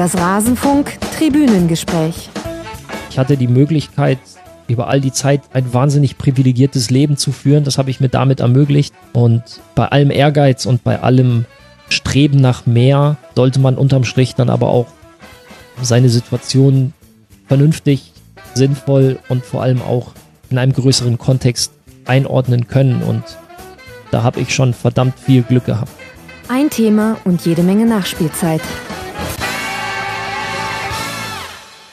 Das Rasenfunk Tribünengespräch. Ich hatte die Möglichkeit, über all die Zeit ein wahnsinnig privilegiertes Leben zu führen. Das habe ich mir damit ermöglicht. Und bei allem Ehrgeiz und bei allem Streben nach mehr sollte man unterm Strich dann aber auch seine Situation vernünftig, sinnvoll und vor allem auch in einem größeren Kontext einordnen können. Und da habe ich schon verdammt viel Glück gehabt. Ein Thema und jede Menge Nachspielzeit.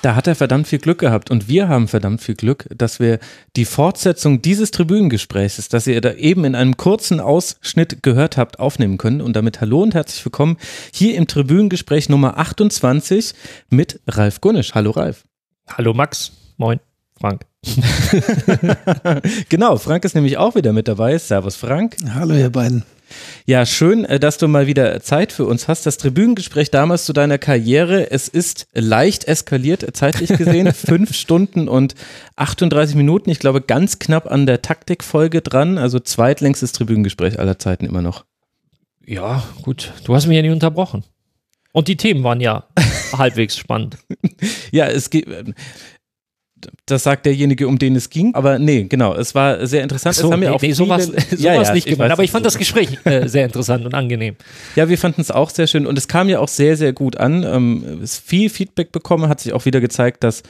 Da hat er verdammt viel Glück gehabt und wir haben verdammt viel Glück, dass wir die Fortsetzung dieses Tribünengesprächs, das ihr da eben in einem kurzen Ausschnitt gehört habt, aufnehmen können. Und damit hallo und herzlich willkommen hier im Tribünengespräch Nummer 28 mit Ralf Gunnisch. Hallo Ralf. Hallo Max. Moin. Frank. genau, Frank ist nämlich auch wieder mit dabei. Servus Frank. Hallo ihr beiden. Ja, schön, äh, dass du mal wieder Zeit für uns hast. Das Tribünengespräch damals zu deiner Karriere, es ist leicht eskaliert, zeitlich gesehen. Fünf Stunden und 38 Minuten. Ich glaube, ganz knapp an der Taktikfolge dran. Also zweitlängstes Tribünengespräch aller Zeiten immer noch. Ja, gut. Du hast mich ja nie unterbrochen. Und die Themen waren ja halbwegs spannend. Ja, es geht das sagt derjenige, um den es ging. Aber nee, genau, es war sehr interessant. So, es haben nee, auch nee, sowas, sowas ja, ja, nicht gemeint. Aber ich fand das Gespräch äh, sehr interessant und angenehm. Ja, wir fanden es auch sehr schön und es kam ja auch sehr, sehr gut an. Ähm, es viel Feedback bekommen, hat sich auch wieder gezeigt, dass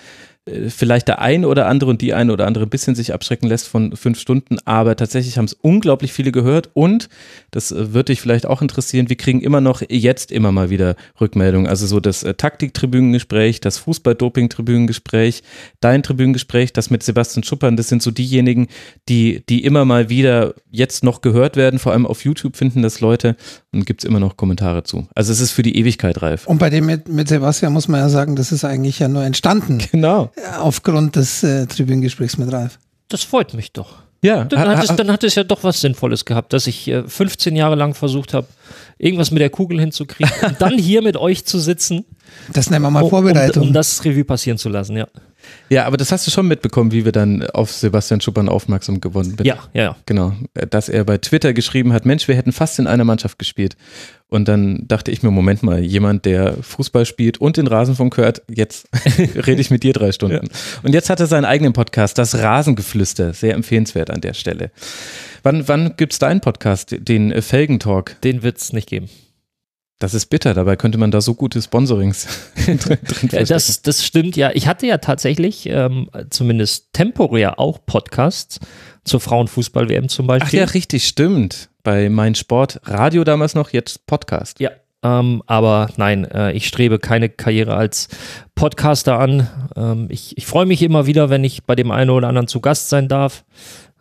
vielleicht der eine oder andere und die eine oder andere ein bisschen sich abschrecken lässt von fünf Stunden, aber tatsächlich haben es unglaublich viele gehört und das äh, wird dich vielleicht auch interessieren, wir kriegen immer noch jetzt immer mal wieder Rückmeldungen, also so das äh, Taktik-Tribünengespräch, das Fußball-Doping-Tribünengespräch, dein Tribünengespräch, das mit Sebastian Schuppern, das sind so diejenigen, die, die immer mal wieder jetzt noch gehört werden, vor allem auf YouTube finden das Leute und gibt es immer noch Kommentare zu. Also es ist für die Ewigkeit reif. Und bei dem mit, mit Sebastian muss man ja sagen, das ist eigentlich ja nur entstanden. Genau. Aufgrund des äh, Tribünengesprächs mit Ralf. Das freut mich doch. Ja, Dann hat, es, dann hat es ja doch was Sinnvolles gehabt, dass ich äh, 15 Jahre lang versucht habe, irgendwas mit der Kugel hinzukriegen und dann hier mit euch zu sitzen. Das nennen wir mal um- Vorbereitung. Um, um das Revue passieren zu lassen, ja. Ja, aber das hast du schon mitbekommen, wie wir dann auf Sebastian Schuppern aufmerksam geworden sind. Ja, ja, ja. Genau, dass er bei Twitter geschrieben hat, Mensch, wir hätten fast in einer Mannschaft gespielt. Und dann dachte ich mir, Moment mal, jemand, der Fußball spielt und den Rasenfunk hört, jetzt rede ich mit dir drei Stunden. Und jetzt hat er seinen eigenen Podcast, das Rasengeflüster, sehr empfehlenswert an der Stelle. Wann, wann gibt's deinen Podcast, den Felgentalk? Den wird es nicht geben. Das ist bitter, dabei könnte man da so gute Sponsorings drin drin Ja, das, das stimmt, ja. Ich hatte ja tatsächlich ähm, zumindest temporär auch Podcasts zur Frauenfußball-WM zum Ach Beispiel. ja, richtig, stimmt. Bei Mein Sport, Radio damals noch, jetzt Podcast. Ja, ähm, aber nein, äh, ich strebe keine Karriere als Podcaster an. Ähm, ich ich freue mich immer wieder, wenn ich bei dem einen oder anderen zu Gast sein darf.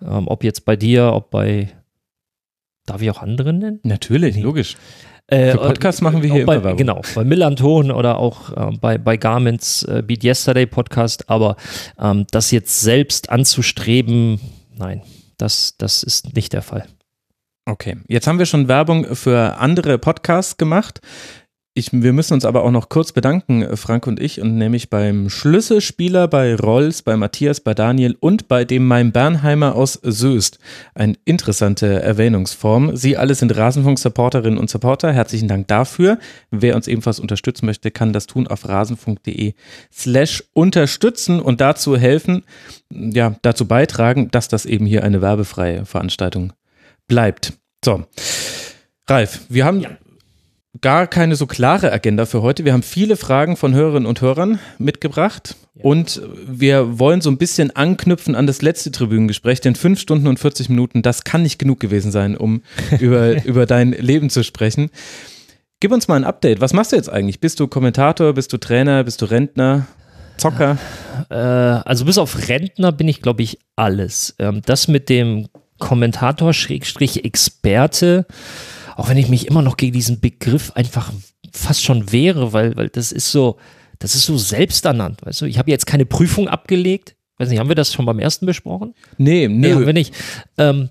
Ähm, ob jetzt bei dir, ob bei. Darf ich auch andere nennen? Natürlich, logisch. Äh, Für Podcasts machen wir hier auch bei, immer Werbung. Genau, bei Millanton oder auch äh, bei, bei Garmin's äh, Beat Yesterday Podcast. Aber ähm, das jetzt selbst anzustreben, nein, das, das ist nicht der Fall. Okay, jetzt haben wir schon Werbung für andere Podcasts gemacht. Ich, wir müssen uns aber auch noch kurz bedanken, Frank und ich, und nämlich beim Schlüsselspieler, bei Rolls, bei Matthias, bei Daniel und bei dem Mein Bernheimer aus Soest. Eine interessante Erwähnungsform. Sie alle sind Rasenfunk-Supporterinnen und Supporter. Herzlichen Dank dafür. Wer uns ebenfalls unterstützen möchte, kann das tun auf rasenfunk.de slash unterstützen und dazu helfen, ja, dazu beitragen, dass das eben hier eine werbefreie Veranstaltung bleibt. So. Ralf, wir haben gar keine so klare Agenda für heute. Wir haben viele Fragen von Hörerinnen und Hörern mitgebracht und wir wollen so ein bisschen anknüpfen an das letzte Tribünengespräch, denn fünf Stunden und 40 Minuten, das kann nicht genug gewesen sein, um über, über dein Leben zu sprechen. Gib uns mal ein Update. Was machst du jetzt eigentlich? Bist du Kommentator? Bist du Trainer? Bist du Rentner? Zocker? Äh, also bis auf Rentner bin ich, glaube ich, alles. Ähm, das mit dem Kommentator Schrägstrich Experte, auch wenn ich mich immer noch gegen diesen Begriff einfach fast schon wehre, weil, weil das ist so, das ist so selbsternannt, weißt du? Ich habe jetzt keine Prüfung abgelegt. Weiß nicht, haben wir das schon beim ersten besprochen? Nee, Nee, haben nö. wir nicht. Ähm,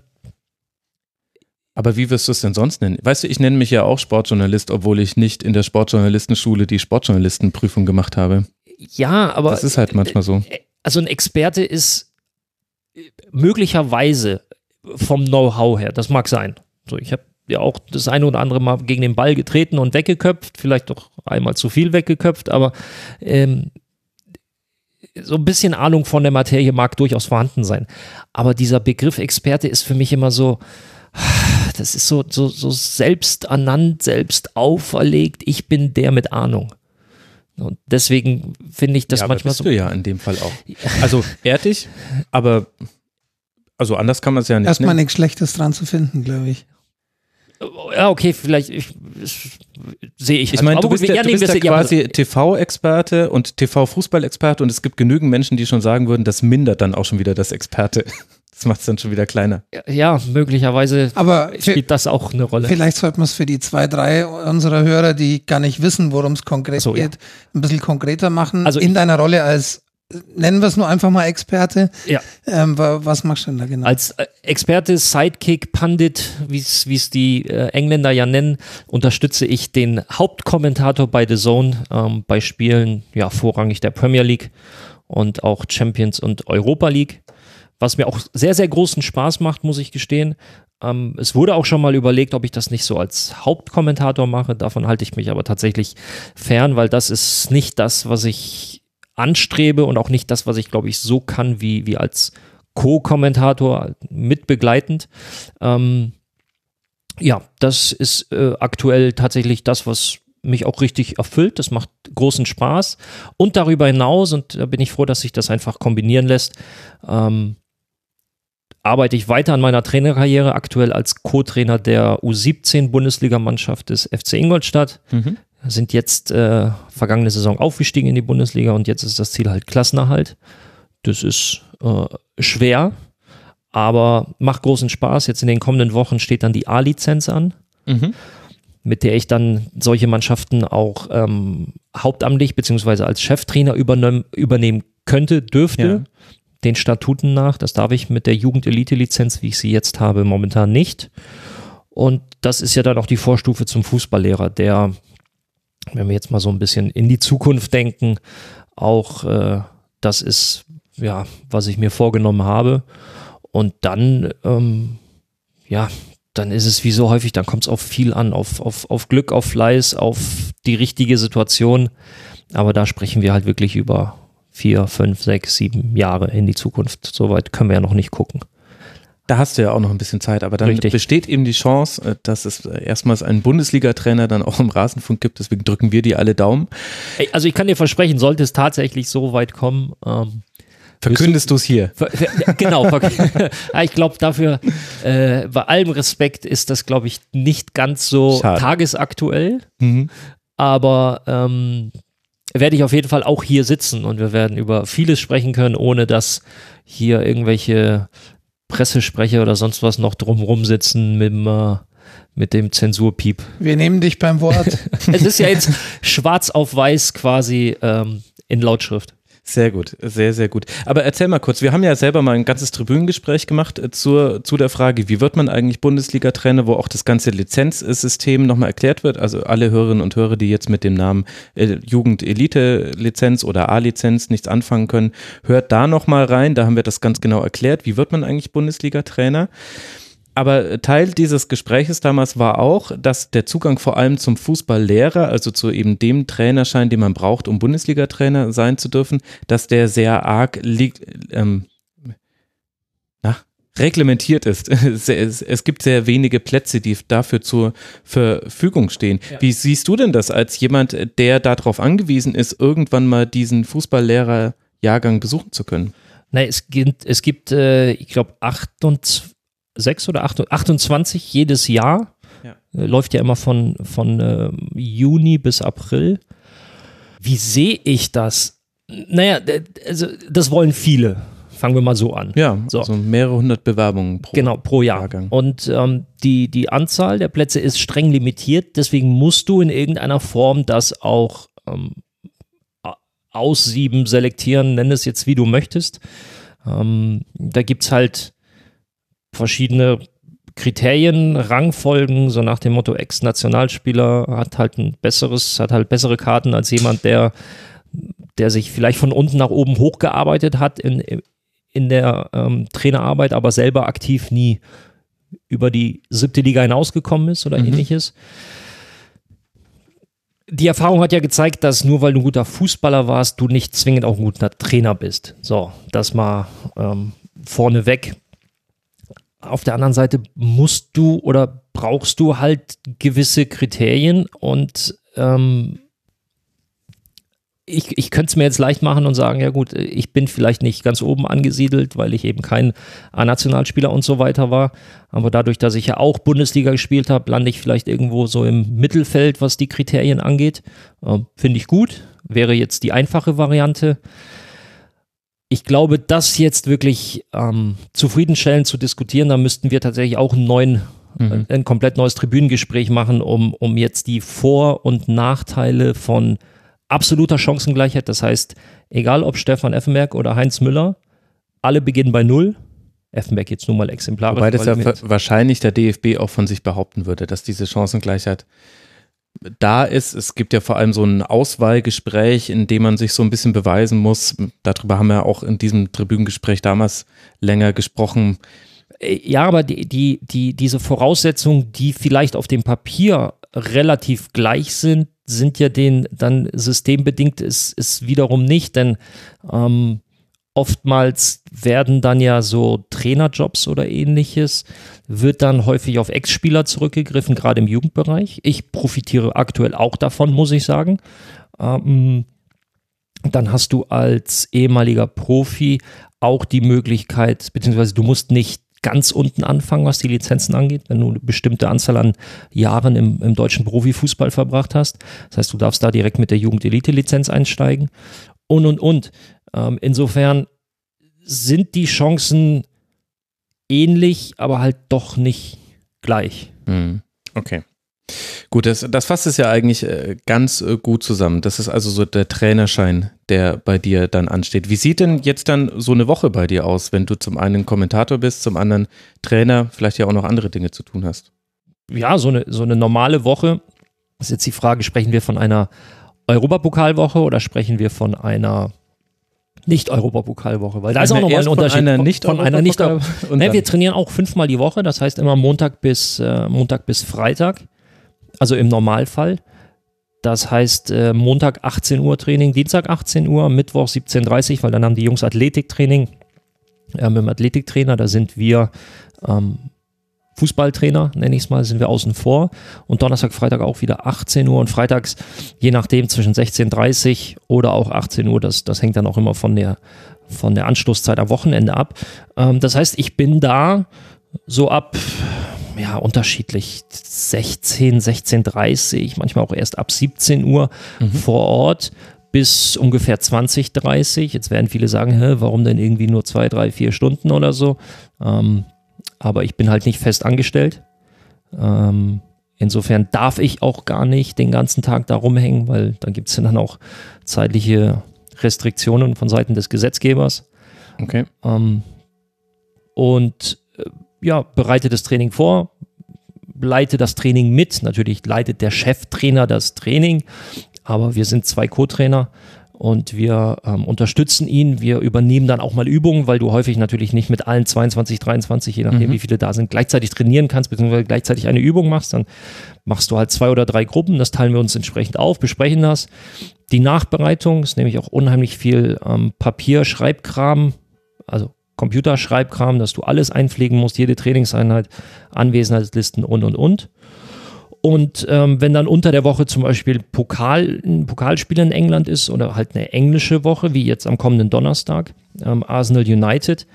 Aber wie wirst du es denn sonst nennen? Weißt du, ich nenne mich ja auch Sportjournalist, obwohl ich nicht in der Sportjournalistenschule die Sportjournalistenprüfung gemacht habe. ja, aber Das ist halt manchmal so. also ein Experte ist äh, möglicherweise vom Know-how her, das mag sein. So, ich habe ja auch das eine oder andere Mal gegen den Ball getreten und weggeköpft, vielleicht doch einmal zu viel weggeköpft, aber ähm, so ein bisschen Ahnung von der Materie mag durchaus vorhanden sein. Aber dieser Begriff Experte ist für mich immer so, das ist so, so, so selbst ernannt, selbst auferlegt. Ich bin der mit Ahnung. Und deswegen finde ich das ja, manchmal bist so. du ja in dem Fall auch. Also ehrlich, aber also anders kann man es ja nicht. Erstmal nichts Schlechtes dran zu finden, glaube ich. Ja, okay, vielleicht ich, ich, sehe ich. Ich halt. meine, du gut, bist, ja, du bist ja quasi TV-Experte und TV-Fußball-Experte und es gibt genügend Menschen, die schon sagen würden, das mindert dann auch schon wieder das Experte. Das macht es dann schon wieder kleiner. Ja, möglicherweise Aber spielt das auch eine Rolle. vielleicht sollten wir es für die zwei, drei unserer Hörer, die gar nicht wissen, worum es konkret so, ja. geht, ein bisschen konkreter machen. Also in deiner Rolle als, nennen wir es nur einfach mal Experte. Ja. Ähm, wa- was machst du denn da genau? Als äh, Experte, Sidekick, Pandit, wie es die äh, Engländer ja nennen, unterstütze ich den Hauptkommentator bei The Zone ähm, bei Spielen, ja, vorrangig der Premier League und auch Champions und Europa League. Was mir auch sehr, sehr großen Spaß macht, muss ich gestehen. Ähm, es wurde auch schon mal überlegt, ob ich das nicht so als Hauptkommentator mache. Davon halte ich mich aber tatsächlich fern, weil das ist nicht das, was ich anstrebe und auch nicht das, was ich, glaube ich, so kann wie, wie als Co-Kommentator mitbegleitend. Ähm, ja, das ist äh, aktuell tatsächlich das, was mich auch richtig erfüllt. Das macht großen Spaß. Und darüber hinaus, und da bin ich froh, dass sich das einfach kombinieren lässt, ähm, arbeite ich weiter an meiner Trainerkarriere, aktuell als Co-Trainer der U17-Bundesligamannschaft des FC Ingolstadt. Mhm. Sind jetzt äh, vergangene Saison aufgestiegen in die Bundesliga und jetzt ist das Ziel halt Klassenerhalt. Das ist äh, schwer, aber macht großen Spaß. Jetzt in den kommenden Wochen steht dann die A-Lizenz an, Mhm. mit der ich dann solche Mannschaften auch ähm, hauptamtlich beziehungsweise als Cheftrainer übernehm, übernehmen könnte, dürfte. Ja. Den Statuten nach. Das darf ich mit der Jugend-Elite-Lizenz, wie ich sie jetzt habe, momentan nicht. Und das ist ja dann auch die Vorstufe zum Fußballlehrer, der, wenn wir jetzt mal so ein bisschen in die Zukunft denken, auch äh, das ist, ja, was ich mir vorgenommen habe. Und dann, ähm, ja, dann ist es wie so häufig, dann kommt es auf viel an, auf, auf, auf Glück, auf Fleiß, auf die richtige Situation. Aber da sprechen wir halt wirklich über vier, fünf, sechs, sieben Jahre in die Zukunft. Soweit können wir ja noch nicht gucken. Da hast du ja auch noch ein bisschen Zeit, aber dann Richtig. besteht eben die Chance, äh, dass es äh, erstmals einen Bundesliga-Trainer dann auch im Rasenfunk gibt. Deswegen drücken wir die alle Daumen. Also ich kann dir versprechen, sollte es tatsächlich so weit kommen, ähm, Verkündest du es hier? ver- ver- genau, ver- Ja, ich glaube dafür, äh, bei allem Respekt ist das, glaube ich, nicht ganz so Schade. tagesaktuell. Mhm. aber ähm, werde ich auf jeden Fall auch hier sitzen und wir werden über vieles sprechen können, ohne dass hier irgendwelche Pressesprecher oder sonst was noch drumrum sitzen mit dem, äh, mit dem Zensurpiep. Wir nehmen dich beim Wort. Es ist ja jetzt schwarz auf weiß quasi ähm, in Lautschrift. Sehr gut, sehr, sehr gut. Aber erzähl mal kurz, wir haben ja selber mal ein ganzes Tribünengespräch gemacht äh, zur, zu der Frage, wie wird man eigentlich Bundesliga-Trainer, wo auch das ganze Lizenzsystem nochmal erklärt wird. Also alle Hörerinnen und Hörer, die jetzt mit dem Namen äh, Jugend-Elite-Lizenz oder A-Lizenz nichts anfangen können, hört da nochmal rein, da haben wir das ganz genau erklärt, wie wird man eigentlich Bundesliga-Trainer. Aber Teil dieses Gespräches damals war auch, dass der Zugang vor allem zum Fußballlehrer, also zu eben dem Trainerschein, den man braucht, um Bundesliga-Trainer sein zu dürfen, dass der sehr arg liegt, ähm, na, reglementiert ist. Es, gibt sehr wenige Plätze, die dafür zur Verfügung stehen. Wie siehst du denn das als jemand, der darauf angewiesen ist, irgendwann mal diesen Fußballlehrer-Jahrgang besuchen zu können? Nein, es gibt, es gibt äh, ich glaube, 28 oder 28 jedes Jahr. Ja. Äh, Läuft ja immer von, von äh, Juni bis April. Wie sehe ich das? Naja, also das wollen viele. Fangen wir mal so an. Ja, So. so mehrere hundert Bewerbungen pro Genau, pro Jahr. Jahrgang. Und ähm, die, die Anzahl der Plätze ist streng limitiert, deswegen musst du in irgendeiner Form das auch ähm, aussieben, selektieren, nenn es jetzt wie du möchtest. Ähm, da gibt es halt verschiedene Kriterien, Rangfolgen, so nach dem Motto, Ex-Nationalspieler hat halt ein besseres, hat halt bessere Karten als jemand, der, der sich vielleicht von unten nach oben hochgearbeitet hat in, in der ähm, Trainerarbeit, aber selber aktiv nie über die siebte Liga hinausgekommen ist oder mhm. ähnliches. Die Erfahrung hat ja gezeigt, dass nur weil du ein guter Fußballer warst, du nicht zwingend auch ein guter Trainer bist. So, das mal ähm, vorneweg. Auf der anderen Seite musst du oder brauchst du halt gewisse Kriterien und ähm, ich, ich könnte es mir jetzt leicht machen und sagen, ja gut, ich bin vielleicht nicht ganz oben angesiedelt, weil ich eben kein A-Nationalspieler und so weiter war. Aber dadurch, dass ich ja auch Bundesliga gespielt habe, lande ich vielleicht irgendwo so im Mittelfeld, was die Kriterien angeht. Äh, Finde ich gut. Wäre jetzt die einfache Variante. Ich glaube, das jetzt wirklich ähm, zufriedenstellend zu diskutieren, da müssten wir tatsächlich auch einen neuen mhm. ein komplett neues Tribünengespräch machen, um, um jetzt die Vor- und Nachteile von absoluter Chancengleichheit. Das heißt, egal ob Stefan Effenberg oder Heinz Müller, alle beginnen bei Null. Effenberg jetzt nur mal exemplarisch. Wobei das ja wahrscheinlich der DFB auch von sich behaupten würde, dass diese Chancengleichheit da ist. Es gibt ja vor allem so ein Auswahlgespräch, in dem man sich so ein bisschen beweisen muss. Darüber haben wir auch in diesem Tribünengespräch damals länger gesprochen. Ja, aber die, die, die, diese Voraussetzungen, die vielleicht auf dem Papier relativ gleich sind, sind ja den dann systembedingt ist, ist wiederum nicht, denn ähm, oftmals werden dann ja so Trainerjobs oder ähnliches, wird dann häufig auf Ex-Spieler zurückgegriffen, gerade im Jugendbereich. Ich profitiere aktuell auch davon, muss ich sagen. Ähm, dann hast du als ehemaliger Profi auch die Möglichkeit, beziehungsweise du musst nicht ganz unten anfangen, was die Lizenzen angeht, wenn du eine bestimmte Anzahl an Jahren im, im deutschen Profifußball verbracht hast. Das heißt, du darfst da direkt mit der Jugend-Elite-Lizenz einsteigen und, und, und. Ähm, insofern sind die Chancen ähnlich, aber halt doch nicht gleich. Hm. Okay. Gut, das, das fasst es ja eigentlich äh, ganz äh, gut zusammen. Das ist also so der Trainerschein, der bei dir dann ansteht. Wie sieht denn jetzt dann so eine Woche bei dir aus, wenn du zum einen Kommentator bist, zum anderen Trainer, vielleicht ja auch noch andere Dinge zu tun hast? Ja, so eine, so eine normale Woche. Das ist jetzt die Frage, sprechen wir von einer Europapokalwoche oder sprechen wir von einer nicht-Europapokalwoche, weil da ist auch nochmal ein Unterschied. Von einer nicht von einer nicht ne, Wir trainieren auch fünfmal die Woche, das heißt immer Montag bis äh, Montag bis Freitag also im Normalfall. Das heißt äh, Montag 18 Uhr Training, Dienstag 18 Uhr, Mittwoch 17.30 Uhr, weil dann haben die Jungs Athletiktraining äh, mit dem Athletiktrainer. Da sind wir ähm, Fußballtrainer, nenne ich es mal, sind wir außen vor. Und Donnerstag, Freitag auch wieder 18 Uhr und freitags, je nachdem, zwischen 16.30 Uhr oder auch 18 Uhr. Das, das hängt dann auch immer von der, von der Anstoßzeit am Wochenende ab. Ähm, das heißt, ich bin da so ab ja, unterschiedlich 16, 16.30, manchmal auch erst ab 17 Uhr mhm. vor Ort bis ungefähr 20, 30. Jetzt werden viele sagen, hä, warum denn irgendwie nur zwei, drei, vier Stunden oder so? Ähm, aber ich bin halt nicht fest angestellt. Ähm, insofern darf ich auch gar nicht den ganzen Tag da rumhängen, weil dann gibt es dann auch zeitliche Restriktionen von Seiten des Gesetzgebers. Okay. Ähm, und ja, bereite das Training vor, leite das Training mit. Natürlich leitet der Cheftrainer das Training, aber wir sind zwei Co-Trainer und wir ähm, unterstützen ihn. Wir übernehmen dann auch mal Übungen, weil du häufig natürlich nicht mit allen 22, 23, je nachdem, mhm. wie viele da sind, gleichzeitig trainieren kannst, beziehungsweise gleichzeitig eine Übung machst. Dann machst du halt zwei oder drei Gruppen. Das teilen wir uns entsprechend auf, besprechen das. Die Nachbereitung ist nämlich auch unheimlich viel ähm, Papier, Schreibkram, also Computerschreibkram, dass du alles einpflegen musst, jede Trainingseinheit, Anwesenheitslisten und und und. Und ähm, wenn dann unter der Woche zum Beispiel Pokal, ein Pokalspiel in England ist oder halt eine englische Woche, wie jetzt am kommenden Donnerstag, ähm, Arsenal United,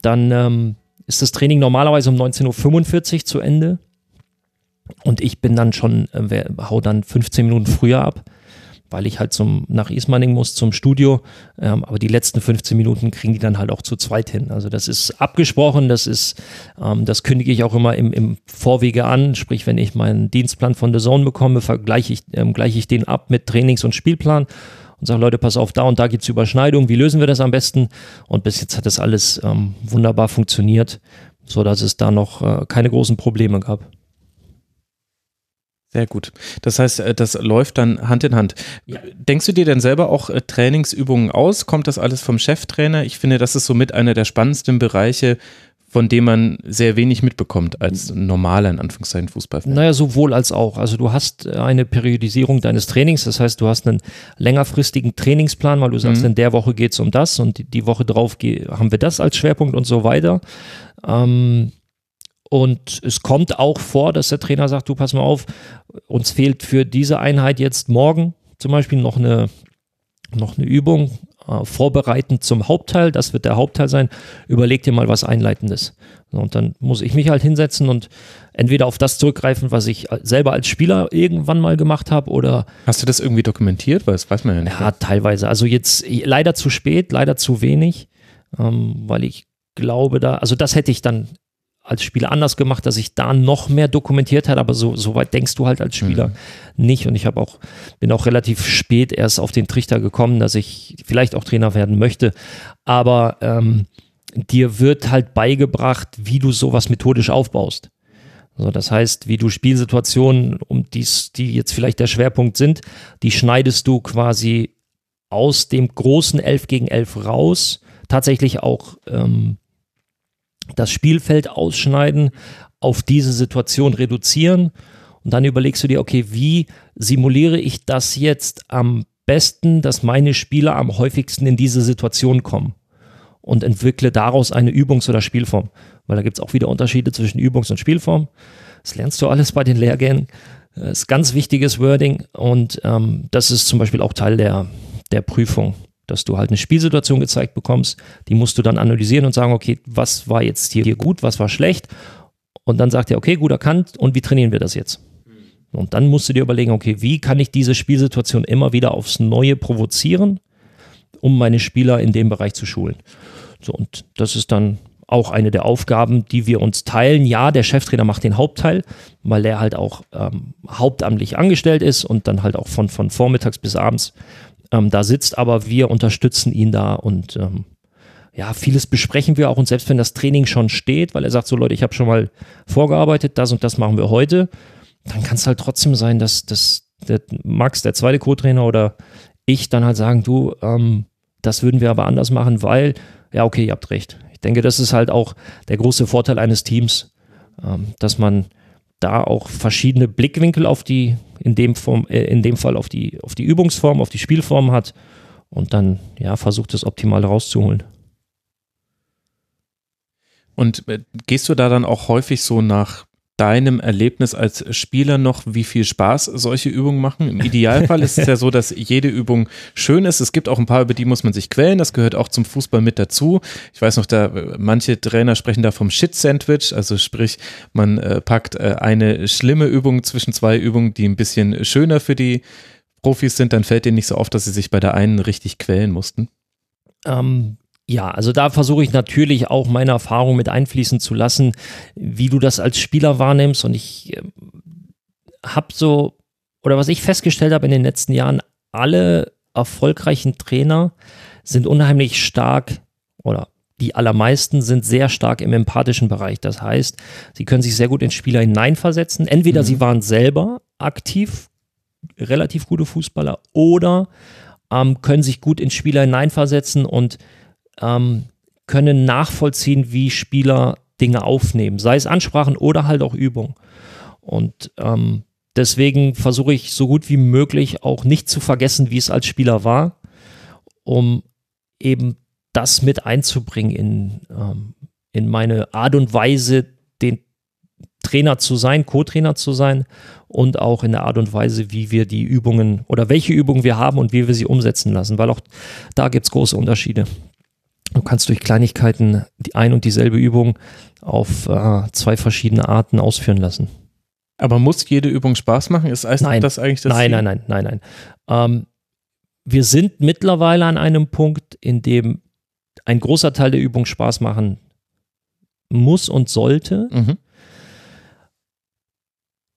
dann ähm, ist das Training normalerweise um 19.45 Uhr zu Ende. Und ich bin dann schon, äh, hau dann 15 Minuten früher ab weil ich halt zum, nach Ismaning muss, zum Studio. Ähm, aber die letzten 15 Minuten kriegen die dann halt auch zu zweit hin. Also das ist abgesprochen, das ist, ähm, das kündige ich auch immer im, im Vorwege an. Sprich, wenn ich meinen Dienstplan von The Zone bekomme, vergleiche ich, ähm, gleiche ich den ab mit Trainings- und Spielplan und sage, Leute, pass auf, da und da gibt es Überschneidungen, wie lösen wir das am besten? Und bis jetzt hat das alles ähm, wunderbar funktioniert, sodass es da noch äh, keine großen Probleme gab. Sehr gut. Das heißt, äh, das läuft dann Hand in Hand. Ja. Denkst du dir denn selber auch äh, Trainingsübungen aus? Kommt das alles vom Cheftrainer? Ich finde, das ist somit einer der spannendsten Bereiche von dem man sehr wenig mitbekommt als normaler, in Anführungszeichen, Fußballfan. Naja, sowohl als auch. Also du hast eine Periodisierung deines Trainings, das heißt, du hast einen längerfristigen Trainingsplan, weil du sagst, Mhm. in der Woche geht es um das und die- Woche drauf haben wir das als Schwerpunkt und so weiter. Ähm, und es kommt auch vor, dass der Trainer sagt, du pass mal auf, uns fehlt für diese Einheit jetzt morgen zum Beispiel noch eine, noch eine Übung, äh, vorbereitend zum Hauptteil, das wird der Hauptteil sein, überleg dir mal was Einleitendes. Und dann muss ich mich halt hinsetzen und entweder auf das zurückgreifen, was ich selber als Spieler irgendwann mal gemacht habe oder Hast du das irgendwie dokumentiert? Weil das weiß man ja nicht. ja, teilweise. Also jetzt leider zu spät, leider zu wenig, ähm, weil ich glaube da, also das hätte ich dann als Spieler anders gemacht, dass ich da noch mehr dokumentiert hätte, aber so, so weit denkst du halt als Spieler nicht. Und ich habe auch, bin auch relativ spät erst auf den Trichter gekommen, dass ich vielleicht auch Trainer werden möchte. Aber ähm, dir wird halt beigebracht, wie du sowas methodisch aufbaust. So, das heißt, wie du Spielsituationen, um dies, die jetzt vielleicht der Schwerpunkt sind, die schneidest du quasi aus dem großen 11 gegen 11 raus, tatsächlich auch ähm, das Spielfeld ausschneiden, auf diese Situation reduzieren. Und dann überlegst du dir, okay, wie simuliere ich das jetzt am besten, dass meine Spieler am häufigsten in diese Situation kommen? Und entwickle daraus eine Übungs- oder Spielform, weil da gibt es auch wieder Unterschiede zwischen Übungs- und Spielform. Das lernst du alles bei den Lehrgängen. Das ist ganz wichtiges Wording. Und ähm, das ist zum Beispiel auch Teil der, der Prüfung, dass du halt eine Spielsituation gezeigt bekommst, die musst du dann analysieren und sagen, okay, was war jetzt hier, gut, was war schlecht und dann sagt er, okay, gut erkannt und wie trainieren wir das jetzt? Und dann musst du dir überlegen, okay, wie kann ich diese Spielsituation immer wieder aufs Neue provozieren, um meine Spieler in dem Bereich zu schulen. So, und das ist dann auch eine der Aufgaben, die wir uns teilen. Ja, der Cheftrainer macht den Hauptteil, weil er halt auch ähm, hauptamtlich angestellt ist und dann halt auch von, von vormittags bis abends ähm, da sitzt, aber wir unterstützen ihn da und ähm, ja, vieles besprechen wir auch und selbst wenn das Training schon steht, weil er sagt so Leute, ich habe schon mal vorgearbeitet, das und das machen wir heute, dann kann es halt trotzdem sein, dass, dass der Max, der zweite Co-Trainer oder ich dann halt sagen, du, ähm, das würden wir aber anders machen, weil, ja, okay, ihr habt recht. Ich denke, das ist halt auch der große Vorteil eines Teams, ähm, dass man da auch verschiedene Blickwinkel auf die, in dem, Form, äh, in dem Fall auf die, auf die Übungsform, auf die Spielform hat und dann ja versucht, das optimal rauszuholen. Und äh, gehst du da dann auch häufig so nach deinem Erlebnis als Spieler noch, wie viel Spaß solche Übungen machen? Im Idealfall ist es ja so, dass jede Übung schön ist. Es gibt auch ein paar, über die muss man sich quälen. Das gehört auch zum Fußball mit dazu. Ich weiß noch, da manche Trainer sprechen da vom Shit-Sandwich. Also sprich, man äh, packt äh, eine schlimme Übung zwischen zwei Übungen, die ein bisschen schöner für die Profis sind. Dann fällt denen nicht so auf, dass sie sich bei der einen richtig quälen mussten. Ähm, ja, also da versuche ich natürlich auch meine Erfahrung mit einfließen zu lassen, wie du das als Spieler wahrnimmst. Und ich äh, habe so, oder was ich festgestellt habe in den letzten Jahren, alle erfolgreichen Trainer sind unheimlich stark oder die allermeisten sind sehr stark im empathischen Bereich. Das heißt, sie können sich sehr gut in Spieler hineinversetzen. Entweder sie waren selber aktiv, relativ gute Fußballer, oder ähm, können sich gut in Spieler hineinversetzen und ähm, können nachvollziehen, wie Spieler Dinge aufnehmen, sei es Ansprachen oder halt auch Übung. Und ähm, deswegen versuche ich so gut wie möglich auch nicht zu vergessen, wie es als Spieler war, um eben das mit einzubringen in, ähm, in meine Art und Weise, den Trainer zu sein, Co-Trainer zu sein und auch in der Art und Weise, wie wir die Übungen oder welche Übungen wir haben und wie wir sie umsetzen lassen, weil auch da gibt es große Unterschiede. Du kannst durch Kleinigkeiten die ein und dieselbe Übung auf äh, zwei verschiedene Arten ausführen lassen. Aber muss jede Übung Spaß machen? Ist Nein. das eigentlich das nein, Ziel? nein, nein, nein, nein, ähm, wir sind mittlerweile an einem Punkt, in dem ein großer Teil der Übung Spaß machen muss und sollte. Mhm.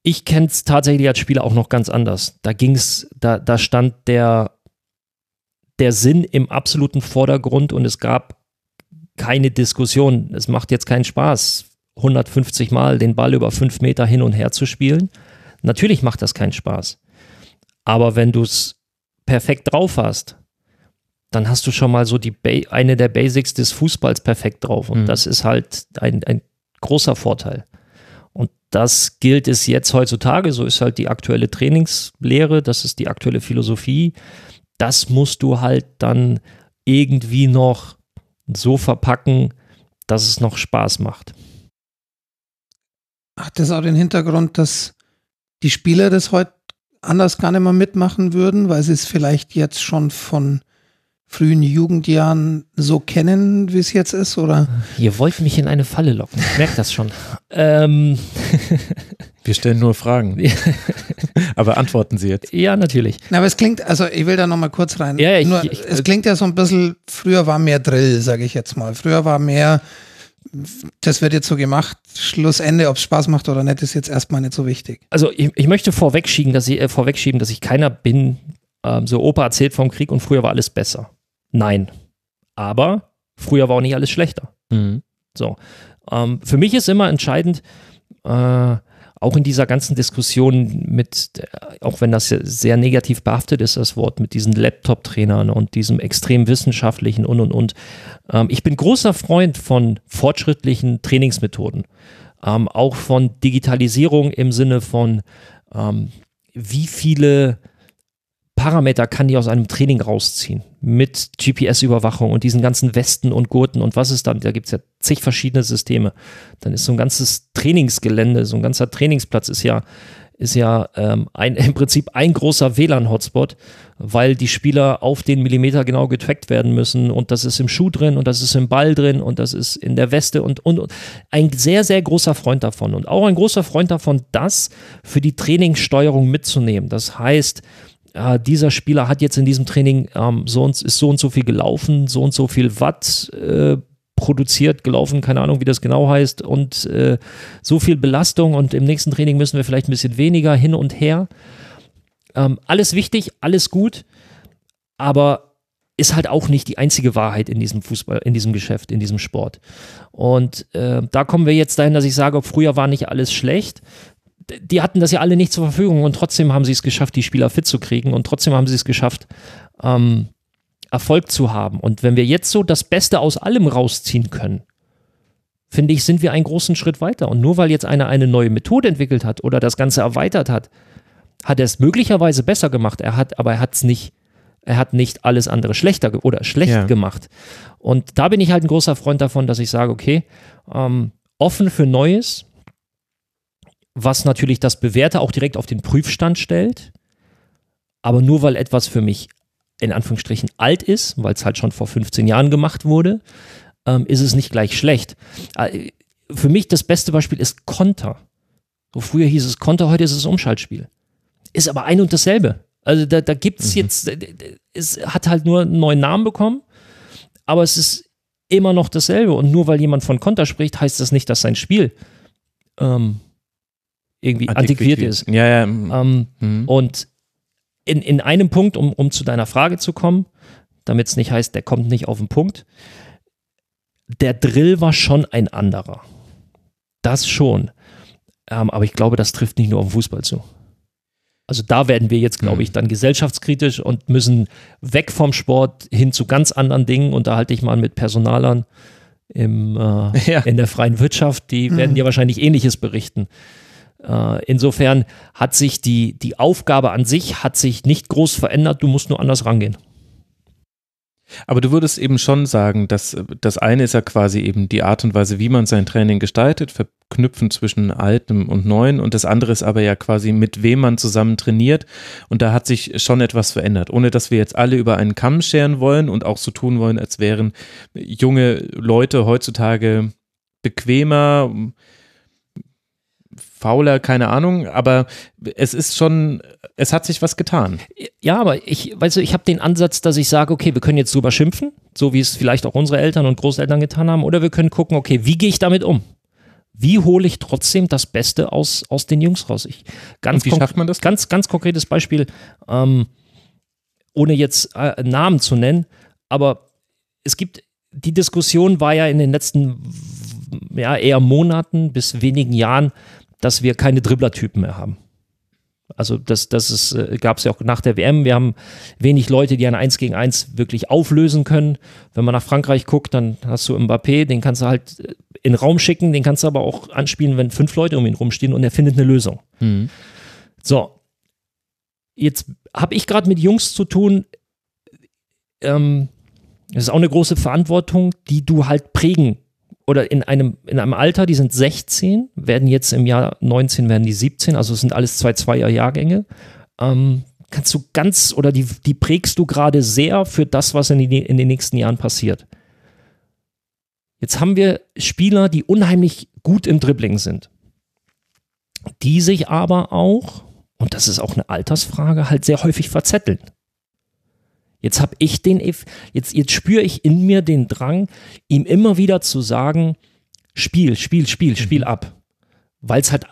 Ich kenne es tatsächlich als Spieler auch noch ganz anders. Da ging's, da, da stand der, der Sinn im absoluten Vordergrund und es gab keine Diskussion. Es macht jetzt keinen Spaß, 150 Mal den Ball über fünf Meter hin und her zu spielen. Natürlich macht das keinen Spaß. Aber wenn du es perfekt drauf hast, dann hast du schon mal so die ba eine der Basics des Fußballs perfekt drauf. Und Mhm. das ist halt ein, ein großer Vorteil. Und das gilt es jetzt heutzutage, so ist halt die aktuelle Trainingslehre, das ist die aktuelle Philosophie. Das musst du halt dann irgendwie noch so verpacken, dass es noch Spaß macht. Hat das auch den Hintergrund, dass die Spieler das heute anders gar nicht mehr mitmachen würden, weil sie es vielleicht jetzt schon von frühen Jugendjahren so kennen, wie es jetzt ist, oder? Ihr wollt mich in eine Falle locken, ich merke das schon. ähm, Wir stellen nur Fragen. Aber antworten Sie jetzt. ja, natürlich. Na, aber es klingt, also ich will da nochmal kurz rein. Ja, ich- Nur, ich- es klingt ja so ein bisschen, früher war mehr Drill, sage ich jetzt mal. Früher war mehr, das wird jetzt so gemacht, Schlussende, ob es Spaß macht oder nicht, ist jetzt erstmal nicht so wichtig. Also ich, ich möchte vorwegschieben, dass ich, äh, vorwegschieben, dass ich keiner bin, ähm, so Opa erzählt vom Krieg und früher war alles besser. Nein. Aber früher war auch nicht alles schlechter. Mhm. So. Ähm, für mich ist immer entscheidend, äh, auch in dieser ganzen Diskussion mit, auch wenn das sehr negativ behaftet ist, das Wort, mit diesen Laptop-Trainern und diesem extrem wissenschaftlichen und und und. Ähm, ich bin großer Freund von fortschrittlichen Trainingsmethoden. Ähm, auch von Digitalisierung im Sinne von, ähm, wie viele Parameter kann die aus einem Training rausziehen mit GPS-Überwachung und diesen ganzen Westen und Gurten und was ist dann, da gibt es ja zig verschiedene Systeme. Dann ist so ein ganzes Trainingsgelände, so ein ganzer Trainingsplatz ist ja, ist ja ähm, ein, im Prinzip ein großer WLAN-Hotspot, weil die Spieler auf den Millimeter genau getrackt werden müssen und das ist im Schuh drin und das ist im Ball drin und das ist in der Weste und, und, und ein sehr, sehr großer Freund davon und auch ein großer Freund davon, das für die Trainingssteuerung mitzunehmen. Das heißt, äh, dieser Spieler hat jetzt in diesem Training ähm, so und, ist so und so viel gelaufen, so und so viel Watt äh, produziert, gelaufen, keine Ahnung, wie das genau heißt, und äh, so viel Belastung und im nächsten Training müssen wir vielleicht ein bisschen weniger hin und her. Ähm, alles wichtig, alles gut, aber ist halt auch nicht die einzige Wahrheit in diesem Fußball, in diesem Geschäft, in diesem Sport. Und äh, da kommen wir jetzt dahin, dass ich sage, früher war nicht alles schlecht die hatten das ja alle nicht zur Verfügung und trotzdem haben sie es geschafft, die Spieler fit zu kriegen und trotzdem haben sie es geschafft, ähm, Erfolg zu haben. Und wenn wir jetzt so das Beste aus allem rausziehen können, finde ich, sind wir einen großen Schritt weiter. Und nur weil jetzt einer eine neue Methode entwickelt hat oder das Ganze erweitert hat, hat er es möglicherweise besser gemacht. Er hat, aber er hat es nicht, er hat nicht alles andere schlechter oder schlecht Ja. gemacht. Und da bin ich halt ein großer Freund davon, dass ich sage, okay, ähm, offen für Neues, was natürlich das Bewährte auch direkt auf den Prüfstand stellt. Aber nur weil etwas für mich in Anführungsstrichen alt ist, weil es halt schon vor 15 Jahren gemacht wurde, ähm, ist es nicht gleich schlecht. Äh, Für mich das beste Beispiel ist Konter. So früher hieß es Konter, heute ist es Umschaltspiel. Ist aber ein und dasselbe. Also da, da gibt es jetzt, äh, es hat halt nur einen neuen Namen bekommen, aber es ist immer noch dasselbe. Und nur weil jemand von Konter spricht, heißt das nicht, dass sein Spiel ähm, irgendwie antiquiert ist. Ja, ja. mhm. Ähm, Mhm. und in, in einem Punkt, um, um zu deiner Frage zu kommen, damit es nicht heißt, der kommt nicht auf den Punkt, der Drill war schon ein anderer. Das schon. Ähm, aber ich glaube, das trifft nicht nur auf den Fußball zu. Also da werden wir jetzt, glaube ich, dann gesellschaftskritisch und müssen weg vom Sport hin zu ganz anderen Dingen. Und da halte ich mal mit Personalern im, äh, Ja. in der freien Wirtschaft, die werden dir wahrscheinlich Ähnliches berichten. Äh, insofern hat sich die, die Aufgabe an sich hat sich nicht groß verändert, du musst nur anders rangehen. Aber du würdest eben schon sagen, dass das eine ist ja quasi eben die Art und Weise, wie man sein Training gestaltet, verknüpfen zwischen altem und neuen. Und das andere ist aber ja quasi mit wem man zusammen trainiert. Und da hat sich schon etwas verändert, ohne dass wir jetzt alle über einen Kamm scheren wollen und auch so tun wollen, als wären junge Leute heutzutage bequemer, fauler, keine Ahnung, aber es ist schon, es hat sich was getan. Ja, aber ich, weißt du, ich habe den Ansatz, dass ich sage, okay, wir können jetzt drüber schimpfen, so wie es vielleicht auch unsere Eltern und Großeltern getan haben, oder wir können gucken, okay, wie gehe ich damit um? Wie hole ich trotzdem das Beste aus, aus den Jungs raus? Ich, ganz Und wie schafft man das? Ganz, ganz konkretes Beispiel, ähm, ohne jetzt äh, Namen zu nennen, aber es gibt, die Diskussion war ja in den letzten ja, eher Monaten bis wenigen Jahren, dass wir keine Dribblertypen mehr haben. Also das, das ist, äh, gab es ja auch nach der WM. Wir haben wenig Leute, die ein 1 gegen 1 wirklich auflösen können. Wenn man nach Frankreich guckt, dann hast du Mbappé, den kannst du halt äh, in den Raum schicken, den kannst du aber auch anspielen, wenn fünf Leute um ihn rumstehen und er findet eine Lösung. Mhm. So, jetzt habe ich gerade mit Jungs zu tun, ähm, das ist auch eine große Verantwortung, die du halt prägen oder in einem, in einem Alter, die sind 16, werden jetzt im Jahr 19, werden die 17, also es sind alles zwei Zweier-Jahrgänge. Ähm, kannst du ganz oder die, die prägst du gerade sehr für das, was in, die, in den nächsten Jahren passiert. Jetzt haben wir Spieler, die unheimlich gut im Dribbling sind, die sich aber auch, und das ist auch eine Altersfrage, halt sehr häufig verzetteln. Jetzt habe ich den, jetzt, jetzt spüre ich in mir den Drang, ihm immer wieder zu sagen, Spiel, Spiel, Spiel, Spiel mhm. ab. Weil es halt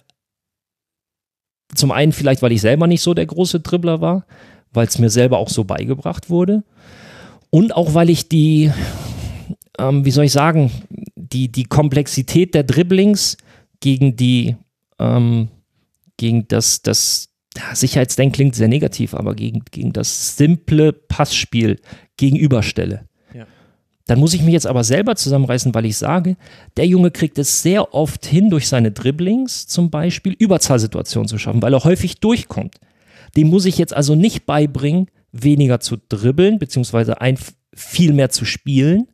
zum einen vielleicht, weil ich selber nicht so der große Dribbler war, weil es mir selber auch so beigebracht wurde und auch weil ich die, ähm, wie soll ich sagen, die, die Komplexität der Dribblings gegen die, ähm, gegen das, das, Sicherheitsdenken klingt sehr negativ, aber gegen, gegen das simple Passspiel gegenüberstelle. Ja. Dann muss ich mich jetzt aber selber zusammenreißen, weil ich sage, der Junge kriegt es sehr oft hin, durch seine Dribblings zum Beispiel Überzahlsituationen zu schaffen, weil er häufig durchkommt. Dem muss ich jetzt also nicht beibringen, weniger zu dribbeln, beziehungsweise ein, viel mehr zu spielen,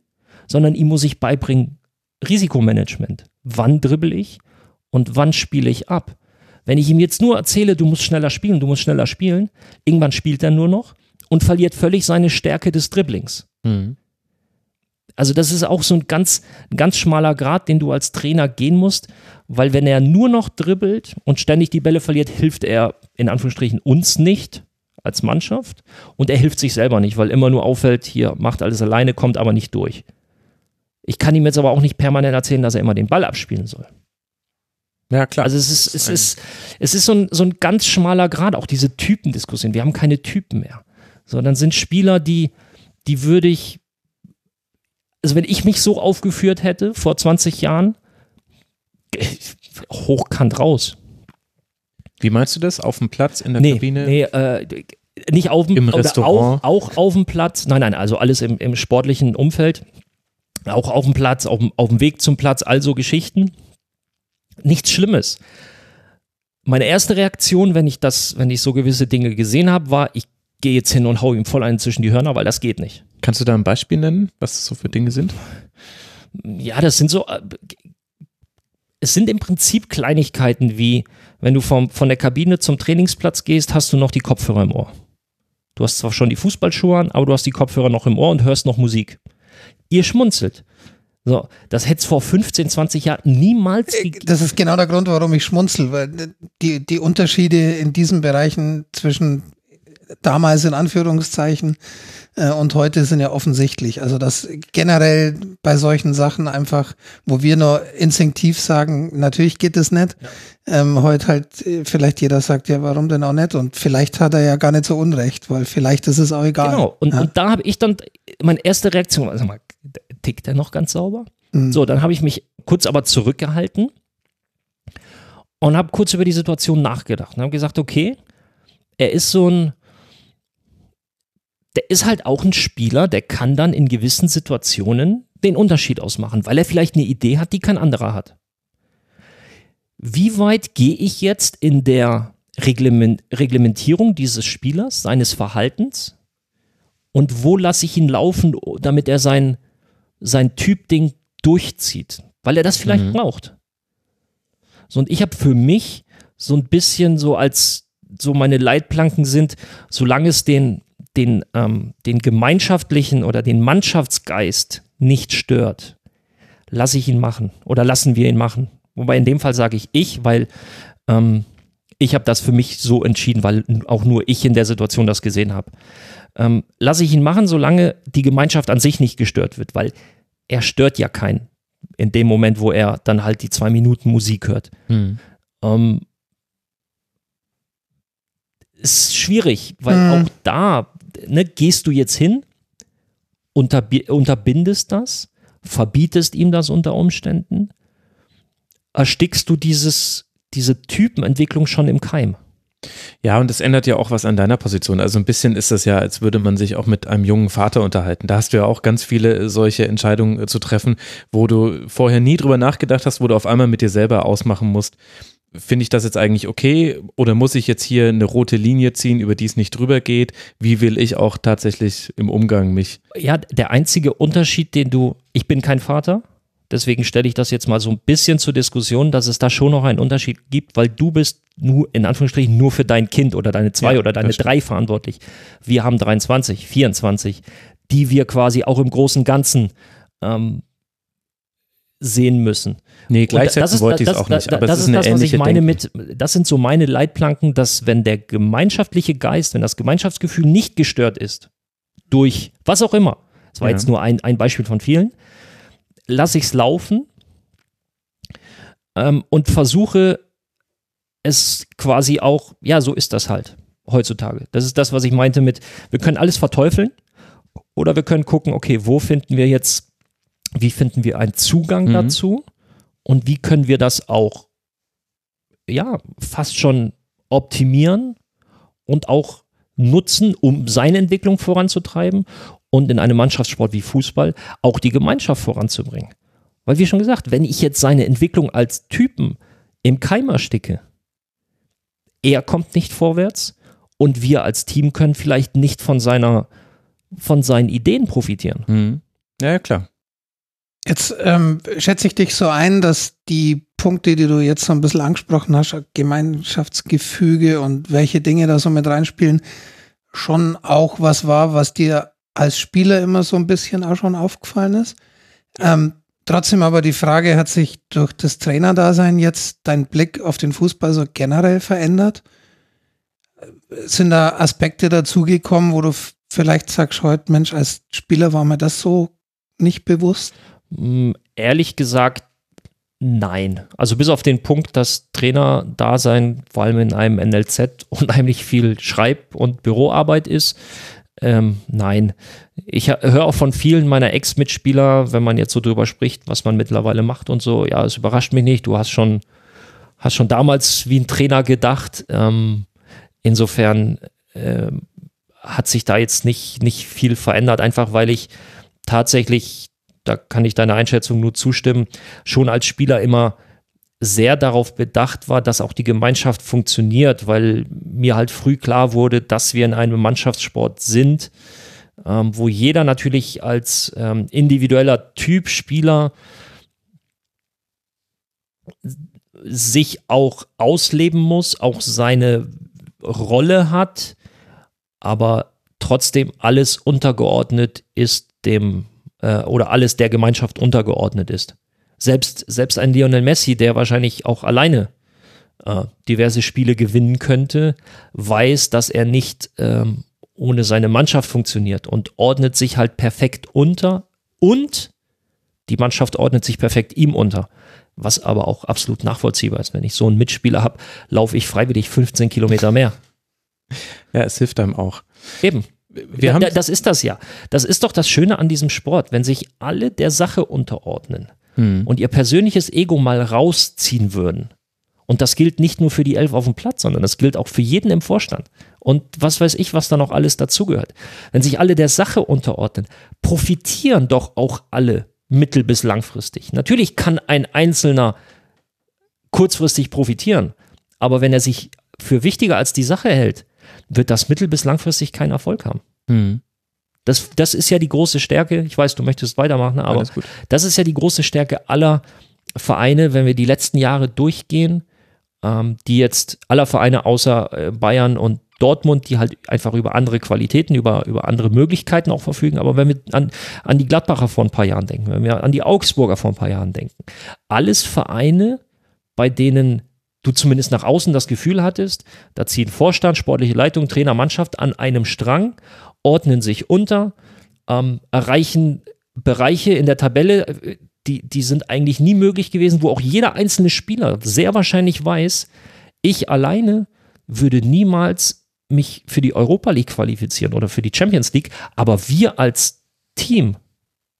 sondern ihm muss ich beibringen, Risikomanagement. Wann dribbel ich und wann spiele ich ab? Wenn ich ihm jetzt nur erzähle, du musst schneller spielen, du musst schneller spielen, irgendwann spielt er nur noch und verliert völlig seine Stärke des Dribblings. Mhm. Also das ist auch so ein ganz, ganz schmaler Grad, den du als Trainer gehen musst, weil wenn er nur noch dribbelt und ständig die Bälle verliert, hilft er in Anführungsstrichen uns nicht als Mannschaft und er hilft sich selber nicht, weil immer nur auffällt, hier macht alles alleine, kommt aber nicht durch. Ich kann ihm jetzt aber auch nicht permanent erzählen, dass er immer den Ball abspielen soll. Ja, klar. Also es ist, es ist, es ist so ein, so ein ganz schmaler Grad, auch diese Typendiskussion. Wir haben keine Typen mehr. Sondern sind Spieler, die, die würde ich, also wenn ich mich so aufgeführt hätte vor 20 Jahren, hochkant raus. Wie meinst du das? Auf dem Platz, in der nee, Kabine? Nee, äh, nicht auf dem Im Restaurant. Auch, auch auf dem Platz. Nein, nein, also alles im, im sportlichen Umfeld. Auch auf dem Platz, auf dem, auf dem Weg zum Platz, also Geschichten nichts Schlimmes. Meine erste Reaktion, wenn ich das, wenn ich so gewisse Dinge gesehen habe, war, ich gehe jetzt hin und hau ihm voll einen zwischen die Hörner, weil das geht nicht. Kannst du da ein Beispiel nennen, was das so für Dinge sind? Ja, das sind so, äh, es sind im Prinzip Kleinigkeiten wie, wenn du vom, von der Kabine zum Trainingsplatz gehst, hast du noch die Kopfhörer im Ohr. Du hast zwar schon die Fußballschuhe an, aber du hast die Kopfhörer noch im Ohr und hörst noch Musik. Ihr schmunzelt. So, das hätte es vor 15, 20 Jahren niemals äh, gegeben. Das ist genau der Grund, warum ich schmunzel, weil die, die Unterschiede in diesen Bereichen zwischen damals in Anführungszeichen äh, und heute sind ja offensichtlich. Also das generell bei solchen Sachen einfach, wo wir nur instinktiv sagen, natürlich geht es nicht. Ja. Ähm, heute halt äh, vielleicht jeder sagt, ja, warum denn auch nicht? Und vielleicht hat er ja gar nicht so Unrecht, weil vielleicht ist es auch egal. Genau, und, ja. und da habe ich dann, meine erste Reaktion, also mal, tickt er noch ganz sauber? Mhm. So, dann habe ich mich kurz aber zurückgehalten und habe kurz über die Situation nachgedacht und habe gesagt, okay, er ist so ein, der ist halt auch ein Spieler, der kann dann in gewissen Situationen den Unterschied ausmachen, weil er vielleicht eine Idee hat, die kein anderer hat. Wie weit gehe ich jetzt in der Reglement Reglementierung dieses Spielers, seines Verhaltens? Und wo lasse ich ihn laufen, damit er sein sein Typ-Ding durchzieht, weil er das vielleicht mhm. braucht. So, und ich habe für mich so ein bisschen so als so meine Leitplanken sind, solange es den, den, ähm, den gemeinschaftlichen oder den Mannschaftsgeist nicht stört, lasse ich ihn machen oder lassen wir ihn machen. Wobei in dem Fall sage ich ich, weil ähm, ich habe das für mich so entschieden, weil auch nur ich in der Situation das gesehen habe. Ähm, lasse ich ihn machen, solange die Gemeinschaft an sich nicht gestört wird, weil er stört ja keinen in dem Moment, wo er dann halt die zwei Minuten Musik hört. Mhm. Ähm, ist schwierig, weil mhm. auch da ne, gehst du jetzt hin, unterb unterbindest das, verbietest ihm das unter Umständen, erstickst du dieses, diese Typenentwicklung schon im Keim. Ja, und es ändert ja auch was an deiner Position. Also ein bisschen ist das ja, als würde man sich auch mit einem jungen Vater unterhalten. Da hast du ja auch ganz viele solche Entscheidungen äh, zu treffen, wo du vorher nie drüber nachgedacht hast, wo du auf einmal mit dir selber ausmachen musst. Finde ich das jetzt eigentlich okay oder muss ich jetzt hier eine rote Linie ziehen, über die es nicht drüber geht? Wie will ich auch tatsächlich im Umgang mich? Ja, der einzige Unterschied, den du, ich bin kein Vater, Deswegen stelle ich das jetzt mal so ein bisschen zur Diskussion, dass es da schon noch einen Unterschied gibt, weil du bist nur, in Anführungsstrichen, nur für dein Kind oder deine zwei Ja, oder deine das drei verantwortlich. Wir haben 23, 24, die wir quasi auch im großen Ganzen ähm, sehen müssen. Nee, gleichsetzen wollte ich es auch nicht, aber das ist eine das, was ich meine Denke. mit, das sind so meine Leitplanken, dass wenn der gemeinschaftliche Geist, wenn das Gemeinschaftsgefühl nicht gestört ist, durch was auch immer, das war Ja. jetzt nur ein, ein Beispiel von vielen, lasse ich es laufen ähm, und versuche es quasi auch, ja, so ist das halt heutzutage. Das ist das, was ich meinte mit, wir können alles verteufeln oder wir können gucken, okay, wo finden wir jetzt, wie finden wir einen Zugang Mhm. dazu und wie können wir das auch, ja, fast schon optimieren und auch nutzen, um seine Entwicklung voranzutreiben und in einem Mannschaftssport wie Fußball auch die Gemeinschaft voranzubringen. Weil wie schon gesagt, wenn ich jetzt seine Entwicklung als Typen im Keim ersticke, er kommt nicht vorwärts und wir als Team können vielleicht nicht von seiner von seinen Ideen profitieren. Mhm. Ja, ja, klar. Jetzt ähm, schätze ich dich so ein, dass die Punkte, die du jetzt so ein bisschen angesprochen hast, Gemeinschaftsgefüge und welche Dinge da so mit reinspielen, schon auch was war, was dir als Spieler immer so ein bisschen auch schon aufgefallen ist. Ähm, trotzdem aber die Frage, hat sich durch das Trainerdasein jetzt dein Blick auf den Fußball so generell verändert? Sind da Aspekte dazugekommen, wo du vielleicht sagst heute, Mensch, als Spieler war mir das so nicht bewusst? Mm, Ehrlich gesagt, nein. Also bis auf den Punkt, dass Trainer-Dasein vor allem in einem NLZ unheimlich viel Schreib- und Büroarbeit ist. Ähm, nein. Ich höre auch von vielen meiner Ex-Mitspieler, wenn man jetzt so drüber spricht, was man mittlerweile macht und so, ja, es überrascht mich nicht. Du hast schon, hast schon damals wie ein Trainer gedacht. Ähm, insofern ähm, hat sich da jetzt nicht, nicht viel verändert, einfach weil ich tatsächlich, da kann ich deiner Einschätzung nur zustimmen, schon als Spieler immer sehr darauf bedacht war, dass auch die Gemeinschaft funktioniert, weil mir halt früh klar wurde, dass wir in einem Mannschaftssport sind, ähm, wo jeder natürlich als ähm, individueller Typ Spieler sich auch ausleben muss, auch seine Rolle hat, aber trotzdem alles untergeordnet ist dem äh, oder alles der Gemeinschaft untergeordnet ist. Selbst, selbst ein Lionel Messi, der wahrscheinlich auch alleine äh, diverse Spiele gewinnen könnte, weiß, dass er nicht ähm, ohne seine Mannschaft funktioniert und ordnet sich halt perfekt unter und die Mannschaft ordnet sich perfekt ihm unter. Was aber auch absolut nachvollziehbar ist. Wenn ich so einen Mitspieler habe, laufe ich freiwillig 15 Kilometer mehr. Ja, es hilft einem auch. Eben. Wir haben da- das ist das ja. Das ist doch das Schöne an diesem Sport, wenn sich alle der Sache unterordnen Hm. und ihr persönliches Ego mal rausziehen würden. Und das gilt nicht nur für die Elf auf dem Platz, sondern das gilt auch für jeden im Vorstand. Und was weiß ich, was da noch alles dazugehört. Wenn sich alle der Sache unterordnen, profitieren doch auch alle mittel- bis langfristig. Natürlich kann ein Einzelner kurzfristig profitieren, aber wenn er sich für wichtiger als die Sache hält, wird das mittel- bis langfristig keinen Erfolg haben. Hm. Das, das ist ja die große Stärke. Ich weiß, du möchtest weitermachen, aber das ist ja die große Stärke aller Vereine, wenn wir die letzten Jahre durchgehen, ähm, die jetzt aller Vereine außer äh, Bayern und Dortmund, die halt einfach über andere Qualitäten, über, über andere Möglichkeiten auch verfügen. Aber wenn wir an, an die Gladbacher vor ein paar Jahren denken, wenn wir an die Augsburger vor ein paar Jahren denken, alles Vereine, bei denen du zumindest nach außen das Gefühl hattest, da ziehen Vorstand, sportliche Leitung, Trainer, Mannschaft an einem Strang, ordnen sich unter, ähm, erreichen Bereiche in der Tabelle, äh, die, die sind eigentlich nie möglich gewesen, wo auch jeder einzelne Spieler sehr wahrscheinlich weiß, ich alleine würde niemals mich für die Europa League qualifizieren oder für die Champions League, aber wir als Team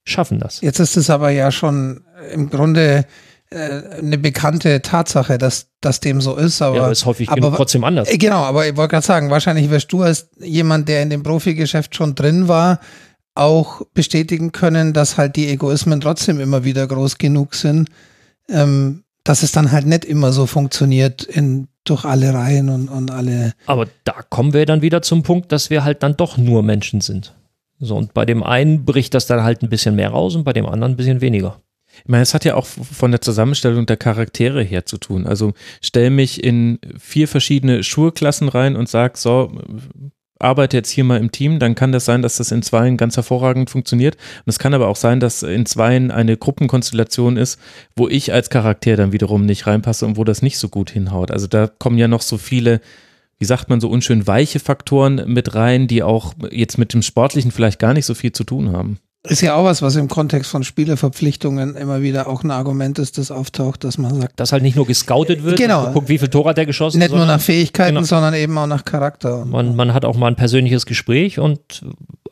schaffen das. Jetzt ist es aber ja schon im Grunde eine bekannte Tatsache, dass, dass dem so ist. Aber, ja, ist häufig aber, trotzdem anders. Äh, genau, aber ich wollte gerade sagen, wahrscheinlich wirst du als jemand, der in dem Profigeschäft schon drin war, auch bestätigen können, dass halt die Egoismen trotzdem immer wieder groß genug sind, ähm, dass es dann halt nicht immer so funktioniert in, durch alle Reihen und, und alle. Aber da kommen wir dann wieder zum Punkt, dass wir halt dann doch nur Menschen sind. So, und bei dem einen bricht das dann halt ein bisschen mehr raus und bei dem anderen ein bisschen weniger. Ich meine, es hat ja auch von der Zusammenstellung der Charaktere her zu tun. Also stell mich in vier verschiedene Schulklassen rein und sag, so, arbeite jetzt hier mal im Team, dann kann das sein, dass das in Zweien ganz hervorragend funktioniert. Und es kann aber auch sein, dass in Zweien eine Gruppenkonstellation ist, wo ich als Charakter dann wiederum nicht reinpasse und wo das nicht so gut hinhaut. Also da kommen ja noch so viele, wie sagt man, so unschön weiche Faktoren mit rein, die auch jetzt mit dem Sportlichen vielleicht gar nicht so viel zu tun haben. Ist ja auch was, was im Kontext von Spieleverpflichtungen immer wieder auch ein Argument ist, das auftaucht, dass man sagt. Dass halt nicht nur gescoutet wird, genau. guckt, wie viel Tor hat der geschossen. Nicht nur nach Fähigkeiten, genau. sondern eben auch nach Charakter. Man, man hat auch mal ein persönliches Gespräch und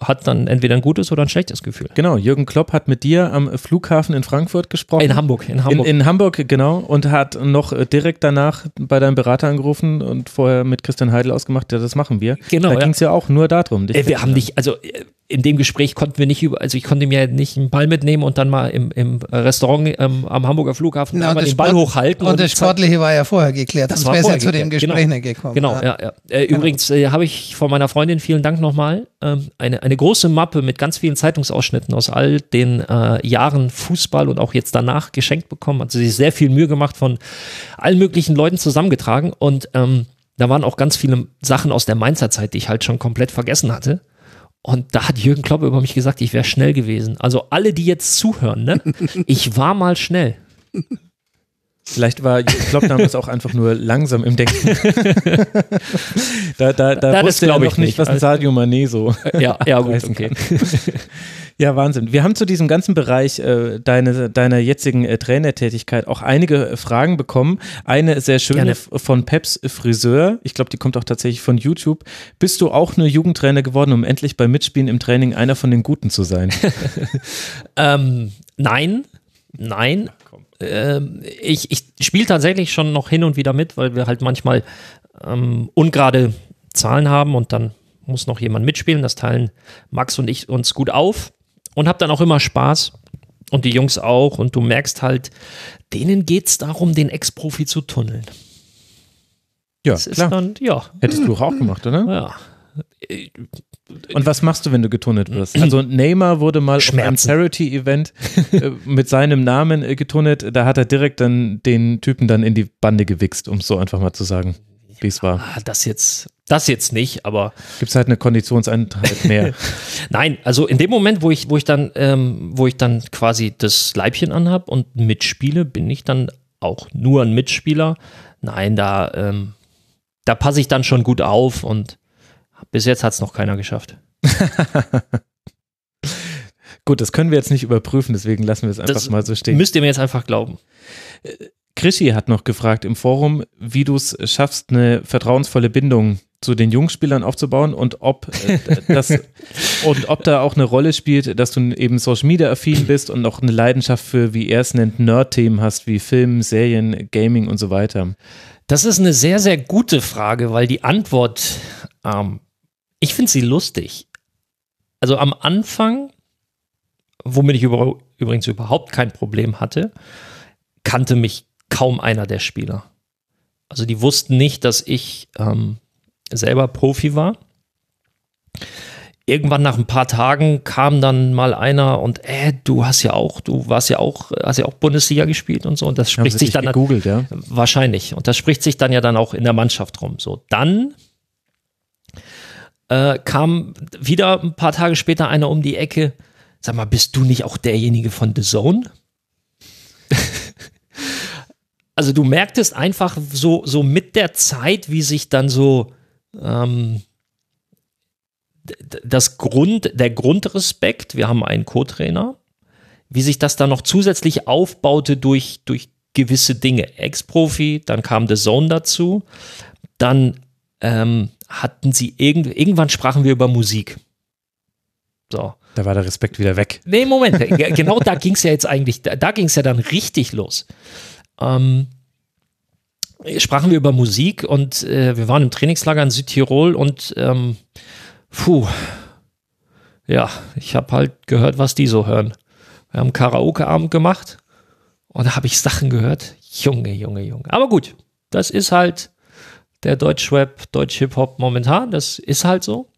hat dann entweder ein gutes oder ein schlechtes Gefühl. Genau, Jürgen Klopp hat mit dir am Flughafen in Frankfurt gesprochen. In Hamburg, in Hamburg. In, in Hamburg, genau. Und hat noch direkt danach bei deinem Berater angerufen und vorher mit Christian Heidel ausgemacht, ja, das machen wir. Genau. Da ja. ging es ja auch nur darum. Äh, wir haben nicht, also äh, in dem Gespräch konnten wir nicht über, also ich konnte mir nicht einen Ball mitnehmen und dann mal im, im Restaurant ähm, am Hamburger Flughafen Na, den Sport, Ball hochhalten. Und, und das Sportliche war ja vorher geklärt, das sonst wäre es ja zu dem Gespräch genau. nicht gekommen. Genau, ja, ja. Äh, genau. Übrigens äh, habe ich von meiner Freundin, vielen Dank nochmal, ähm, eine, eine große Mappe mit ganz vielen Zeitungsausschnitten aus all den äh, Jahren Fußball und auch jetzt danach geschenkt bekommen. Hat sie sich sehr viel Mühe gemacht, von allen möglichen Leuten zusammengetragen und ähm, da waren auch ganz viele Sachen aus der Mainzer Zeit, die ich halt schon komplett vergessen hatte. Und da hat Jürgen Klopp über mich gesagt, ich wäre schnell gewesen. Also alle, die jetzt zuhören, ne? Ich war mal schnell. Vielleicht war Klopp damals auch einfach nur langsam im Denken. da da, da das wusste er glaube noch ich nicht, nicht. was ein Sadio Mané so Ja, ja gut, okay. kann. Ja, Wahnsinn. Wir haben zu diesem ganzen Bereich äh, deine, deiner jetzigen äh, Trainertätigkeit auch einige äh, Fragen bekommen. Eine sehr schöne f- von Peps Friseur. Ich glaube, die kommt auch tatsächlich von YouTube. Bist du auch nur Jugendtrainer geworden, um endlich beim Mitspielen im Training einer von den Guten zu sein? Ähm, nein, nein. Ähm, ich ich spiele tatsächlich schon noch hin und wieder mit, weil wir halt manchmal ähm, ungerade Zahlen haben und dann muss noch jemand mitspielen. Das teilen Max und ich uns gut auf und habe dann auch immer Spaß. Und die Jungs auch. Und du merkst halt, denen geht es darum, den Ex-Profi zu tunneln. Ja, Das ist dann, ja, Hättest du auch gemacht, oder? ja. Und was machst du, wenn du getunnelt wirst? Also Neymar wurde mal auf einem Schmerzen. Charity-Event äh, mit seinem Namen äh, getunnelt. Da hat er direkt dann den Typen dann in die Bande gewichst, um es so einfach mal zu sagen, wie es war. Ah, Das jetzt, das jetzt nicht, aber Gibt es halt eine Konditionseinheit mehr. Nein, also in dem Moment, wo ich, wo ich dann, ähm, wo ich dann quasi das Leibchen anhab und mitspiele, bin ich dann auch nur ein Mitspieler. Nein, da, ähm, da passe ich dann schon gut auf und bis jetzt hat es noch keiner geschafft. Gut, das können wir jetzt nicht überprüfen, deswegen lassen wir es einfach Das mal so stehen. Müsst ihr mir jetzt einfach glauben. Krischi hat noch gefragt im Forum, wie du es schaffst, eine vertrauensvolle Bindung zu den Jungspielern aufzubauen und ob äh, das und ob da auch eine Rolle spielt, dass du eben Social Media affin bist und auch eine Leidenschaft für, wie er es nennt, Nerd-Themen hast, wie Film, Serien, Gaming und so weiter. Das ist eine sehr, sehr gute Frage, weil die Antwort, ähm, ich finde sie lustig. Also am Anfang, womit ich über, übrigens überhaupt kein Problem hatte, kannte mich kaum einer der Spieler. Also die wussten nicht, dass ich ähm, selber Profi war. Irgendwann nach ein paar Tagen kam dann mal einer und äh, du hast ja auch, du warst ja auch, hast ja auch Bundesliga gespielt und so und das spricht sich dann gegoogelt, ja? Wahrscheinlich. Und das spricht sich dann ja dann auch in der Mannschaft rum. So, dann äh, kam wieder ein paar Tage später einer um die Ecke. Sag mal, bist du nicht auch derjenige von The Zone? also du merktest einfach so, so mit der Zeit, wie sich dann so ähm, das Grund, der Grundrespekt, wir haben einen Co-Trainer, wie sich das dann noch zusätzlich aufbaute durch, durch gewisse Dinge. Ex-Profi, dann kam The Zone dazu, dann ähm, hatten sie irgend, irgendwann sprachen wir über Musik. So. Da war der Respekt wieder weg. Nee, Moment, Ge- genau da ging es ja jetzt eigentlich, da, da ging es ja dann richtig los. ähm, sprachen wir über Musik und äh, wir waren im Trainingslager in Südtirol und ähm, puh, ja, ich habe halt gehört, was die so hören. Wir haben Karaoke-Abend gemacht und da habe ich Sachen gehört. Junge, Junge, Junge. Aber gut, das ist halt der Deutschrap, Deutsch-Hip-Hop momentan. Das ist halt so.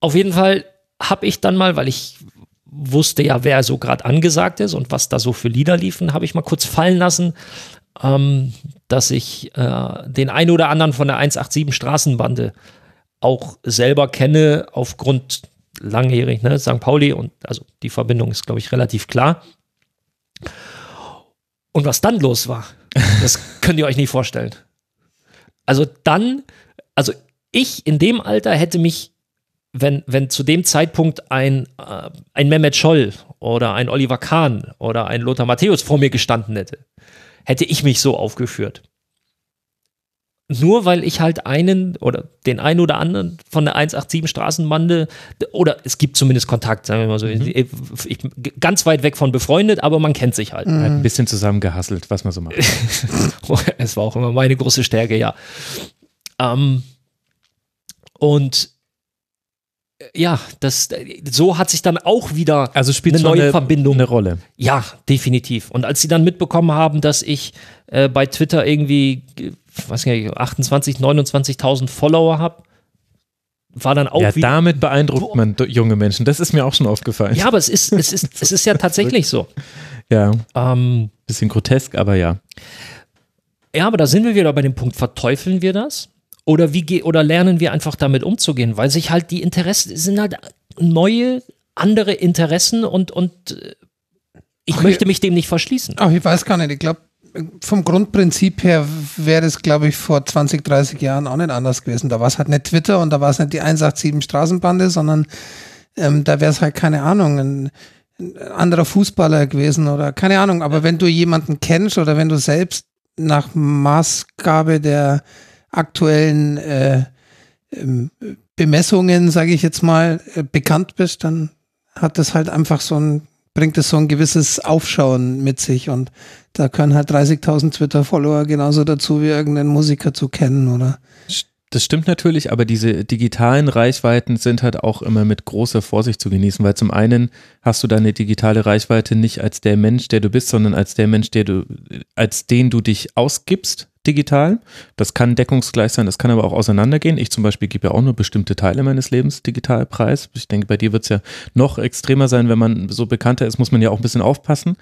Auf jeden Fall habe ich dann mal, weil ich wusste ja, wer so gerade angesagt ist und was da so für Lieder liefen, habe ich mal kurz fallen lassen, ähm, dass ich äh, den ein oder anderen von der 187 Straßenbande auch selber kenne, aufgrund langjährig, ne, St. Pauli und also die Verbindung ist, glaube ich, relativ klar. Und was dann los war, das könnt ihr euch nicht vorstellen. Also dann, also ich in dem Alter hätte mich, wenn, wenn zu dem Zeitpunkt ein, äh, ein Mehmet Scholl oder ein Oliver Kahn oder ein Lothar Matthäus vor mir gestanden hätte, hätte ich mich so aufgeführt. Nur weil ich halt einen oder den einen oder anderen von der 187 Straßenbande oder es gibt zumindest Kontakt, sagen wir mal so. Mhm. Ich, ich, ganz weit weg von befreundet, aber man kennt sich halt. Mhm. Ein bisschen zusammen gehasselt, was man so macht. es war auch immer meine große Stärke, ja. Ähm, und ja, das, so hat sich dann auch wieder also spielt eine neue eine, Verbindung eine Rolle. Ja, definitiv. Und als sie dann mitbekommen haben, dass ich äh, bei Twitter irgendwie, was nicht, 28, 29.000 Follower habe, war dann auch ja, wieder. damit beeindruckt man junge Menschen. Das ist mir auch schon aufgefallen. Ja, aber es ist, es ist, es ist ja tatsächlich so. Ja. Ähm, Bisschen grotesk, aber ja. Ja, aber da sind wir wieder bei dem Punkt, verteufeln wir das? Oder wie oder lernen wir einfach damit umzugehen, weil sich halt die Interessen sind halt neue, andere Interessen und, und äh, ich ach, möchte mich dem nicht verschließen. Ach, ich weiß gar nicht. Ich glaube, vom Grundprinzip her wäre es, glaube ich, vor 20, 30 Jahren auch nicht anders gewesen. Da war es halt nicht Twitter und da war es nicht die 187 Straßenbande, sondern ähm, da wäre es halt, keine Ahnung, ein, ein anderer Fußballer gewesen oder keine Ahnung. Aber wenn du jemanden kennst oder wenn du selbst nach Maßgabe der aktuellen äh, ähm, Bemessungen, sage ich jetzt mal, äh, bekannt bist, dann hat das halt einfach so ein, bringt es so ein gewisses Aufschauen mit sich. Und da können halt 30.000 Twitter-Follower genauso dazu wie irgendeinen Musiker zu kennen oder? Das stimmt natürlich, aber diese digitalen Reichweiten sind halt auch immer mit großer Vorsicht zu genießen, weil zum einen hast du deine digitale Reichweite nicht als der Mensch, der du bist, sondern als der Mensch, der du, als den du dich ausgibst digital. Das kann deckungsgleich sein, das kann aber auch auseinandergehen. Ich zum Beispiel gebe ja auch nur bestimmte Teile meines Lebens digital preis. Ich denke, bei dir wird es ja noch extremer sein, wenn man so bekannter ist, muss man ja auch ein bisschen aufpassen.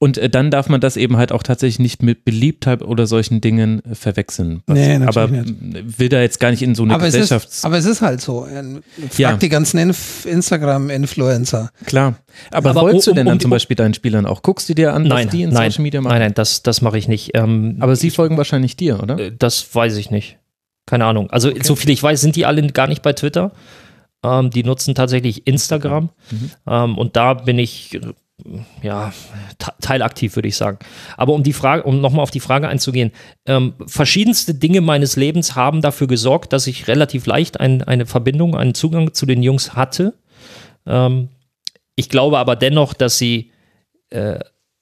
Und äh, dann darf man das eben halt auch tatsächlich nicht mit Beliebtheit oder solchen Dingen äh, verwechseln. Was, nee, aber nicht. will da jetzt gar nicht in so eine aber Gesellschaft. Es ist, aber es ist halt so. Frag ja. die ganzen Inf Instagram-Influencer. Klar. Aber, aber wolltest um, du denn um, dann zum Beispiel deinen Spielern auch? Guckst du dir an, nein, was die in nein, Social Media machen? Nein, nein, das, das mache ich nicht. Ähm, aber sie folgen wahrscheinlich dir, oder? Äh, das weiß ich nicht. Keine Ahnung. Also, okay. so viel ich weiß, sind die alle gar nicht bei Twitter. Ähm, die nutzen tatsächlich Instagram. Mhm. Ähm, und da bin ich ja, teilaktiv, würde ich sagen. Aber um die Frage, um nochmal auf die Frage einzugehen, ähm, verschiedenste Dinge meines Lebens haben dafür gesorgt, dass ich relativ leicht ein, eine Verbindung, einen Zugang zu den Jungs hatte. Ähm, ich glaube aber dennoch, dass sie, äh,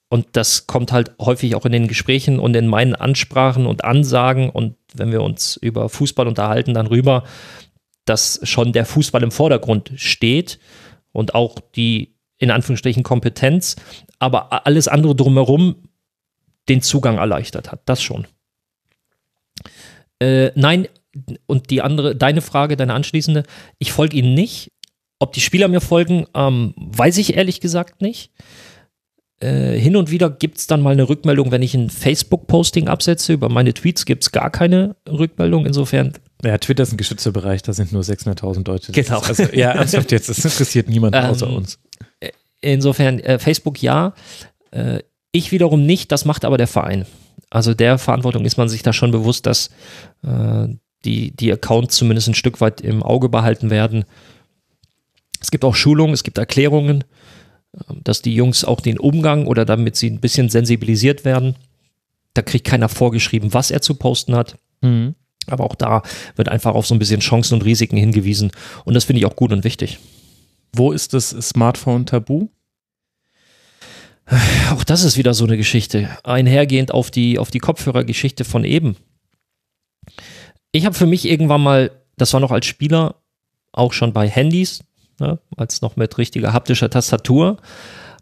und das kommt halt häufig auch in den Gesprächen und in meinen Ansprachen und Ansagen und wenn wir uns über Fußball unterhalten, dann rüber, dass schon der Fußball im Vordergrund steht und auch die in Anführungsstrichen Kompetenz, aber alles andere drumherum den Zugang erleichtert hat. Das schon. Äh, nein, und die andere, deine Frage, deine anschließende, ich folge ihnen nicht. Ob die Spieler mir folgen, ähm, weiß ich ehrlich gesagt nicht. Äh, hin und wieder gibt es dann mal eine Rückmeldung, wenn ich ein Facebook-Posting absetze. Über meine Tweets gibt es gar keine Rückmeldung. Insofern. Ja, Twitter ist ein geschützter Bereich, da sind nur 600.000 Deutsche. Genau. also, ja, ernsthaft jetzt, das interessiert niemanden ähm, außer uns. Insofern äh, Facebook ja, äh, ich wiederum nicht, das macht aber der Verein. Also der Verantwortung ist man sich da schon bewusst, dass äh, die, die Accounts zumindest ein Stück weit im Auge behalten werden. Es gibt auch Schulungen, es gibt Erklärungen, äh, dass die Jungs auch den Umgang oder damit sie ein bisschen sensibilisiert werden. Da kriegt keiner vorgeschrieben, was er zu posten hat. Mhm. Aber auch da wird einfach auf so ein bisschen Chancen und Risiken hingewiesen. Und das finde ich auch gut und wichtig. Wo ist das Smartphone tabu? Auch das ist wieder so eine Geschichte. Einhergehend auf die, auf die Kopfhörergeschichte von eben. Ich habe für mich irgendwann mal, das war noch als Spieler, auch schon bei Handys, ne, als noch mit richtiger haptischer Tastatur, habe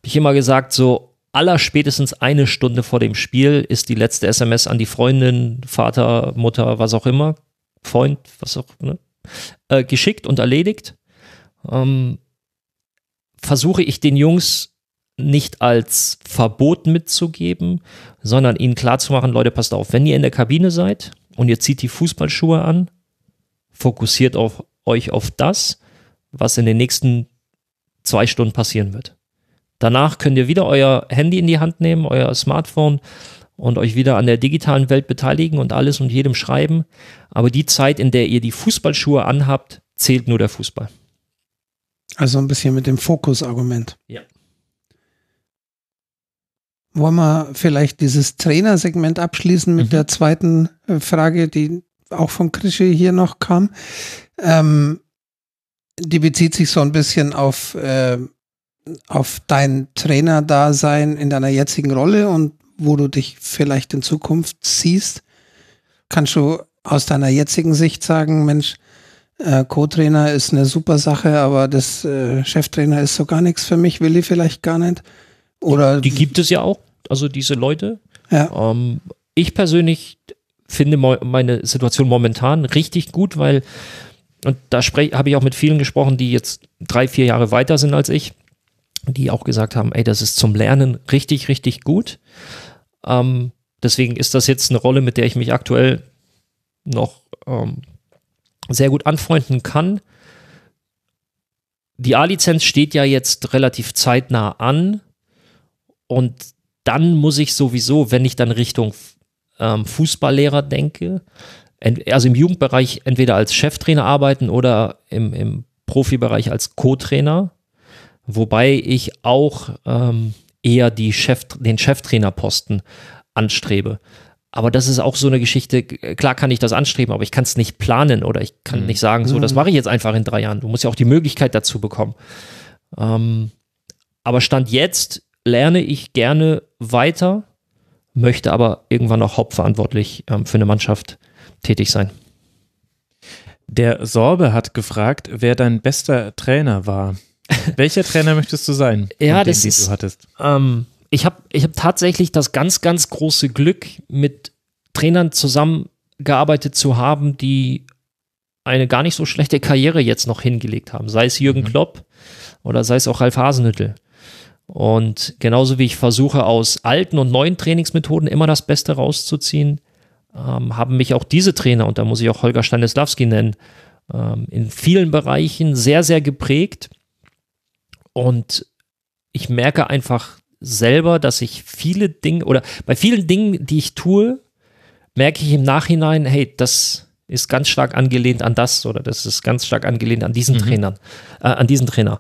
ich immer gesagt, so aller spätestens eine Stunde vor dem Spiel ist die letzte SMS an die Freundin, Vater, Mutter, was auch immer, Freund, was auch, ne, äh, geschickt und erledigt. Ähm, versuche ich den Jungs nicht als Verbot mitzugeben, sondern ihnen klarzumachen, Leute, passt auf, wenn ihr in der Kabine seid und ihr zieht die Fußballschuhe an, fokussiert auf, euch auf das, was in den nächsten zwei Stunden passieren wird. Danach könnt ihr wieder euer Handy in die Hand nehmen, euer Smartphone und euch wieder an der digitalen Welt beteiligen und alles und jedem schreiben. Aber die Zeit, in der ihr die Fußballschuhe anhabt, zählt nur der Fußball. Also ein bisschen mit dem Fokusargument. Ja. Wollen wir vielleicht dieses Trainersegment abschließen mit Mhm. der zweiten äh, Frage, die auch von Krische hier noch kam. Ähm, die bezieht sich so ein bisschen auf, äh, auf dein Trainerdasein in deiner jetzigen Rolle und wo du dich vielleicht in Zukunft siehst. Kannst du aus deiner jetzigen Sicht sagen, Mensch, äh, Co-Trainer ist eine super Sache, aber das äh, Cheftrainer ist so gar nichts für mich, will ich vielleicht gar nicht. Oder Die gibt es ja auch, also diese Leute. ja. Ähm, ich persönlich finde meine Situation momentan richtig gut, weil, und da habe ich auch mit vielen gesprochen, die jetzt drei, vier Jahre weiter sind als ich, die auch gesagt haben, ey, das ist zum Lernen richtig, richtig gut. Ähm, deswegen ist das jetzt eine Rolle, mit der ich mich aktuell noch ähm, sehr gut anfreunden kann. Die A-Lizenz steht ja jetzt relativ zeitnah an und dann muss ich sowieso, wenn ich dann Richtung ähm, Fußballlehrer denke, also im Jugendbereich entweder als Cheftrainer arbeiten oder im, im Profibereich als Co-Trainer, wobei ich auch ähm, eher die Chef, den Cheftrainerposten anstrebe. Aber das ist auch so eine Geschichte, klar kann ich das anstreben, aber ich kann es nicht planen oder ich kann Mhm. nicht sagen, so, das mache ich jetzt einfach in drei Jahren. Du musst ja auch die Möglichkeit dazu bekommen. Ähm, aber Stand jetzt lerne ich gerne weiter, möchte aber irgendwann auch hauptverantwortlich ähm, für eine Mannschaft tätig sein. Der Sorbe hat gefragt, wer dein bester Trainer war. Welcher Trainer möchtest du sein? Ja, das die ist- du hattest. Ähm, ich habe ich hab tatsächlich das ganz, ganz große Glück, mit Trainern zusammengearbeitet zu haben, die eine gar nicht so schlechte Karriere jetzt noch hingelegt haben. Sei es Jürgen Mhm. Klopp oder sei es auch Ralf Hasenhüttl. Und genauso wie ich versuche, aus alten und neuen Trainingsmethoden immer das Beste rauszuziehen, ähm, haben mich auch diese Trainer, und da muss ich auch Holger Stanislawski nennen, ähm, in vielen Bereichen sehr, sehr geprägt. Und ich merke einfach selber, dass ich viele Dinge oder bei vielen Dingen, die ich tue, merke ich im Nachhinein, hey, das ist ganz stark angelehnt an das oder das ist ganz stark angelehnt an diesen Mhm. Trainern, äh, an diesen Trainer.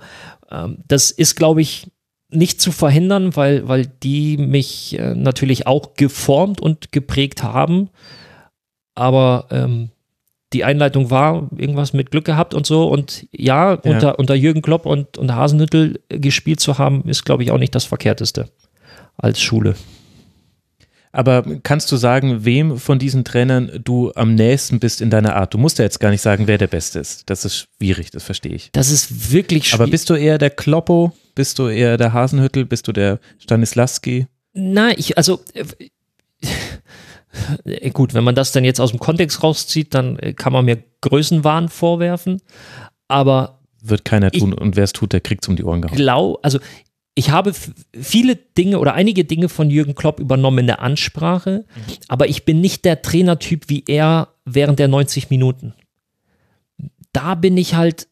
Ähm, das ist, glaube ich, nicht zu verhindern, weil, weil die mich äh, natürlich auch geformt und geprägt haben. Aber ähm, die Einleitung war irgendwas mit Glück gehabt und so. Und ja, Ja. Unter, unter Jürgen Klopp und, und Hasenhüttel gespielt zu haben, ist, glaube ich, auch nicht das Verkehrteste als Schule. Aber kannst du sagen, wem von diesen Trainern du am nächsten bist in deiner Art? Du musst ja jetzt gar nicht sagen, wer der Beste ist. Das ist schwierig, das verstehe ich. Das ist wirklich schwierig. Aber bist du eher der Kloppo? Bist du eher der Hasenhüttel? Bist du der Stanislawski? Na, ich, also, äh, gut, wenn man das dann jetzt aus dem Kontext rauszieht, dann äh, kann man mir Größenwahn vorwerfen. Aber Wird keiner tun und wer es tut, der kriegt's um die Ohren gehauen. glau, also ich habe viele Dinge oder einige Dinge von Jürgen Klopp übernommen in der Ansprache, aber ich bin nicht der Trainertyp wie er während der 90 Minuten. Da bin ich halt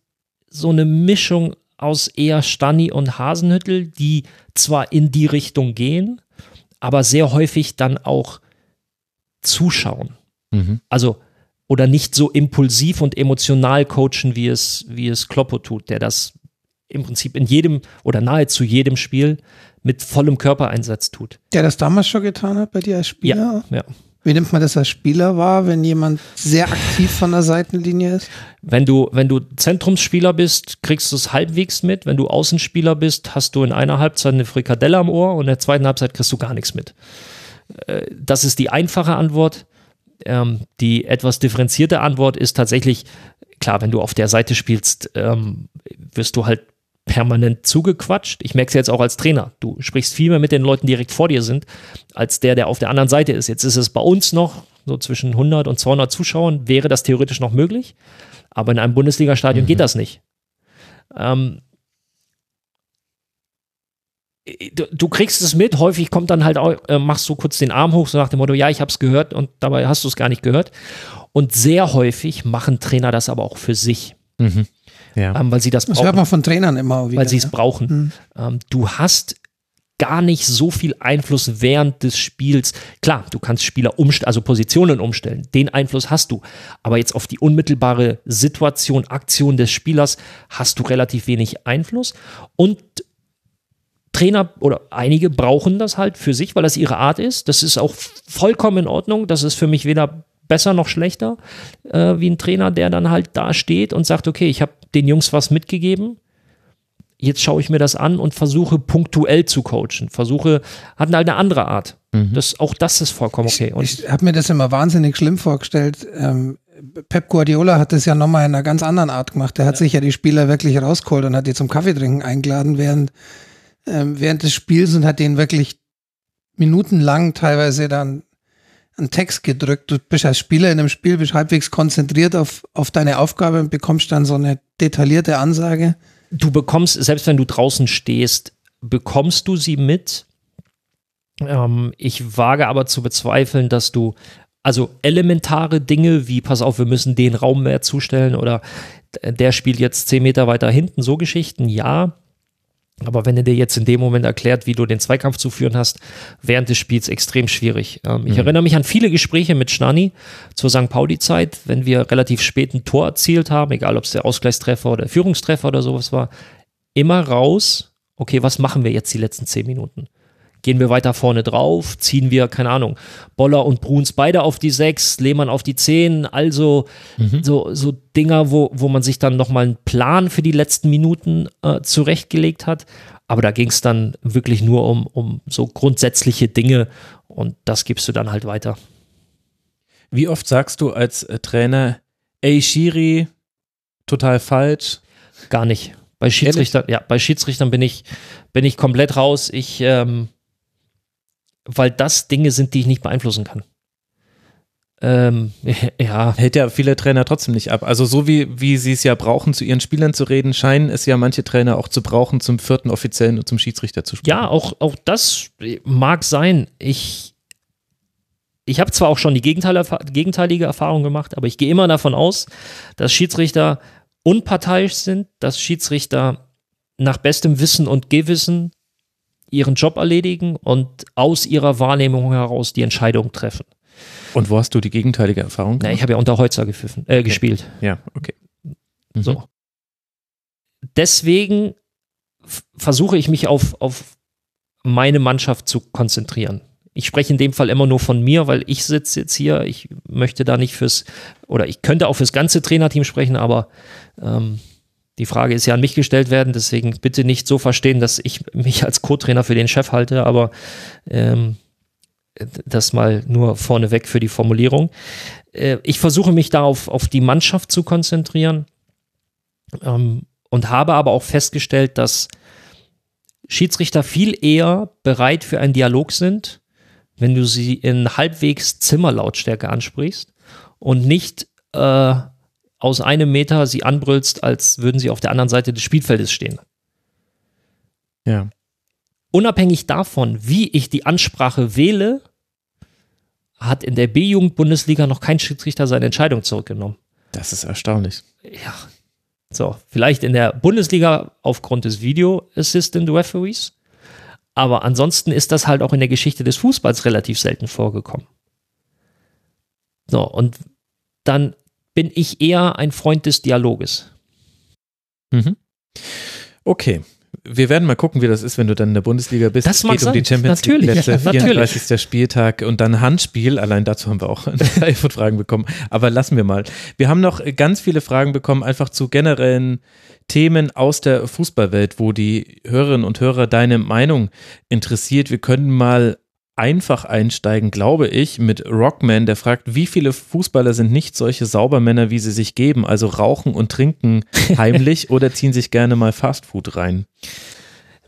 so eine Mischung aus eher Stani und Hasenhüttel, die zwar in die Richtung gehen, aber sehr häufig dann auch zuschauen. Mhm. Also oder nicht so impulsiv und emotional coachen, wie es, wie es Kloppo tut, der das im Prinzip in jedem oder nahezu jedem Spiel mit vollem Körpereinsatz tut. Der das damals schon getan hat bei dir als Spieler? Ja. Wie nimmt man das als Spieler wahr, wenn jemand sehr aktiv von der Seitenlinie ist? Wenn du, wenn du Zentrumsspieler bist, kriegst du es halbwegs mit. Wenn du Außenspieler bist, hast du in einer Halbzeit eine Frikadelle am Ohr und in der zweiten Halbzeit kriegst du gar nichts mit. Äh, das ist die einfache Antwort. Ähm, die etwas differenzierte Antwort ist tatsächlich, klar, wenn du auf der Seite spielst, ähm, wirst du halt permanent zugequatscht. Ich merke es jetzt auch als Trainer. Du sprichst viel mehr mit den Leuten, die direkt vor dir sind, als der, der auf der anderen Seite ist. Jetzt ist es bei uns noch so zwischen 100 und 200 Zuschauern, wäre das theoretisch noch möglich. Aber in einem Bundesliga-Stadion mhm. geht das nicht. Ähm, du, du, kriegst es mit, häufig kommt dann halt auch, äh, machst du kurz den Arm hoch, so nach dem Motto, ja, ich habe es gehört und dabei hast du es gar nicht gehört. Und sehr häufig machen Trainer das aber auch für sich. Mhm. Ja. Ähm, weil sie das, das brauchen. hört man von Trainern immer wieder. Weil sie es ja. brauchen. Mhm. Ähm, du hast gar nicht so viel Einfluss während des Spiels. Klar, du kannst Spieler umstellen, also Positionen umstellen. Den Einfluss hast du. Aber jetzt auf die unmittelbare Situation, Aktion des Spielers hast du relativ wenig Einfluss. Und Trainer oder einige brauchen das halt für sich, weil das ihre Art ist. Das ist auch vollkommen in Ordnung. Das ist für mich weder besser noch schlechter äh, wie ein Trainer, der dann halt da steht und sagt, okay, ich habe den Jungs was mitgegeben. Jetzt schaue ich mir das an und versuche punktuell zu coachen. Versuche, hat halt eine andere Art. Mhm. Das, auch das ist vollkommen okay. Und ich, ich habe mir das immer wahnsinnig schlimm vorgestellt. Ähm, Pep Guardiola hat das ja nochmal in einer ganz anderen Art gemacht. Der hat ja. sich ja die Spieler wirklich rausgeholt und hat die zum Kaffeetrinken eingeladen während, ähm, während des Spiels und hat denen wirklich minutenlang teilweise dann einen Text gedrückt. Du bist als Spieler in einem Spiel, bist halbwegs konzentriert auf, auf deine Aufgabe und bekommst dann so eine detaillierte Ansage. Du bekommst, selbst wenn du draußen stehst, bekommst du sie mit. Ähm, ich wage aber zu bezweifeln, dass du also elementare Dinge wie, pass auf, wir müssen den Raum mehr zustellen oder der spielt jetzt zehn Meter weiter hinten, so Geschichten, ja. Aber wenn er dir jetzt in dem Moment erklärt, wie du den Zweikampf zu führen hast, während des Spiels extrem schwierig. Ähm, ich mhm. erinnere mich an viele Gespräche mit Schnani zur St. Pauli-Zeit, wenn wir relativ spät ein Tor erzielt haben, egal ob es der Ausgleichstreffer oder der Führungstreffer oder sowas war, immer raus, okay, was machen wir jetzt die letzten zehn Minuten? Gehen wir weiter vorne drauf? Ziehen wir, keine Ahnung, Boller und Bruns beide auf die sechs, Lehmann auf die zehn? Also mhm. so, so Dinger, wo, wo man sich dann nochmal einen Plan für die letzten Minuten äh, zurechtgelegt hat. Aber da ging es dann wirklich nur um, um so grundsätzliche Dinge und das gibst du dann halt weiter. Wie oft sagst du als äh, Trainer, ey Shiri, total falsch? Gar nicht. Bei Schiedsrichtern, ja, bei Schiedsrichtern bin ich, bin ich komplett raus. Ich, ähm, weil das Dinge sind, die ich nicht beeinflussen kann. Ähm, ja. Hält ja viele Trainer trotzdem nicht ab. Also so wie, wie sie es ja brauchen, zu ihren Spielern zu reden, scheinen es ja manche Trainer auch zu brauchen, zum vierten Offiziellen und zum Schiedsrichter zu sprechen. Ja, auch, auch das mag sein. Ich, ich habe zwar auch schon die gegenteilige Erfahrung gemacht, aber ich gehe immer davon aus, dass Schiedsrichter unparteiisch sind, dass Schiedsrichter nach bestem Wissen und Gewissen ihren Job erledigen und aus ihrer Wahrnehmung heraus die Entscheidung treffen. Und wo hast du die gegenteilige Erfahrung? Na, ich habe ja unter Holzer gepfiffen, äh, okay. gespielt. Ja, okay. Mhm. So. Deswegen versuche ich mich auf, auf meine Mannschaft zu konzentrieren. Ich spreche in dem Fall immer nur von mir, weil ich sitze jetzt hier. Ich möchte da nicht fürs, oder ich könnte auch fürs ganze Trainerteam sprechen, aber ähm, die Frage ist ja an mich gestellt werden, deswegen bitte nicht so verstehen, dass ich mich als Co-Trainer für den Chef halte, aber ähm, das mal nur vorneweg für die Formulierung. Äh, ich versuche mich darauf auf die Mannschaft zu konzentrieren ähm, und habe aber auch festgestellt, dass Schiedsrichter viel eher bereit für einen Dialog sind, wenn du sie in halbwegs Zimmerlautstärke ansprichst und nicht äh, aus einem Meter sie anbrüllst, als würden sie auf der anderen Seite des Spielfeldes stehen. Ja. Unabhängig davon, wie ich die Ansprache wähle, hat in der B-Jugend-Bundesliga noch kein Schiedsrichter seine Entscheidung zurückgenommen. Das ist erstaunlich. Ja. So, vielleicht in der Bundesliga aufgrund des Video Assistant Referees, aber ansonsten ist das halt auch in der Geschichte des Fußballs relativ selten vorgekommen. So, und dann bin ich eher ein Freund des Dialoges. Mhm. Okay. wir werden mal gucken, wie das ist, wenn du dann in der Bundesliga bist. Das es geht um die sein. Champions Natürlich, League, letzte ja, natürlich. 34. Spieltag und dann Handspiel. Allein dazu haben wir auch eine Reihe von Fragen bekommen. Aber lassen wir mal. Wir haben noch ganz viele Fragen bekommen, einfach zu generellen Themen aus der Fußballwelt, wo die Hörerinnen und Hörer deine Meinung interessiert. Wir können mal einfach einsteigen, glaube ich, mit Rockman, der fragt, wie viele Fußballer sind nicht solche Saubermänner, wie sie sich geben, also rauchen und trinken heimlich oder ziehen sich gerne mal Fastfood rein?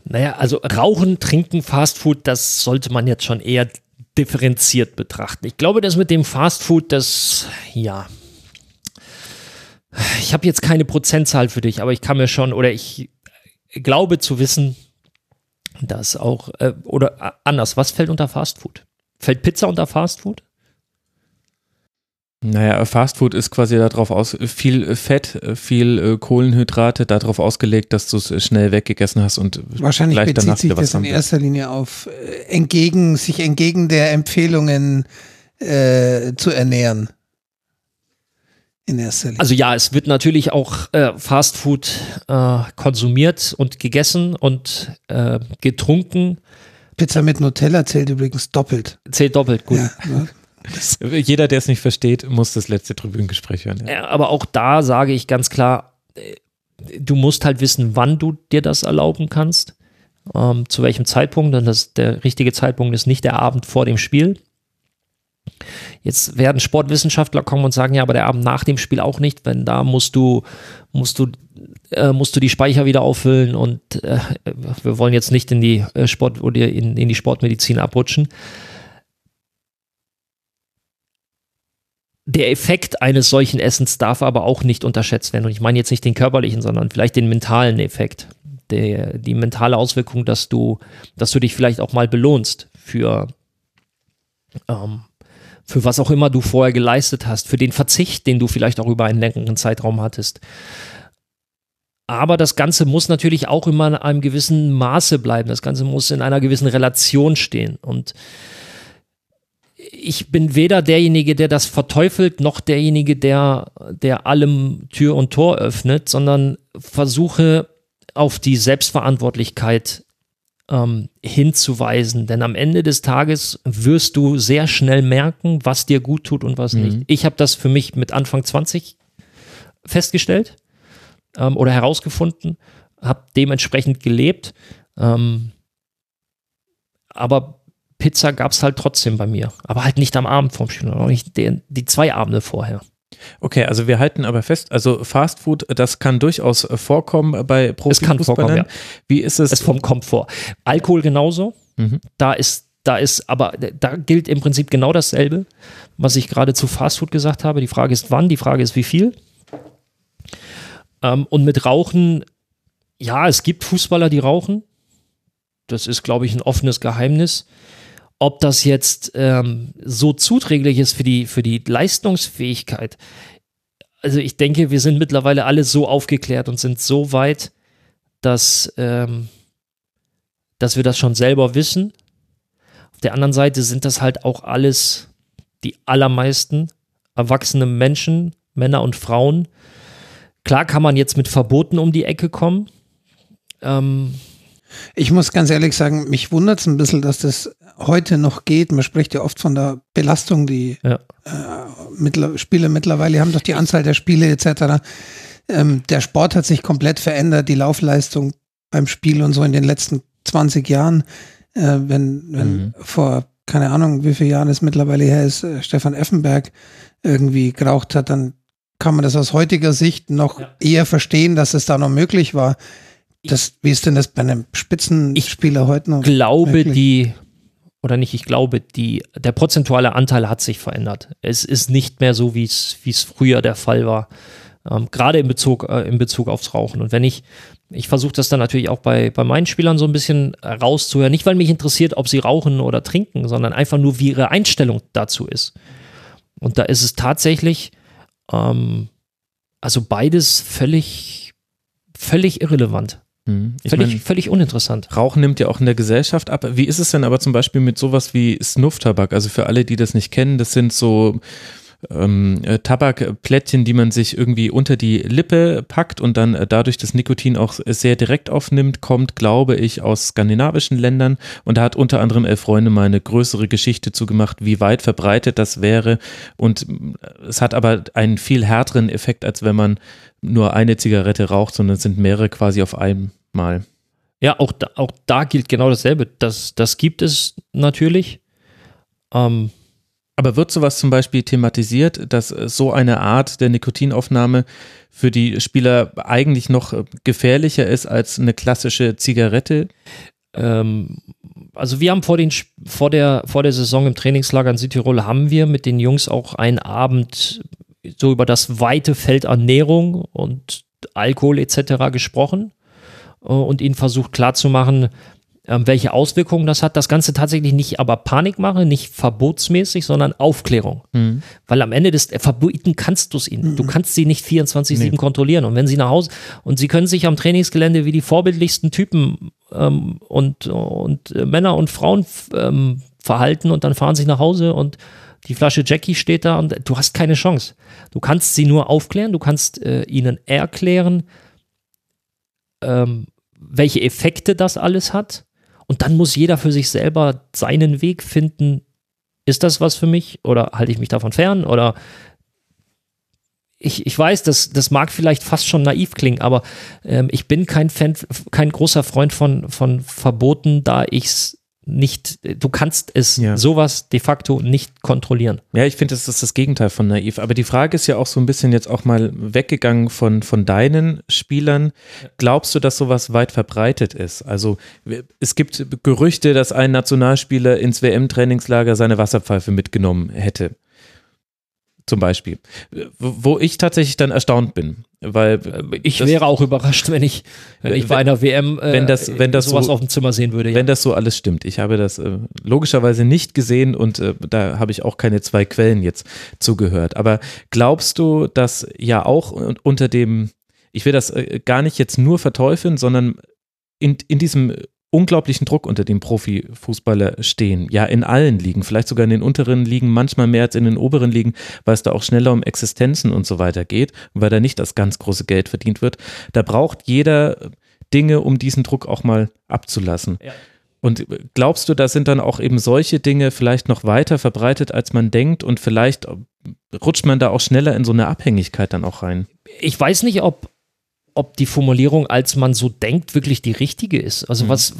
Naja, also Rauchen, Trinken, Fastfood, das sollte man jetzt schon eher differenziert betrachten. Ich glaube, das mit dem Fastfood, das, ja. Ich habe jetzt keine Prozentzahl für dich, aber ich kann mir schon, oder ich glaube zu wissen, dass auch, äh, oder äh, anders, was fällt unter Fastfood? Fällt Pizza unter Fastfood? Naja, Fastfood ist quasi darauf aus, viel Fett, viel äh, Kohlenhydrate, darauf ausgelegt, dass du es schnell weggegessen hast und Wahrscheinlich gleich bezieht danach sich das in erster Linie auf äh, entgegen, sich entgegen der Empfehlungen äh, zu ernähren. In erster Linie. Also ja, es wird natürlich auch äh, Fastfood äh, konsumiert und gegessen und äh, getrunken. Pizza mit Nutella zählt übrigens doppelt. Zählt doppelt gut. Ja, ne? Jeder, der es nicht versteht, muss das letzte Tribünengespräch hören. Ja. Ja, aber auch da sage ich ganz klar, äh, du musst halt wissen, wann du dir das erlauben kannst, ähm, zu welchem Zeitpunkt, denn das, der richtige Zeitpunkt ist nicht der Abend vor dem Spiel. Jetzt werden Sportwissenschaftler kommen und sagen, ja, aber der Abend nach dem Spiel auch nicht, wenn da musst du, musst du, äh, musst du die Speicher wieder auffüllen und äh, wir wollen jetzt nicht in die äh, Sport oder in, in die Sportmedizin abrutschen. Der Effekt eines solchen Essens darf aber auch nicht unterschätzt werden. Und ich meine jetzt nicht den körperlichen, sondern vielleicht den mentalen Effekt. Der, die mentale Auswirkung, dass du, dass du dich vielleicht auch mal belohnst für, ähm, für was auch immer du vorher geleistet hast, für den Verzicht, den du vielleicht auch über einen längeren Zeitraum hattest. Aber das Ganze muss natürlich auch immer in einem gewissen Maße bleiben. Das Ganze muss in einer gewissen Relation stehen. Und ich bin weder derjenige, der das verteufelt, noch derjenige, der, der allem Tür und Tor öffnet, sondern versuche auf die Selbstverantwortlichkeit ähm, hinzuweisen. Denn am Ende des Tages wirst du sehr schnell merken, was dir gut tut und was Mhm. nicht. Ich habe das für mich mit Anfang 20 festgestellt ähm, oder herausgefunden, habe dementsprechend gelebt. Ähm, aber Pizza gab es halt trotzdem bei mir. Aber halt nicht am Abend vorm Spiel, auch nicht den, die zwei Abende vorher. Okay, also wir halten aber fest, also Fastfood, das kann durchaus vorkommen bei Es kann vorkommen, Profifußballern. Wie ist es? Es vom kommt vor. Alkohol genauso. Mhm. Da ist, da ist, aber da gilt im Prinzip genau dasselbe, was ich gerade zu Fastfood gesagt habe. Die Frage ist wann, die Frage ist wie viel. Ähm, und mit Rauchen, ja, es gibt Fußballer, die rauchen. Das ist, glaube ich, ein offenes Geheimnis. Ob das jetzt ähm, so zuträglich ist für die, für die Leistungsfähigkeit. Also ich denke, wir sind mittlerweile alle so aufgeklärt und sind so weit, dass, ähm, dass wir das schon selber wissen. Auf der anderen Seite sind das halt auch alles die allermeisten erwachsene Menschen, Männer und Frauen. Klar kann man jetzt mit Verboten um die Ecke kommen. Ähm, Ich muss ganz ehrlich sagen, mich wundert es ein bisschen, dass das heute noch geht. Man spricht ja oft von der Belastung, die Ja. äh, mittler Spiele mittlerweile haben, durch die Anzahl der Spiele etc. Ähm, der Sport hat sich komplett verändert, die Laufleistung beim Spiel und so in den letzten 20 Jahren. Äh, wenn wenn Mhm. vor, keine Ahnung, wie viele Jahren es mittlerweile her ist, äh, Stefan Effenberg irgendwie geraucht hat, dann kann man das aus heutiger Sicht noch Ja. eher verstehen, dass es da noch möglich war. Das, wie ist denn das bei einem Spitzenspieler heute noch? glaube, Wirklich? die, oder nicht, ich glaube, die, der prozentuale Anteil hat sich verändert. Es ist nicht mehr so, wie es früher der Fall war. Ähm, Gerade in Bezug, äh, in Bezug aufs Rauchen. Und wenn ich, ich versuche das dann natürlich auch bei, bei meinen Spielern so ein bisschen rauszuhören. Nicht, weil mich interessiert, ob sie rauchen oder trinken, sondern einfach nur, wie ihre Einstellung dazu ist. Und da ist es tatsächlich, ähm, also beides völlig, völlig irrelevant. Ich Völlig, mein, völlig uninteressant. Rauchen nimmt ja auch in der Gesellschaft ab. Wie ist es denn aber zum Beispiel mit sowas wie Snuff-Tabak? Also für alle, die das nicht kennen, das sind so ähm, äh, Tabakplättchen, die man sich irgendwie unter die Lippe packt und dann äh, dadurch das Nikotin auch sehr direkt aufnimmt, kommt, glaube ich, aus skandinavischen Ländern. Und da hat unter anderem Elf Freunde mal eine größere Geschichte zugemacht, wie weit verbreitet das wäre. Und äh, es hat aber einen viel härteren Effekt, als wenn man nur eine Zigarette raucht, sondern es sind mehrere quasi auf einmal. Ja, auch da, auch da gilt genau dasselbe. Das, das gibt es natürlich. Ähm, aber wird sowas zum Beispiel thematisiert, dass so eine Art der Nikotinaufnahme für die Spieler eigentlich noch gefährlicher ist als eine klassische Zigarette? Ähm, also wir haben vor, den, vor, der, vor der Saison im Trainingslager in Südtirol haben wir mit den Jungs auch einen Abend so über das weite Feld Ernährung und Alkohol etc. gesprochen äh, und ihnen versucht klarzumachen, welche Auswirkungen das hat. Das Ganze tatsächlich nicht aber Panik mache, nicht verbotsmäßig, sondern Aufklärung. Mhm. Weil am Ende des Verboten kannst du es ihnen. Mhm. Du kannst sie nicht 24-7 nee. kontrollieren. Und wenn sie nach Hause und sie können sich am Trainingsgelände wie die vorbildlichsten Typen ähm, und, und äh, Männer und Frauen ähm, verhalten und dann fahren sie nach Hause und die Flasche Jackie steht da und du hast keine Chance. Du kannst sie nur aufklären, du kannst äh, ihnen erklären, ähm, welche Effekte das alles hat und dann muss jeder für sich selber seinen Weg finden. Ist das was für mich oder halte ich mich davon fern oder ich, ich weiß, das, das mag vielleicht fast schon naiv klingen, aber ähm, ich bin kein Fan, kein großer Freund von, von Verboten, da ich es nicht, du kannst es ja. sowas de facto nicht kontrollieren. Ja, ich finde, das ist das Gegenteil von naiv. Aber die Frage ist ja auch so ein bisschen jetzt auch mal weggegangen von, von deinen Spielern. Glaubst du, dass sowas weit verbreitet ist? Also es gibt Gerüchte, dass ein Nationalspieler ins WM-Trainingslager seine Wasserpfeife mitgenommen hätte zum Beispiel. Wo ich tatsächlich dann erstaunt bin, weil ich wäre auch überrascht, wenn ich, wenn ich bei einer WM äh, wenn das, wenn das sowas so, auf dem Zimmer sehen würde. Ja. Wenn das so alles stimmt. Ich habe das äh, logischerweise nicht gesehen und äh, da habe ich auch keine zwei Quellen jetzt zugehört. Aber glaubst du, dass ja auch unter dem, ich will das äh, gar nicht jetzt nur verteufeln, sondern in, in diesem unglaublichen Druck unter dem Profifußballer stehen. Ja, in allen Ligen, vielleicht sogar in den unteren Ligen, manchmal mehr als in den oberen Ligen, weil es da auch schneller um Existenzen und so weiter geht und weil da nicht das ganz große Geld verdient wird. Da braucht jeder Dinge, um diesen Druck auch mal abzulassen. Ja. Und glaubst du, da sind dann auch eben solche Dinge vielleicht noch weiter verbreitet, als man denkt und vielleicht rutscht man da auch schneller in so eine Abhängigkeit dann auch rein? Ich weiß nicht, ob ob die Formulierung, als man so denkt, wirklich die richtige ist. Also mhm. was,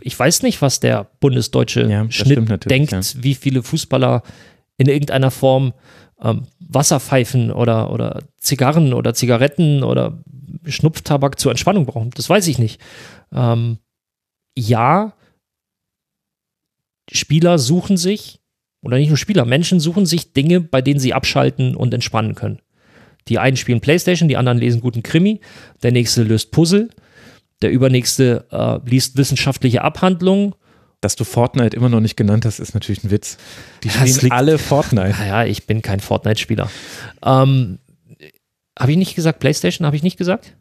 ich weiß nicht, was der bundesdeutsche ja, Schnitt denkt, ja. wie viele Fußballer in irgendeiner Form ähm, Wasserpfeifen oder, oder Zigarren oder Zigaretten oder Schnupftabak zur Entspannung brauchen. Das weiß ich nicht. Ähm, ja, Spieler suchen sich, oder nicht nur Spieler, Menschen suchen sich Dinge, bei denen sie abschalten und entspannen können. Die einen spielen Playstation, die anderen lesen guten Krimi, der nächste löst Puzzle, der übernächste äh, liest wissenschaftliche Abhandlungen. Dass du Fortnite immer noch nicht genannt hast, ist natürlich ein Witz. Die spielen liegt, alle Fortnite. Naja, ich bin kein Fortnite-Spieler. Ähm, habe ich nicht gesagt Playstation? Habe ich nicht gesagt?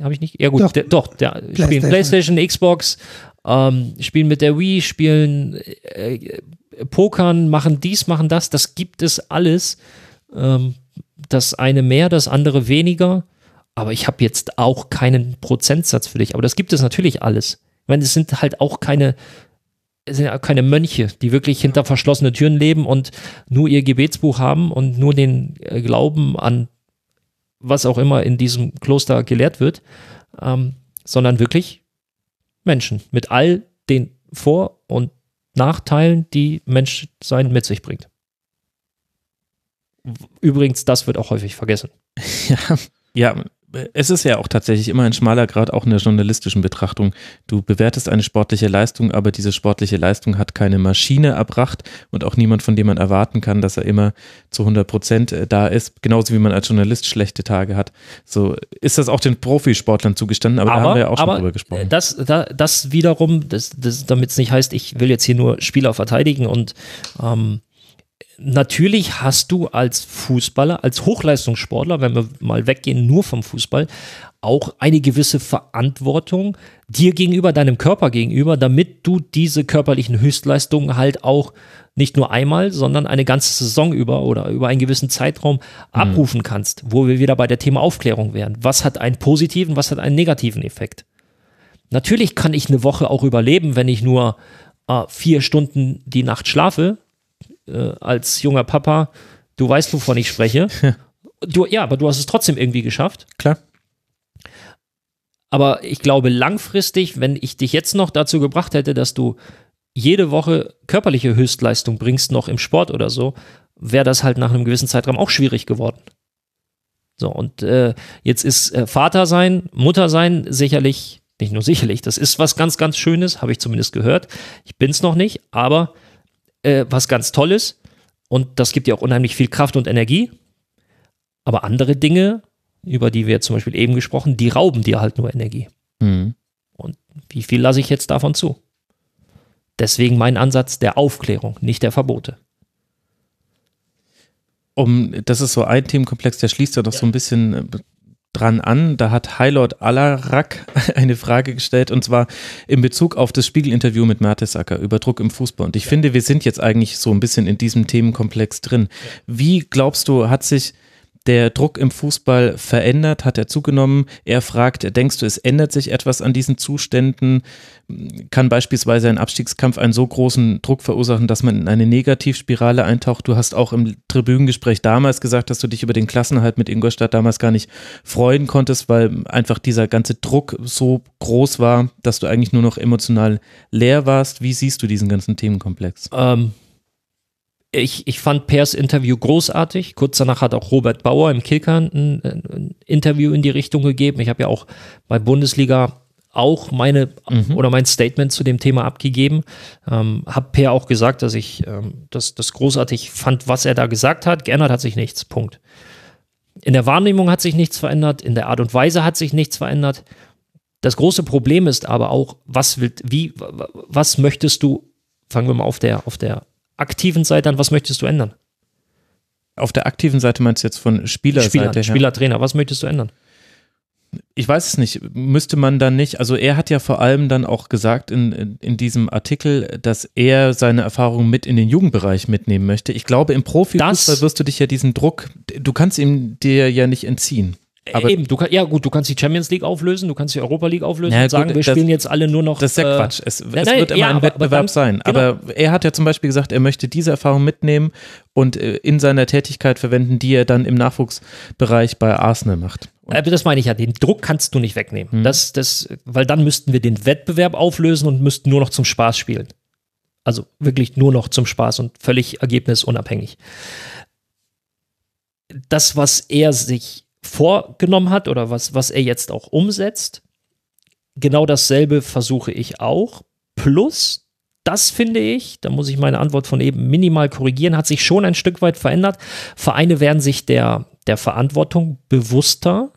Habe ich nicht? Ja gut, doch, der, doch der Playstation. spielen Playstation, Xbox, ähm, spielen mit der Wii, spielen äh, Pokern, machen dies, machen das. Das gibt es alles. Ähm, das eine mehr, das andere weniger. Aber ich habe jetzt auch keinen Prozentsatz für dich. Aber das gibt es natürlich alles. Ich meine, es sind halt auch keine, es sind ja keine Mönche, die wirklich hinter verschlossene Türen leben und nur ihr Gebetsbuch haben und nur den äh, Glauben an was auch immer in diesem Kloster gelehrt wird, ähm, sondern wirklich Menschen mit all den Vor- und Nachteilen, die Menschsein mit sich bringt. Übrigens, das wird auch häufig vergessen. Ja, ja, es ist ja auch tatsächlich immer ein schmaler Grad, auch in der journalistischen Betrachtung. Du bewertest eine sportliche Leistung, aber diese sportliche Leistung hat keine Maschine erbracht und auch niemand, von dem man erwarten kann, dass er immer zu 100 Prozent äh, da ist. Genauso wie man als Journalist schlechte Tage hat. So ist das auch den Profisportlern zugestanden, aber, aber da haben wir ja auch schon drüber gesprochen. Das, das, das wiederum, das, das, damit es nicht heißt, ich will jetzt hier nur Spieler verteidigen und ähm, natürlich hast du als Fußballer, als Hochleistungssportler, wenn wir mal weggehen nur vom Fußball, auch eine gewisse Verantwortung dir gegenüber, deinem Körper gegenüber, damit du diese körperlichen Höchstleistungen halt auch nicht nur einmal, sondern eine ganze Saison über oder über einen gewissen Zeitraum abrufen kannst, wo wir wieder bei der Thema Aufklärung wären. Was hat einen positiven, was hat einen negativen Effekt? Natürlich kann ich eine Woche auch überleben, wenn ich nur äh, vier Stunden die Nacht schlafe, äh, als junger Papa. Du weißt, wovon ich spreche. Du, ja, aber du hast es trotzdem irgendwie geschafft. Klar. Aber ich glaube, langfristig, wenn ich dich jetzt noch dazu gebracht hätte, dass du jede Woche körperliche Höchstleistung bringst, noch im Sport oder so, wäre das halt nach einem gewissen Zeitraum auch schwierig geworden. So, und äh, jetzt ist äh, Vater sein, Mutter sein sicherlich, nicht nur sicherlich, das ist was ganz, ganz Schönes, habe ich zumindest gehört. Ich bin es noch nicht, aber äh, was ganz Tolles. Und das gibt dir auch unheimlich viel Kraft und Energie. Aber andere Dinge, über die wir zum Beispiel eben gesprochen, die rauben dir halt nur Energie. Mhm. Und wie viel lasse ich jetzt davon zu? Deswegen mein Ansatz der Aufklärung, nicht der Verbote. Um, das ist so ein Themenkomplex, der schließt ja noch so ein bisschen äh, dran an. Da hat Highlord Alarak eine Frage gestellt und zwar in Bezug auf das Spiegelinterview mit Mertesacker über Druck im Fußball. Und ich finde, wir sind jetzt eigentlich so ein bisschen in diesem Themenkomplex drin. Wie glaubst du, hat sich der Druck im Fußball verändert? Hat er zugenommen? Er fragt, denkst du, es ändert sich etwas an diesen Zuständen? Kann beispielsweise ein Abstiegskampf einen so großen Druck verursachen, dass man in eine Negativspirale eintaucht? Du hast auch im Tribünengespräch damals gesagt, dass du dich über den Klassenhalt mit Ingolstadt damals gar nicht freuen konntest, weil einfach dieser ganze Druck so groß war, dass du eigentlich nur noch emotional leer warst. Wie siehst du diesen ganzen Themenkomplex? Ähm, ich, ich fand Pers Interview großartig. Kurz danach hat auch Robert Bauer im Kicker ein, ein Interview in die Richtung gegeben. Ich habe ja auch bei Bundesliga auch meine mhm. oder mein Statement zu dem Thema abgegeben. Ähm, hab Per auch gesagt, dass ich ähm, das, das großartig fand, was er da gesagt hat. Geändert hat sich nichts. Punkt. In der Wahrnehmung hat sich nichts verändert, in der Art und Weise hat sich nichts verändert. Das große Problem ist aber auch, was will, wie, was möchtest du, fangen wir mal auf der, auf der aktiven Seite an, was möchtest du ändern? Auf der aktiven Seite meinst du jetzt von Spielerseite Spieler, her? Spieler, Trainer, was möchtest du ändern? Ich weiß es nicht. Müsste man dann nicht, also er hat ja vor allem dann auch gesagt in, in diesem Artikel, dass er seine Erfahrungen mit in den Jugendbereich mitnehmen möchte. Ich glaube, im Profifußball wirst du dich ja diesen Druck, du kannst ihm dir ja nicht entziehen. Aber Eben, du kann, ja gut, du kannst die Champions League auflösen, du kannst die Europa League auflösen Ja, und sagen, gut, wir das- spielen jetzt alle nur noch. Das ist ja äh, Quatsch. Es, nein, es nein, wird immer ja, ein aber- aber Wettbewerb dann- sein. genau. Aber er hat ja zum Beispiel gesagt, er möchte diese Erfahrung mitnehmen und äh, in seiner Tätigkeit verwenden, die er dann im Nachwuchsbereich bei Arsenal macht. Und Aber das meine ich ja, den Druck kannst du nicht wegnehmen. Hm. Das, das, weil dann müssten wir den Wettbewerb auflösen und müssten nur noch zum Spaß spielen. Also wirklich nur noch zum Spaß und völlig ergebnisunabhängig. Das, was er sich vorgenommen hat oder was, was er jetzt auch umsetzt, genau dasselbe versuche ich auch. Plus, das finde ich, da muss ich meine Antwort von eben minimal korrigieren, hat sich schon ein Stück weit verändert. Vereine werden sich der, der Verantwortung bewusster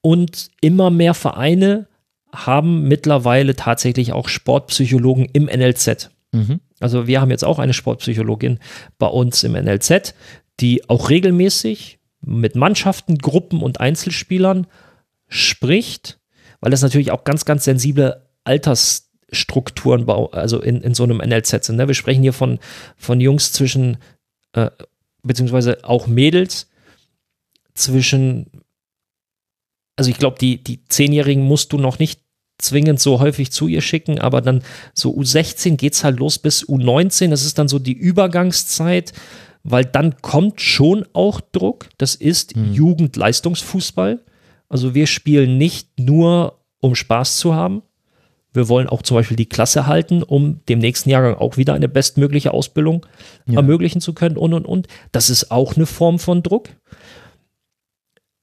und immer mehr Vereine haben mittlerweile tatsächlich auch Sportpsychologen im NLZ. Mhm. Also wir haben jetzt auch eine Sportpsychologin bei uns im NLZ, die auch regelmäßig mit Mannschaften, Gruppen und Einzelspielern spricht, weil das natürlich auch ganz, ganz sensible Altersstrukturen also in, in so einem NLZ sind. Ne? Wir sprechen hier von, von Jungs zwischen, äh, beziehungsweise auch Mädels zwischen, also ich glaube, die, die Zehnjährigen musst du noch nicht zwingend so häufig zu ihr schicken, aber dann so U16 geht's halt los bis U19, das ist dann so die Übergangszeit, weil dann kommt schon auch Druck, das ist Jugendleistungsfußball. Also wir spielen nicht nur, um Spaß zu haben, wir wollen auch zum Beispiel die Klasse halten, um dem nächsten Jahrgang auch wieder eine bestmögliche Ausbildung Ja. ermöglichen zu können und und und. Das ist auch eine Form von Druck.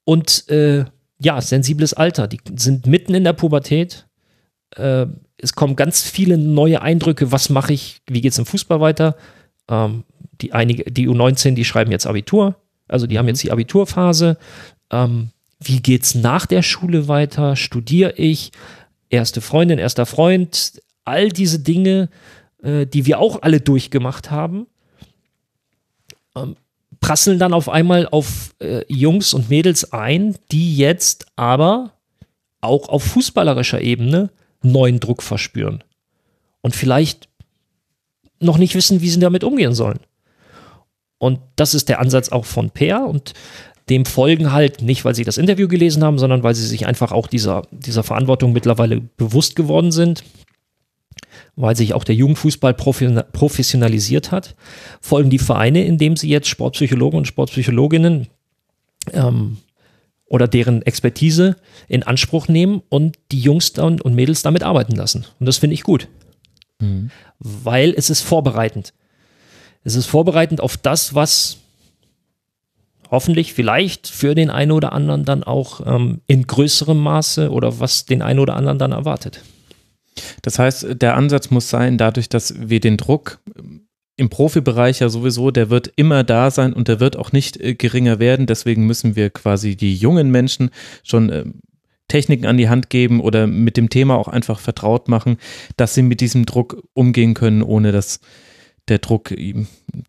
Und äh, ja, sensibles Alter. Die sind mitten in der Pubertät. Äh, es kommen ganz viele neue Eindrücke. Was mache ich? Wie geht es im Fußball weiter? Ähm, die, einige, die U19, die schreiben jetzt Abitur. Also die haben jetzt die Abiturphase. Ähm, wie geht's nach der Schule weiter? Studiere ich? Erste Freundin, erster Freund? All diese Dinge, äh, die wir auch alle durchgemacht haben. ähm, prasseln dann auf einmal auf äh, Jungs und Mädels ein, die jetzt aber auch auf fußballerischer Ebene neuen Druck verspüren und vielleicht noch nicht wissen, wie sie damit umgehen sollen. Und das ist der Ansatz auch von Peer und dem folgen halt nicht, weil sie das Interview gelesen haben, sondern weil sie sich einfach auch dieser, dieser Verantwortung mittlerweile bewusst geworden sind, weil sich auch der Jugendfußball professionalisiert hat, folgen die Vereine, indem sie jetzt Sportpsychologen und Sportpsychologinnen ähm, oder deren Expertise in Anspruch nehmen und die Jungs und Mädels damit arbeiten lassen. Und das finde ich gut. Mhm. Weil es ist vorbereitend. Es ist vorbereitend auf das, was hoffentlich vielleicht für den einen oder anderen dann auch ähm, in größerem Maße oder was den einen oder anderen dann erwartet. Das heißt, der Ansatz muss sein, dadurch, dass wir den Druck im Profibereich ja sowieso, der wird immer da sein und der wird auch nicht äh, geringer werden. Deswegen müssen wir quasi die jungen Menschen schon äh, Techniken an die Hand geben oder mit dem Thema auch einfach vertraut machen, dass sie mit diesem Druck umgehen können, ohne dass der Druck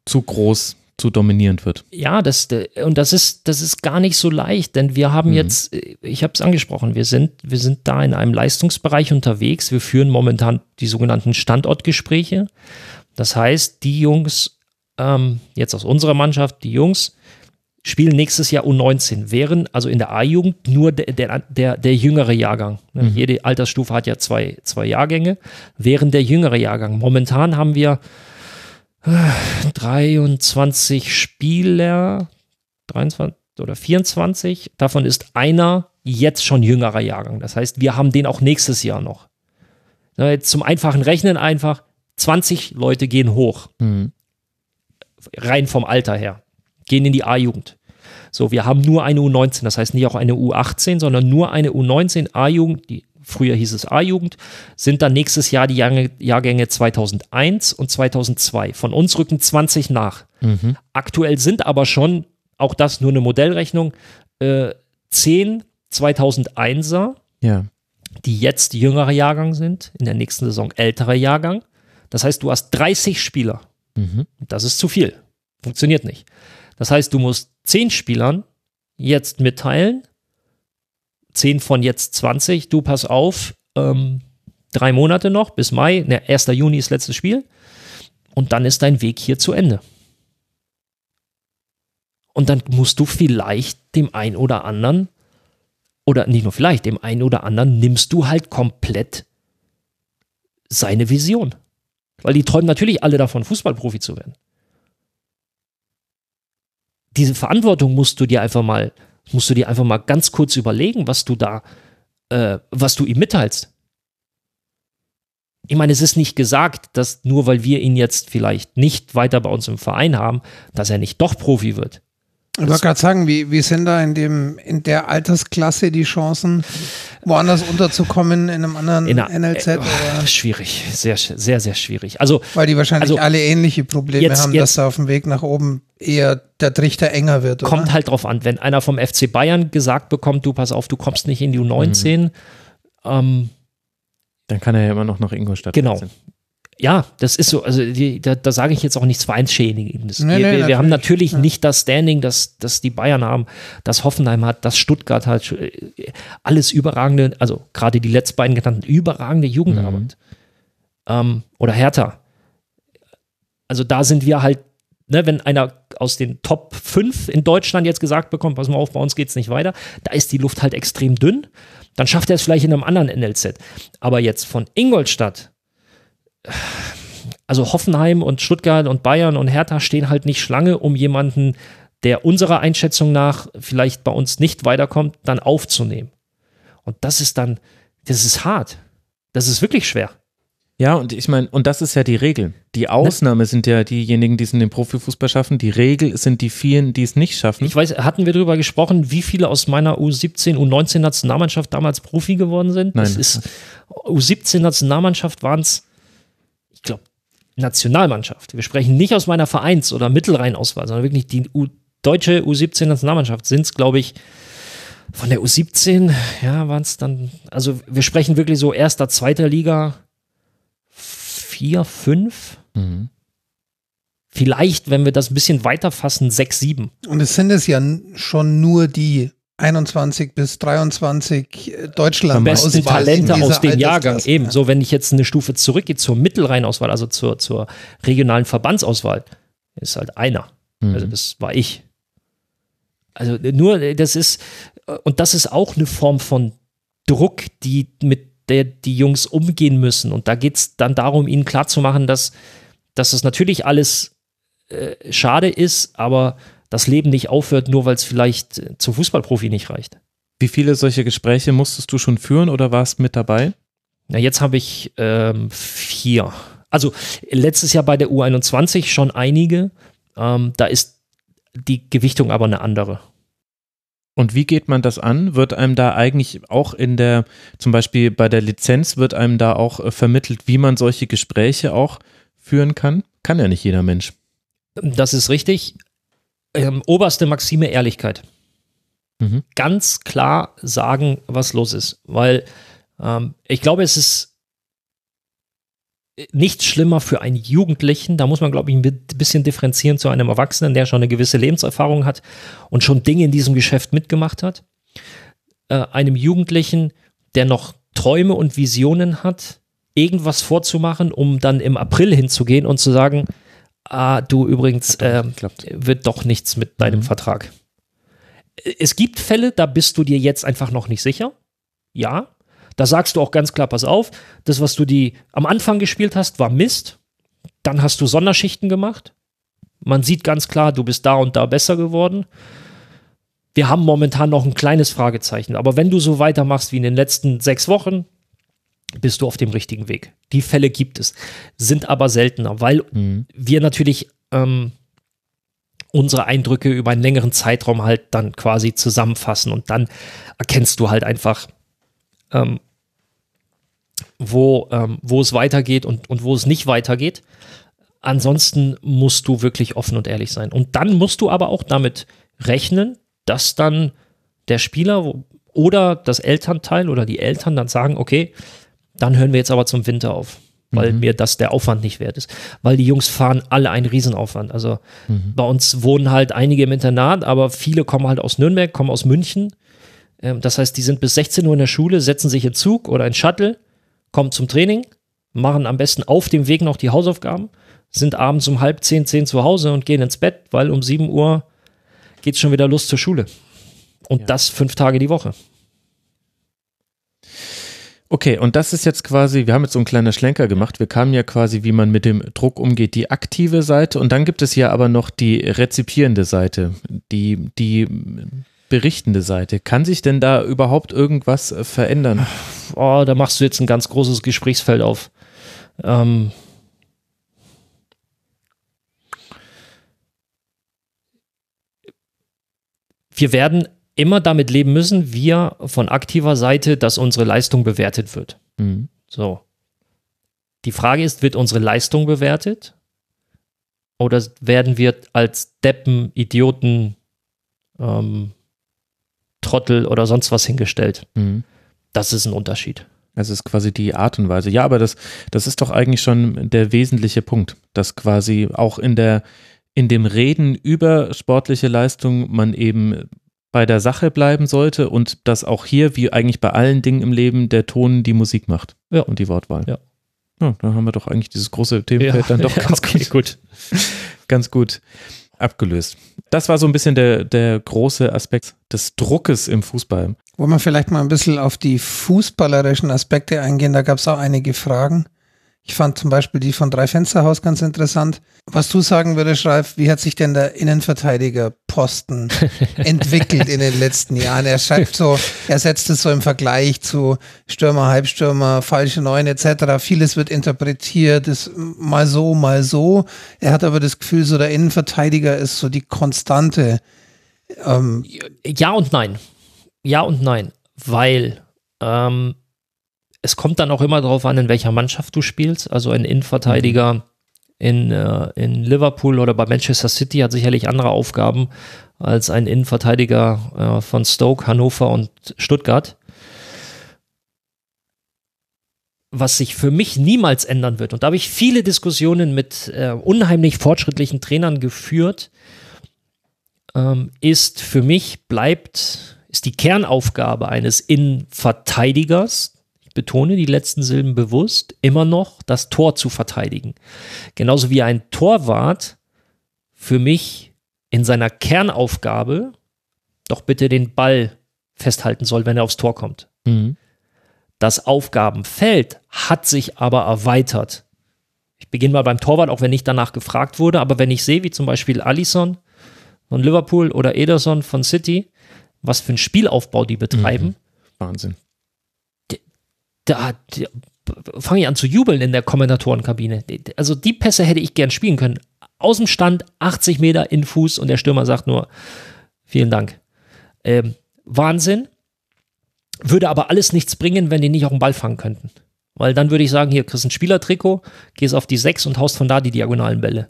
zu groß zu dominierend wird. Ja, das, und das ist, das ist gar nicht so leicht, denn wir haben mhm. jetzt, ich habe es angesprochen, wir sind, wir sind da in einem Leistungsbereich unterwegs. Wir führen momentan die sogenannten Standortgespräche. Das heißt, die Jungs, ähm, jetzt aus unserer Mannschaft, die Jungs, spielen nächstes Jahr U19, wären also in der A-Jugend nur der, der, der, der, jüngere Jahrgang. Ne, mhm. Jede Altersstufe hat ja zwei, zwei Jahrgänge, wären der jüngere Jahrgang. Momentan haben wir 23 Spieler, 23 oder 24, davon ist einer jetzt schon jüngerer Jahrgang. Das heißt, wir haben den auch nächstes Jahr noch. Jetzt zum einfachen Rechnen einfach, 20 Leute gehen hoch. Mhm. Rein vom Alter her. Gehen in die A-Jugend. So, wir haben nur eine U19, das heißt nicht auch eine U18, sondern nur eine U19 A-Jugend, die früher hieß es A-Jugend, sind dann nächstes Jahr die Jahrgänge 2001 und 2002. Von uns rücken 20 nach. Mhm. Aktuell sind aber schon, auch das nur eine Modellrechnung, äh, 10 2001er, ja. die jetzt jüngerer Jahrgang sind, in der nächsten Saison älterer Jahrgang. Das heißt, du hast 30 Spieler. Mhm. Das ist zu viel. Funktioniert nicht. Das heißt, du musst 10 Spielern jetzt mitteilen, 10 von jetzt 20, du pass auf, ähm, drei Monate noch bis Mai, ne, 1. Juni ist letztes Spiel und dann ist dein Weg hier zu Ende. Und dann musst du vielleicht dem einen oder anderen, oder nicht nur vielleicht, dem einen oder anderen nimmst du halt komplett seine Vision. Weil die träumen natürlich alle davon, Fußballprofi zu werden. Diese Verantwortung musst du dir einfach mal musst du dir einfach mal ganz kurz überlegen, was du da, äh, was du ihm mitteilst. Ich meine, es ist nicht gesagt, dass nur weil wir ihn jetzt vielleicht nicht weiter bei uns im Verein haben, dass er nicht doch Profi wird. Ich wollte gerade sagen, wie, wie sind da in, dem, in der Altersklasse die Chancen, woanders unterzukommen in einem anderen in einer, NLZ? Äh, oder? Schwierig, sehr, sehr, sehr schwierig. Also, Weil die wahrscheinlich also, alle ähnliche Probleme jetzt, haben, jetzt, dass da auf dem Weg nach oben eher der Trichter enger wird. Kommt oder? halt drauf an, wenn einer vom FC Bayern gesagt bekommt, du pass auf, du kommst nicht in die U19, mhm. ähm, dann kann er ja immer noch nach Ingolstadt. Genau. Wechseln ja, das ist so, also die, da, da sage ich jetzt auch nichts Vereinsschädigendes. Nee, wir, nee, wir, wir haben natürlich ja. nicht das Standing, das, das die Bayern haben, das Hoffenheim hat, das Stuttgart hat, alles überragende, also gerade die letzten beiden genannten, überragende Jugendarbeit. Mhm. Ähm, oder Hertha. Also da sind wir halt, ne, wenn einer aus den Top 5 in Deutschland jetzt gesagt bekommt, pass mal auf, bei uns geht es nicht weiter, da ist die Luft halt extrem dünn. Dann schafft er es vielleicht in einem anderen NLZ. Aber jetzt von Ingolstadt also Hoffenheim und Stuttgart und Bayern und Hertha stehen halt nicht Schlange, um jemanden, der unserer Einschätzung nach vielleicht bei uns nicht weiterkommt, dann aufzunehmen. Und das ist dann, das ist hart. Das ist wirklich schwer. Ja, und ich meine, und das ist ja die Regel. Die Ausnahme sind ja diejenigen, die es in den Profifußball schaffen. Die Regel sind die vielen, die es nicht schaffen. Ich weiß, hatten wir darüber gesprochen, wie viele aus meiner U17, U19 Nationalmannschaft damals Profi geworden sind? Nein. Das ist, U17 Nationalmannschaft waren es Nationalmannschaft. Wir sprechen nicht aus meiner Vereins- oder Mittelrheinauswahl, sondern wirklich die U deutsche U17-Nationalmannschaft sind es, glaube ich, von der U17, ja, waren es dann, also wir sprechen wirklich so erster, zweiter Liga, vier, fünf. Mhm. vielleicht, wenn wir das ein bisschen weiterfassen, 6, 7. Und es sind es ja schon nur die 21 bis 23 Deutschland besten Talente aus dem Jahrgang. Eben, so wenn ich jetzt eine Stufe zurückgehe zur Mittelrheinauswahl, also zur, zur regionalen Verbandsauswahl, ist halt einer. Mhm. Also das war ich. Also nur, das ist, und das ist auch eine Form von Druck, die mit der die Jungs umgehen müssen. Und da geht es dann darum, ihnen klarzumachen, dass, dass es natürlich alles äh, schade ist, aber das Leben nicht aufhört, nur weil es vielleicht äh, zum Fußballprofi nicht reicht. Wie viele solche Gespräche musstest du schon führen oder warst mit dabei? Na, jetzt habe ich ähm, vier. Also letztes Jahr bei der U21 schon einige. Ähm, da ist die Gewichtung aber eine andere. Und wie geht man das an? Wird einem da eigentlich auch in der, zum Beispiel bei der Lizenz, wird einem da auch äh, vermittelt, wie man solche Gespräche auch führen kann? Kann ja nicht jeder Mensch. Das ist richtig ähm, oberste Maxime Ehrlichkeit. Mhm. Ganz klar sagen, was los ist. Weil ähm, ich glaube, es ist nichts schlimmer für einen Jugendlichen. Da muss man, glaube ich, ein bisschen differenzieren zu einem Erwachsenen, der schon eine gewisse Lebenserfahrung hat und schon Dinge in diesem Geschäft mitgemacht hat. Äh, einem Jugendlichen, der noch Träume und Visionen hat, irgendwas vorzumachen, um dann im April hinzugehen und zu sagen, ah, du übrigens, äh, wird doch nichts mit deinem mhm. Vertrag. Es gibt Fälle, da bist du dir jetzt einfach noch nicht sicher. Ja. Da sagst du auch ganz klar, pass auf, das, was du die am Anfang gespielt hast, war Mist. Dann hast du Sonderschichten gemacht. Man sieht ganz klar, du bist da und da besser geworden. Wir haben momentan noch ein kleines Fragezeichen. Aber wenn du so weitermachst wie in den letzten sechs Wochen, bist du auf dem richtigen Weg. Die Fälle gibt es, sind aber seltener, weil mhm. wir natürlich ähm, unsere Eindrücke über einen längeren Zeitraum halt dann quasi zusammenfassen und dann erkennst du halt einfach, ähm, wo, ähm, wo es weitergeht und, und wo es nicht weitergeht. Ansonsten musst du wirklich offen und ehrlich sein. Und dann musst du aber auch damit rechnen, dass dann der Spieler oder das Elternteil oder die Eltern dann sagen, okay, dann hören wir jetzt aber zum Winter auf, weil mhm. mir das der Aufwand nicht wert ist. Weil die Jungs fahren alle einen Riesenaufwand. Also mhm. bei uns wohnen halt einige im Internat, aber viele kommen halt aus Nürnberg, kommen aus München. Ähm, das heißt, die sind bis 16 Uhr in der Schule, setzen sich in Zug oder in Shuttle, kommen zum Training, machen am besten auf dem Weg noch die Hausaufgaben, sind abends um halb zehn, zehn zu Hause und gehen ins Bett, weil um 7 Uhr geht es schon wieder los zur Schule. Und ja. das fünf Tage die Woche. Okay, und das ist jetzt quasi, wir haben jetzt so einen kleinen Schlenker gemacht. Wir kamen ja quasi, wie man mit dem Druck umgeht, die aktive Seite. Und dann gibt es ja aber noch die rezipierende Seite, die, die berichtende Seite. Kann sich denn da überhaupt irgendwas verändern? Oh, da machst du jetzt ein ganz großes Gesprächsfeld auf. Ähm wir werden immer damit leben müssen, wir von aktiver Seite, dass unsere Leistung bewertet wird. Mhm. So. Die Frage ist, wird unsere Leistung bewertet? Oder werden wir als Deppen, Idioten, ähm, Trottel oder sonst was hingestellt? Mhm. Das ist ein Unterschied. Es ist quasi die Art und Weise. Ja, aber das, das ist doch eigentlich schon der wesentliche Punkt, dass quasi auch in der, in dem Reden über sportliche Leistung man eben bei der Sache bleiben sollte und dass auch hier, wie eigentlich bei allen Dingen im Leben, der Ton die Musik macht ja. und die Wortwahl. Ja. ja. dann haben wir doch eigentlich dieses große Themenfeld ja. dann doch ganz okay, gut, gut. ganz gut abgelöst. Das war so ein bisschen der, der große Aspekt des Druckes im Fußball. Wollen wir vielleicht mal ein bisschen auf die fußballerischen Aspekte eingehen? Da gab es auch einige Fragen. Ich fand zum Beispiel die von Dreifensterhaus ganz interessant. Was du sagen würdest, Ralf, wie hat sich denn der Innenverteidigerposten entwickelt in den letzten Jahren? Er schreibt so, er setzt es so im Vergleich zu Stürmer, Halbstürmer, falsche Neun etc. Vieles wird interpretiert, ist mal so, mal so. Er hat aber das Gefühl, so der Innenverteidiger ist so die Konstante. Ähm ja und nein. Ja und nein, weil ähm, es kommt dann auch immer darauf an, in welcher Mannschaft du spielst. Also ein Innenverteidiger in, äh, in Liverpool oder bei Manchester City hat sicherlich andere Aufgaben als ein Innenverteidiger äh, von Stoke, Hannover und Stuttgart. was sich für mich niemals ändern wird, und da habe ich viele Diskussionen mit äh, unheimlich fortschrittlichen Trainern geführt, ähm, ist für mich bleibt, ist die Kernaufgabe eines Innenverteidigers, betone die letzten Silben bewusst, immer noch das Tor zu verteidigen. Genauso wie ein Torwart für mich in seiner Kernaufgabe doch bitte den Ball festhalten soll, wenn er aufs Tor kommt. Mhm. Das Aufgabenfeld hat sich aber erweitert. Ich beginne mal beim Torwart, auch wenn nicht danach gefragt wurde, aber wenn ich sehe, wie zum Beispiel Allison von Liverpool oder Ederson von City, was für einen Spielaufbau die betreiben, Mhm. Wahnsinn. Da, fange ich an zu jubeln in der Kommentatorenkabine. Also die Pässe hätte ich gern spielen können. Aus dem Stand, 80 Meter in Fuß und der Stürmer sagt nur, vielen Dank. Ähm, Wahnsinn. Würde aber alles nichts bringen, wenn die nicht auch einen Ball fangen könnten. Weil dann würde ich sagen, hier kriegst ein Spielertrikot, gehst auf die 6 und haust von da die diagonalen Bälle.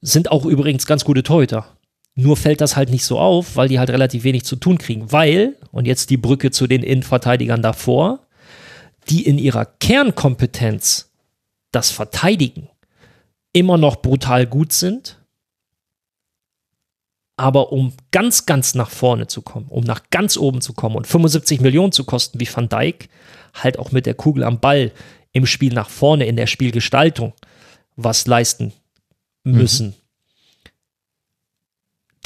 Sind auch übrigens ganz gute Torhüter. Nur fällt das halt nicht so auf, weil die halt relativ wenig zu tun kriegen. Weil, und jetzt die Brücke zu den Innenverteidigern davor, die in ihrer Kernkompetenz das Verteidigen immer noch brutal gut sind, aber um ganz, ganz nach vorne zu kommen, um nach ganz oben zu kommen und 75 Millionen zu kosten wie Van Dijk, halt auch mit der Kugel am Ball im Spiel nach vorne, in der Spielgestaltung was leisten müssen.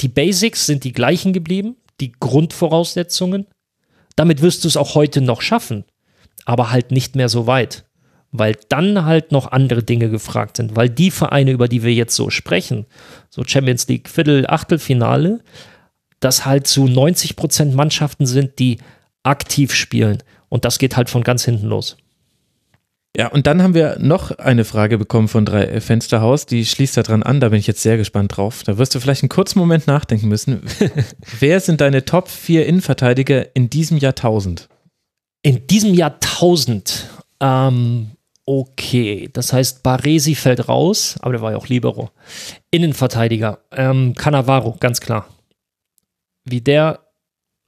Die Basics sind die gleichen geblieben, die Grundvoraussetzungen. Damit wirst du es auch heute noch schaffen, aber halt nicht mehr so weit, weil dann halt noch andere Dinge gefragt sind, weil die Vereine, über die wir jetzt so sprechen, so Champions League Viertel, Achtelfinale, das halt zu 90 Prozent Mannschaften sind, die aktiv spielen und das geht halt von ganz hinten los. Ja, und dann haben wir noch eine Frage bekommen von drei Fensterhaus, die schließt daran an, da bin ich jetzt sehr gespannt drauf. Da wirst du vielleicht einen kurzen Moment nachdenken müssen. Wer sind deine Top 4 Innenverteidiger in diesem Jahrtausend? In diesem Jahrtausend, ähm, okay, das heißt, Baresi fällt raus, aber der war ja auch Libero. Innenverteidiger, ähm, Cannavaro, ganz klar. Wie der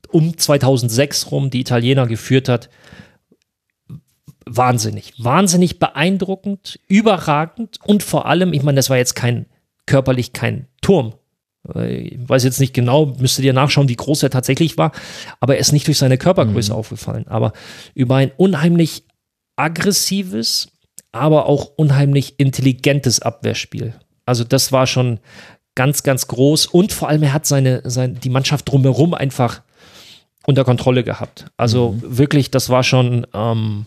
um 2006 rum die Italiener geführt hat, wahnsinnig, wahnsinnig beeindruckend, überragend und vor allem, ich meine, das war jetzt kein körperlich kein Turm. Ich weiß jetzt nicht genau, müsste dir nachschauen, wie groß er tatsächlich war, aber er ist nicht durch seine Körpergröße Mhm. aufgefallen. Aber über ein unheimlich aggressives, aber auch unheimlich intelligentes Abwehrspiel. Also das war schon ganz, ganz groß und vor allem er hat seine, seine die Mannschaft drumherum einfach unter Kontrolle gehabt. Also Mhm. wirklich, das war schon, ähm,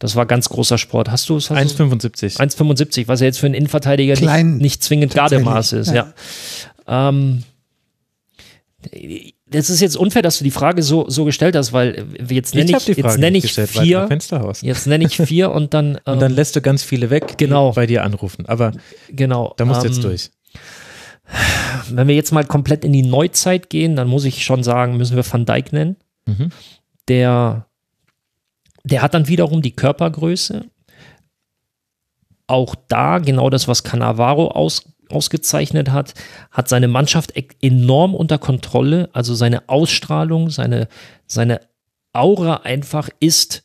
das war ganz großer Sport. Hast du es? 1,75. 1,75, was ja jetzt für einen Innenverteidiger Klein, nicht, nicht zwingend Gardemaß ist. Ja. ja. Ähm, das ist jetzt unfair, dass du die Frage so, so gestellt hast, weil jetzt nenne hab ich, jetzt nicht ich gestellt, vier, Fensterhaus. jetzt nenne ich vier und dann, ähm, Und dann lässt du ganz viele weg, die Genau. bei dir anrufen. Aber genau. da musst du ähm, jetzt durch. Wenn wir jetzt mal komplett in die Neuzeit gehen, dann muss ich schon sagen, müssen wir Van Dijk nennen. Mhm. der, der hat dann wiederum die Körpergröße. Auch da, genau das, was Cannavaro aus, ausgezeichnet hat, hat seine Mannschaft e- enorm unter Kontrolle. Also seine Ausstrahlung, seine, seine Aura einfach ist,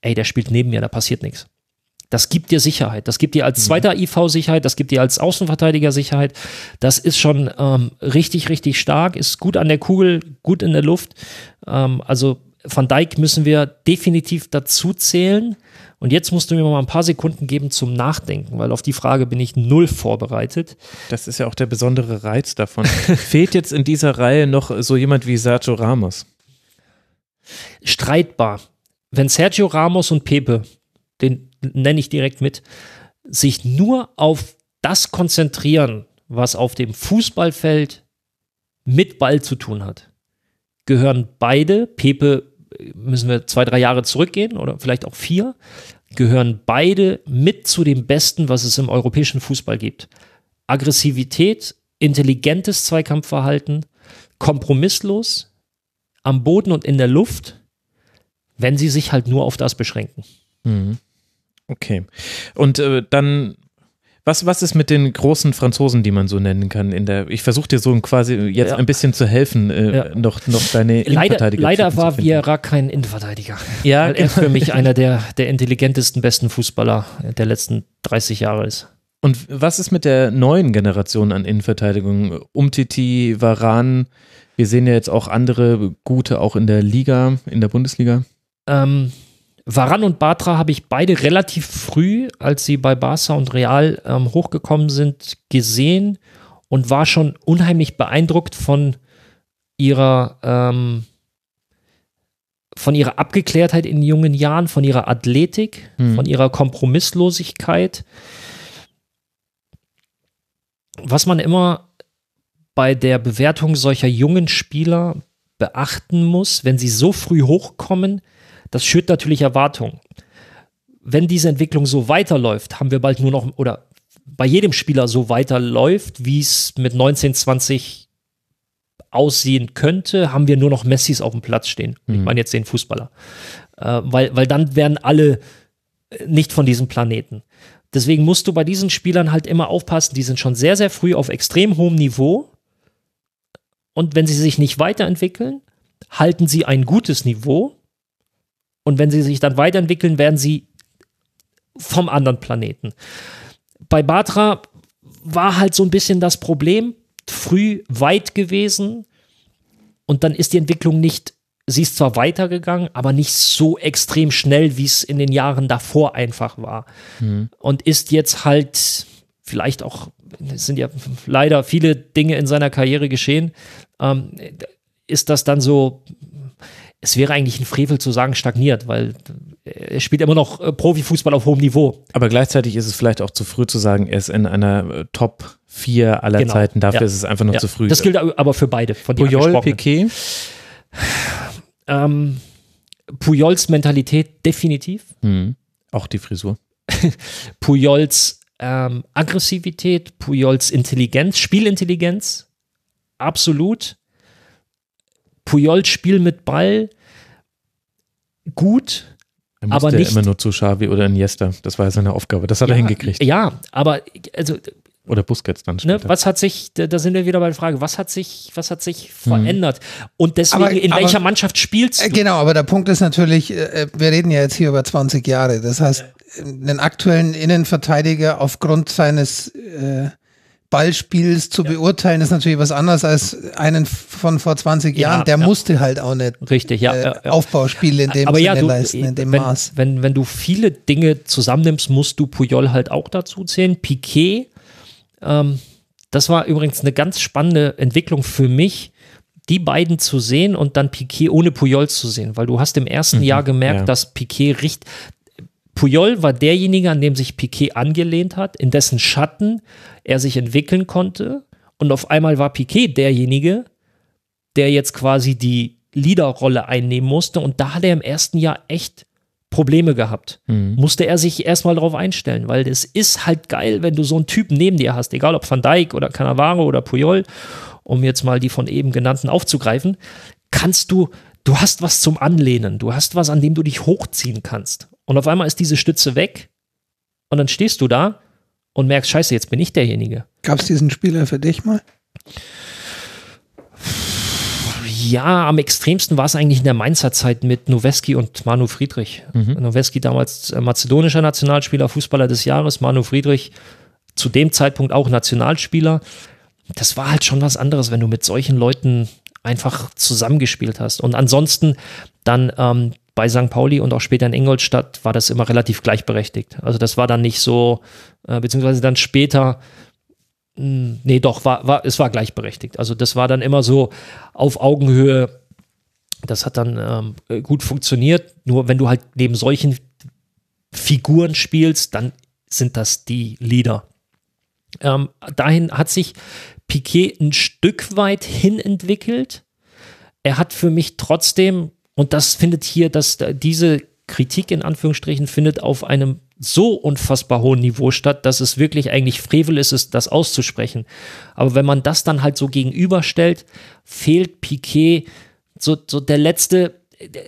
ey, der spielt neben mir, da passiert nichts. Das gibt dir Sicherheit. Das gibt dir als zweiter IV Sicherheit, das gibt dir als Außenverteidiger Sicherheit. Das ist schon ähm, richtig, richtig stark, ist gut an der Kugel, gut in der Luft. Ähm, also Van Dijk müssen wir definitiv dazu zählen. Und jetzt musst du mir mal ein paar Sekunden geben zum Nachdenken, weil auf die Frage bin ich null vorbereitet. Das ist ja auch der besondere Reiz davon. Fehlt jetzt in dieser Reihe noch so jemand wie Sergio Ramos? streitbar. Wenn Sergio Ramos und Pepe, den nenne ich direkt mit, sich nur auf das konzentrieren, was auf dem Fußballfeld mit Ball zu tun hat, gehören beide, Pepe müssen wir zwei, drei Jahre zurückgehen oder vielleicht auch vier, gehören beide mit zu dem Besten, was es im europäischen Fußball gibt. Aggressivität, intelligentes Zweikampfverhalten, kompromisslos, am Boden und in der Luft, wenn sie sich halt nur auf das beschränken. Mhm. Okay. Und äh, dann, Was, was ist mit den großen Franzosen, die man so nennen kann? In der, ich versuche dir so quasi jetzt Ja. ein bisschen zu helfen, äh, Ja. noch, noch deine Leider, leider war. Vieira kein Innenverteidiger. Ja, weil er für mich einer der, der intelligentesten, besten Fußballer der letzten 30 Jahre ist. Und was ist mit der neuen Generation an Innenverteidigung? Umtiti, Varan, wir sehen ja jetzt auch andere gute, auch in der Liga, in der Bundesliga. Ähm, Varan und Batra habe ich beide relativ früh, als sie bei Barca und Real ähm, hochgekommen sind, gesehen und war schon unheimlich beeindruckt von ihrer ähm, von ihrer Abgeklärtheit in jungen Jahren, von ihrer Athletik, Hm. von ihrer Kompromisslosigkeit. Was man immer bei der Bewertung solcher jungen Spieler beachten muss, wenn sie so früh hochkommen, das schürt natürlich Erwartungen. Wenn diese Entwicklung so weiterläuft, haben wir bald nur noch, oder bei jedem Spieler so weiterläuft, wie es mit 19, 20 aussehen könnte, haben wir nur noch Messis auf dem Platz stehen. Ich Mhm. meine jetzt den Fußballer. Äh, weil, weil dann werden alle äh, nicht von diesem Planeten. Deswegen musst du bei diesen Spielern halt immer aufpassen, die sind schon sehr, sehr früh auf extrem hohem Niveau. Und wenn sie sich nicht weiterentwickeln, halten sie ein gutes Niveau. Und wenn sie sich dann weiterentwickeln, werden sie vom anderen Planeten. Bei Batra war halt so ein bisschen das Problem, früh weit gewesen und dann ist die Entwicklung nicht, sie ist zwar weitergegangen, aber nicht so extrem schnell, wie es in den Jahren davor einfach war. Und ist jetzt halt vielleicht auch, es sind ja leider viele Dinge in seiner Karriere geschehen, ähm, ist das dann so, es wäre eigentlich ein Frevel zu sagen, stagniert, weil er spielt immer noch äh, Profifußball auf hohem Niveau. Aber gleichzeitig ist es vielleicht auch zu früh zu sagen, er ist in einer äh, Top 4 aller Genau. Zeiten. Dafür Ja. ist es einfach noch Ja, zu früh. Das gilt aber für beide. Von Puyol. Piquet. Ähm, Pujols Mentalität definitiv. Hm. Auch die Frisur. Pujols ähm, Aggressivität, Pujols Intelligenz, Spielintelligenz, absolut. Pujols Spiel mit Ball, gut. Er Aber musste nicht- immer nur zu Xavi oder Iniesta. Das war ja seine Aufgabe. Das hat er ja, hingekriegt. Ja, aber also, Oder Busquets dann ne, später. was hat sich, da, da sind wir wieder bei der Frage, was hat sich, was hat sich verändert? Und deswegen, Aber- in aber- welcher Mannschaft spielst Äh, du? Genau, aber der Punkt ist natürlich, äh, wir reden ja jetzt hier über 20 Jahre. Das heißt, einen aktuellen Innenverteidiger aufgrund seines äh, Ballspiels zu beurteilen, ist natürlich was anderes als einen von vor 20 Ja, Jahren. Der ja. musste halt auch nicht Richtig, ja. äh, ja, ja. Aufbauspiele in dem aber Sinne ja, du, leisten, in dem wenn, Maß. Wenn, wenn du viele Dinge zusammennimmst, musst du Puyol halt auch dazu zählen. Piquet, ähm, das war übrigens eine ganz spannende Entwicklung für mich, die beiden zu sehen und dann Piquet ohne Puyol zu sehen, weil du hast im ersten Jahr gemerkt, ja. dass Piquet richtig. Puyol war derjenige, an dem sich Piquet angelehnt hat, in dessen Schatten er sich entwickeln konnte. Und auf einmal war Piquet derjenige, der jetzt quasi die Leaderrolle einnehmen musste. Und da hat er im ersten Jahr echt Probleme gehabt. Musste er sich erstmal darauf einstellen, weil es ist halt geil, wenn du so einen Typen neben dir hast, egal ob Van Dijk oder Cannavaro oder Puyol, um jetzt mal die von eben genannten aufzugreifen, kannst du, du hast was zum Anlehnen, du hast was, an dem du dich hochziehen kannst. Und auf einmal ist diese Stütze weg und dann stehst du da und merkst, scheiße, jetzt bin ich derjenige. Gab es diesen Spieler für dich mal? Ja, am extremsten war es eigentlich in der Mainzer Zeit mit Noweski und Manu Friedrich. Noweski damals äh, mazedonischer Nationalspieler, Fußballer des Jahres, Manu Friedrich zu dem Zeitpunkt auch Nationalspieler. Das war halt schon was anderes, wenn du mit solchen Leuten einfach zusammengespielt hast. Und ansonsten dann ähm, bei St. Pauli und auch später in Ingolstadt war das immer relativ gleichberechtigt. Also das war dann nicht so, äh, beziehungsweise dann später hm, Nee, doch, war, war, es war gleichberechtigt. Also das war dann immer so auf Augenhöhe. Das hat dann ähm, äh, gut funktioniert. Nur wenn du halt neben solchen Figuren spielst, dann sind das die Leader. Ähm, dahin hat sich Piquet ein Stück weit hin entwickelt. Er hat für mich trotzdem, und das findet hier, dass da- diese Kritik in Anführungsstrichen findet auf einem so unfassbar hohen Niveau statt, dass es wirklich eigentlich Frevel ist, das auszusprechen. Aber wenn man das dann halt so gegenüberstellt, fehlt Piquet so, so der letzte,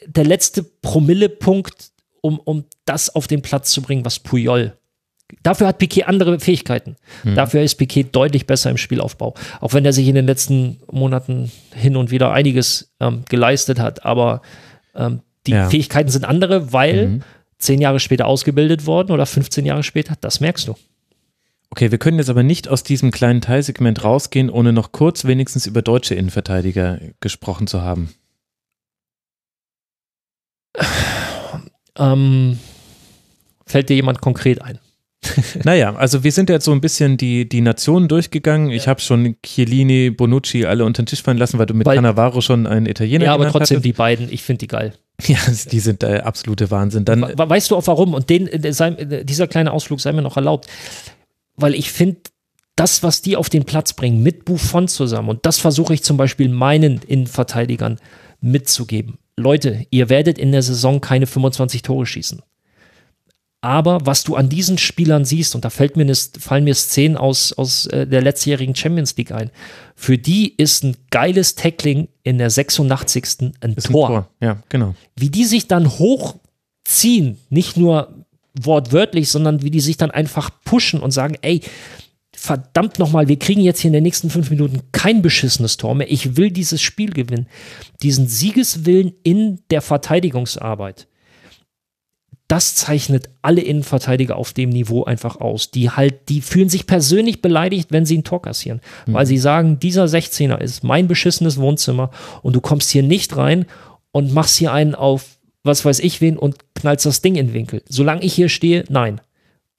der letzte Promillepunkt, um, um das auf den Platz zu bringen, was Puyol Dafür hat Piquet andere Fähigkeiten. Hm. Dafür ist Piquet deutlich besser im Spielaufbau. Auch wenn er sich in den letzten Monaten hin und wieder einiges ähm, geleistet hat. Aber ähm, die Ja. Fähigkeiten sind andere, weil Mhm. zehn Jahre später ausgebildet worden oder 15 Jahre später. Das merkst du. Okay, wir können jetzt aber nicht aus diesem kleinen Teilsegment rausgehen, ohne noch kurz wenigstens über deutsche Innenverteidiger gesprochen zu haben. Ähm, fällt dir jemand konkret ein? Naja, also wir sind jetzt so ein bisschen die, die Nationen durchgegangen. Ich habe schon Chiellini, Bonucci alle unter den Tisch fallen lassen, weil du mit Weil- Cannavaro schon einen Italiener Ja, aber trotzdem hattest. die beiden, ich finde die geil. Ja, die sind der absolute Wahnsinn. Dann, We- Weißt du auch warum? Und den, äh, sei, äh, dieser kleine Ausflug sei mir noch erlaubt. Weil ich finde, das, was die auf den Platz bringen, mit Buffon zusammen, und das versuche ich zum Beispiel meinen Innenverteidigern mitzugeben. Leute, ihr werdet in der Saison keine 25 Tore schießen. Aber was du an diesen Spielern siehst, und da fällt mir eine, fallen mir Szenen aus, aus äh, der letztjährigen Champions League ein, für die ist ein geiles Tackling in der 86. ein ist ein Tor Tor. Ja, genau. wie die sich dann hochziehen, nicht nur wortwörtlich, sondern wie die sich dann einfach pushen und sagen, ey, verdammt nochmal, wir kriegen jetzt hier in den nächsten fünf Minuten kein beschissenes Tor mehr. Ich will dieses Spiel gewinnen. Diesen Siegeswillen in der Verteidigungsarbeit. Das zeichnet alle Innenverteidiger auf dem Niveau einfach aus. Die halt, die fühlen sich persönlich beleidigt, wenn sie ein Tor kassieren. Weil sie sagen, dieser 16er ist mein beschissenes Wohnzimmer und du kommst hier nicht rein und machst hier einen auf was weiß ich wen und knallst das Ding in den Winkel. Solange ich hier stehe, nein.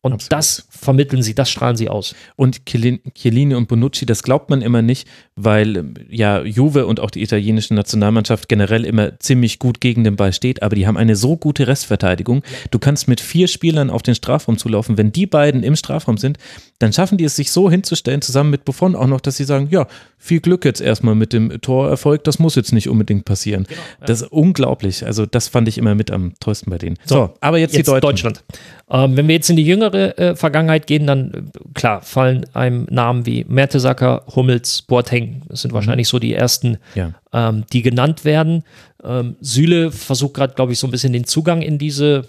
Und Absolut. das vermitteln sie, das strahlen sie aus. Und Chiellin- Chiellini und Bonucci, das glaubt man immer nicht, weil ähm, ja Juve und auch die italienische Nationalmannschaft generell immer ziemlich gut gegen den Ball steht, aber die haben eine so gute Restverteidigung. Du kannst mit vier Spielern auf den Strafraum zulaufen. Wenn die beiden im Strafraum sind, dann schaffen die es sich so hinzustellen, zusammen mit Buffon auch noch, dass sie sagen, ja, viel Glück jetzt erstmal mit dem Torerfolg, das muss jetzt nicht unbedingt passieren. Das ist unglaublich. Also das fand ich immer mit am tollsten bei denen. So, aber jetzt, die Deutschen. Deutschland. Ähm, wenn wir jetzt in die jüngere äh, Vergangenheit gehen, dann äh, klar fallen einem Namen wie Mertesacker, Hummels, Boateng. Das sind wahrscheinlich so die ersten, Ja. ähm, die genannt werden. Ähm, Süle versucht gerade, glaube ich, so ein bisschen den Zugang in diese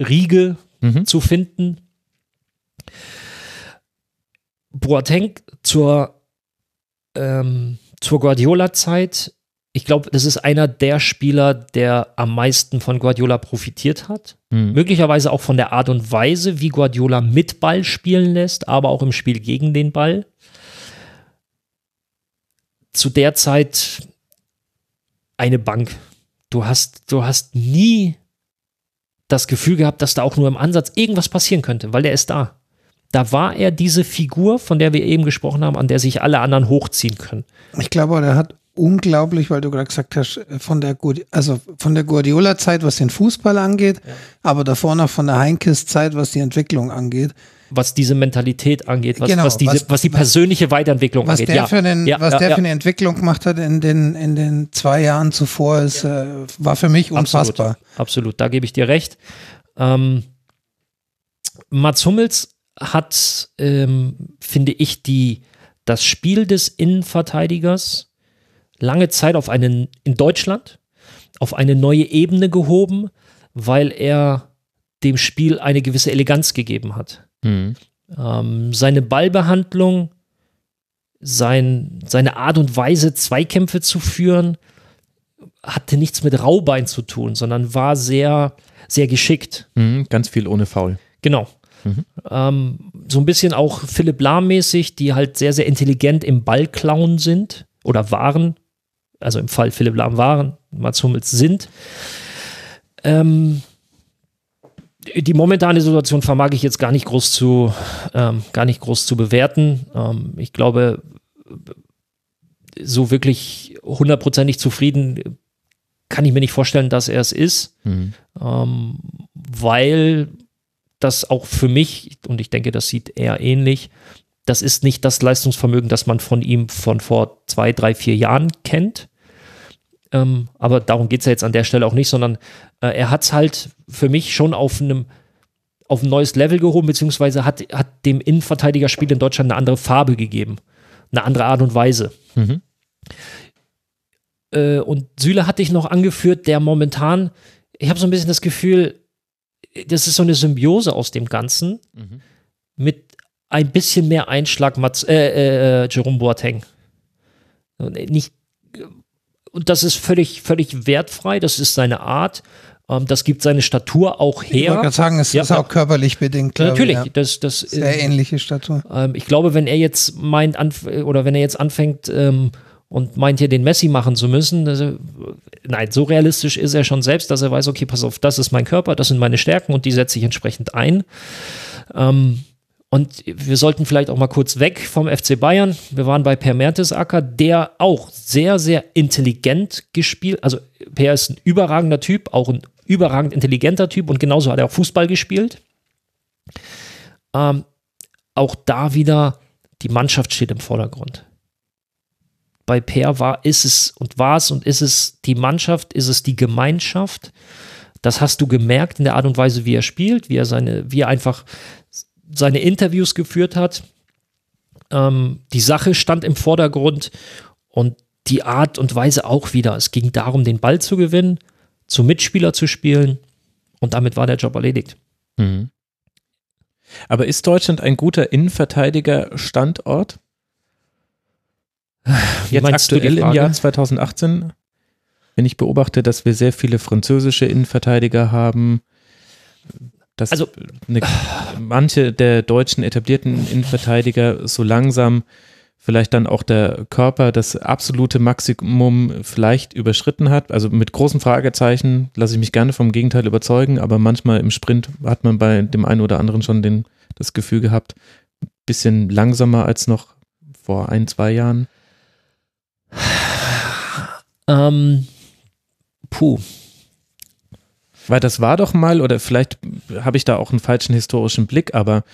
Riege Mhm. zu finden. Boateng zur, ähm, zur Guardiola-Zeit. Ich glaube, das ist einer der Spieler, der am meisten von Guardiola profitiert hat. Mhm. Möglicherweise auch von der Art und Weise, wie Guardiola mit Ball spielen lässt, aber auch im Spiel gegen den Ball. Zu der Zeit eine Bank. Du hast, du hast nie das Gefühl gehabt, dass da auch nur im Ansatz irgendwas passieren könnte, weil er ist da. Da war er diese Figur, von der wir eben gesprochen haben, an der sich alle anderen hochziehen können. Ich glaube, der hat unglaublich, weil du gerade gesagt hast, von der, Guardi- also von der Guardiola-Zeit, was den Fußball angeht, aber davor noch von der Heinkes-Zeit, was die Entwicklung angeht. Was diese Mentalität angeht, was, Genau, was, diese, was, was- die persönliche Weiterentwicklung Was angeht. der, ja. für, einen, Ja, was ja, der ja. für eine Entwicklung gemacht hat in den, in den zwei Jahren zuvor, ist, äh, war für mich unfassbar. Absolut, absolut, da gebe ich dir recht. Ähm, Mats Hummels hat, ähm, finde ich, die, das Spiel des Innenverteidigers lange Zeit auf einen, in Deutschland, auf eine neue Ebene gehoben, weil er dem Spiel eine gewisse Eleganz gegeben hat. Mhm. Ähm, seine Ballbehandlung, sein, seine Art und Weise, Zweikämpfe zu führen, hatte nichts mit Raubein zu tun, sondern war sehr, sehr geschickt. Mhm. Ganz viel ohne Foul. Genau. Ähm, so ein bisschen auch Philipp Lahm-mäßig, die halt sehr, sehr intelligent im Ballklauen sind oder waren. Also im Fall Philipp Lahm waren, Mats Hummels sind. Ähm, die momentane Situation vermag ich jetzt gar nicht groß zu, ähm, gar nicht groß zu bewerten. Ähm, ich glaube, so wirklich hundertprozentig zufrieden kann ich mir nicht vorstellen, dass er es ist Mhm. ähm, weil das auch für mich, und ich denke, das sieht er ähnlich, das ist nicht das Leistungsvermögen, das man von ihm von vor zwei, drei, vier Jahren kennt. Ähm, aber darum geht es ja jetzt an der Stelle auch nicht, sondern äh, er hat es halt für mich schon auf einem auf ein neues Level gehoben, beziehungsweise hat, hat dem Innenverteidigerspiel in Deutschland eine andere Farbe gegeben. Eine andere Art und Weise. Mhm. Äh, und Süle hatte ich noch angeführt, der momentan, ich habe so ein bisschen das Gefühl, das ist so eine Symbiose aus dem Ganzen Mhm. mit ein bisschen mehr Einschlag Mats, äh, äh, Jerome Boateng. Nicht, und das ist völlig, völlig wertfrei, das ist seine Art, ähm, das gibt seine Statur auch Ich wollte her. gerade sagen, es Ja, ist auch körperlich bedingt. glaube ich, Natürlich, Ja. das, das Sehr ähnliche Statur. ähm, ich glaube, wenn er jetzt meint, anf oder wenn er jetzt anfängt ähm, und meint, hier den Messi machen zu müssen, also, nein, so realistisch ist er schon selbst, dass er weiß, okay, pass auf, das ist mein Körper, das sind meine Stärken und die setze ich entsprechend ein. Ähm, und wir sollten vielleicht auch mal kurz weg vom FC Bayern. Wir waren bei Per Mertesacker, der auch sehr, sehr intelligent gespielt. Also Per ist ein überragender Typ, auch ein überragend intelligenter Typ und genauso hat er auch Fußball gespielt. Ähm, auch da wieder, die Mannschaft steht im Vordergrund. Bei Per war, ist es und war es und ist es die Mannschaft, ist es die Gemeinschaft. Das hast du gemerkt in der Art und Weise, wie er spielt, wie er seine, wie er einfach seine Interviews geführt hat. Ähm, die Sache stand im Vordergrund und die Art und Weise auch wieder. Es ging darum, den Ball zu gewinnen, zum Mitspieler zu spielen und damit war der Job erledigt. Mhm. Aber ist Deutschland ein guter Innenverteidiger-Standort? Jetzt aktuell im? Jahr 2018, wenn ich beobachte, dass wir sehr viele französische Innenverteidiger haben, dass Also- eine, manche der deutschen etablierten Innenverteidiger so langsam vielleicht dann auch der Körper das absolute Maximum vielleicht überschritten hat. Also mit großen Fragezeichen lasse ich mich gerne vom Gegenteil überzeugen, aber manchmal im Sprint hat man bei dem einen oder anderen schon den, das Gefühl gehabt, ein bisschen langsamer als noch vor ein, zwei Jahren. Ähm, puh. Weil das war doch mal, oder vielleicht habe ich da auch einen falschen historischen Blick, aber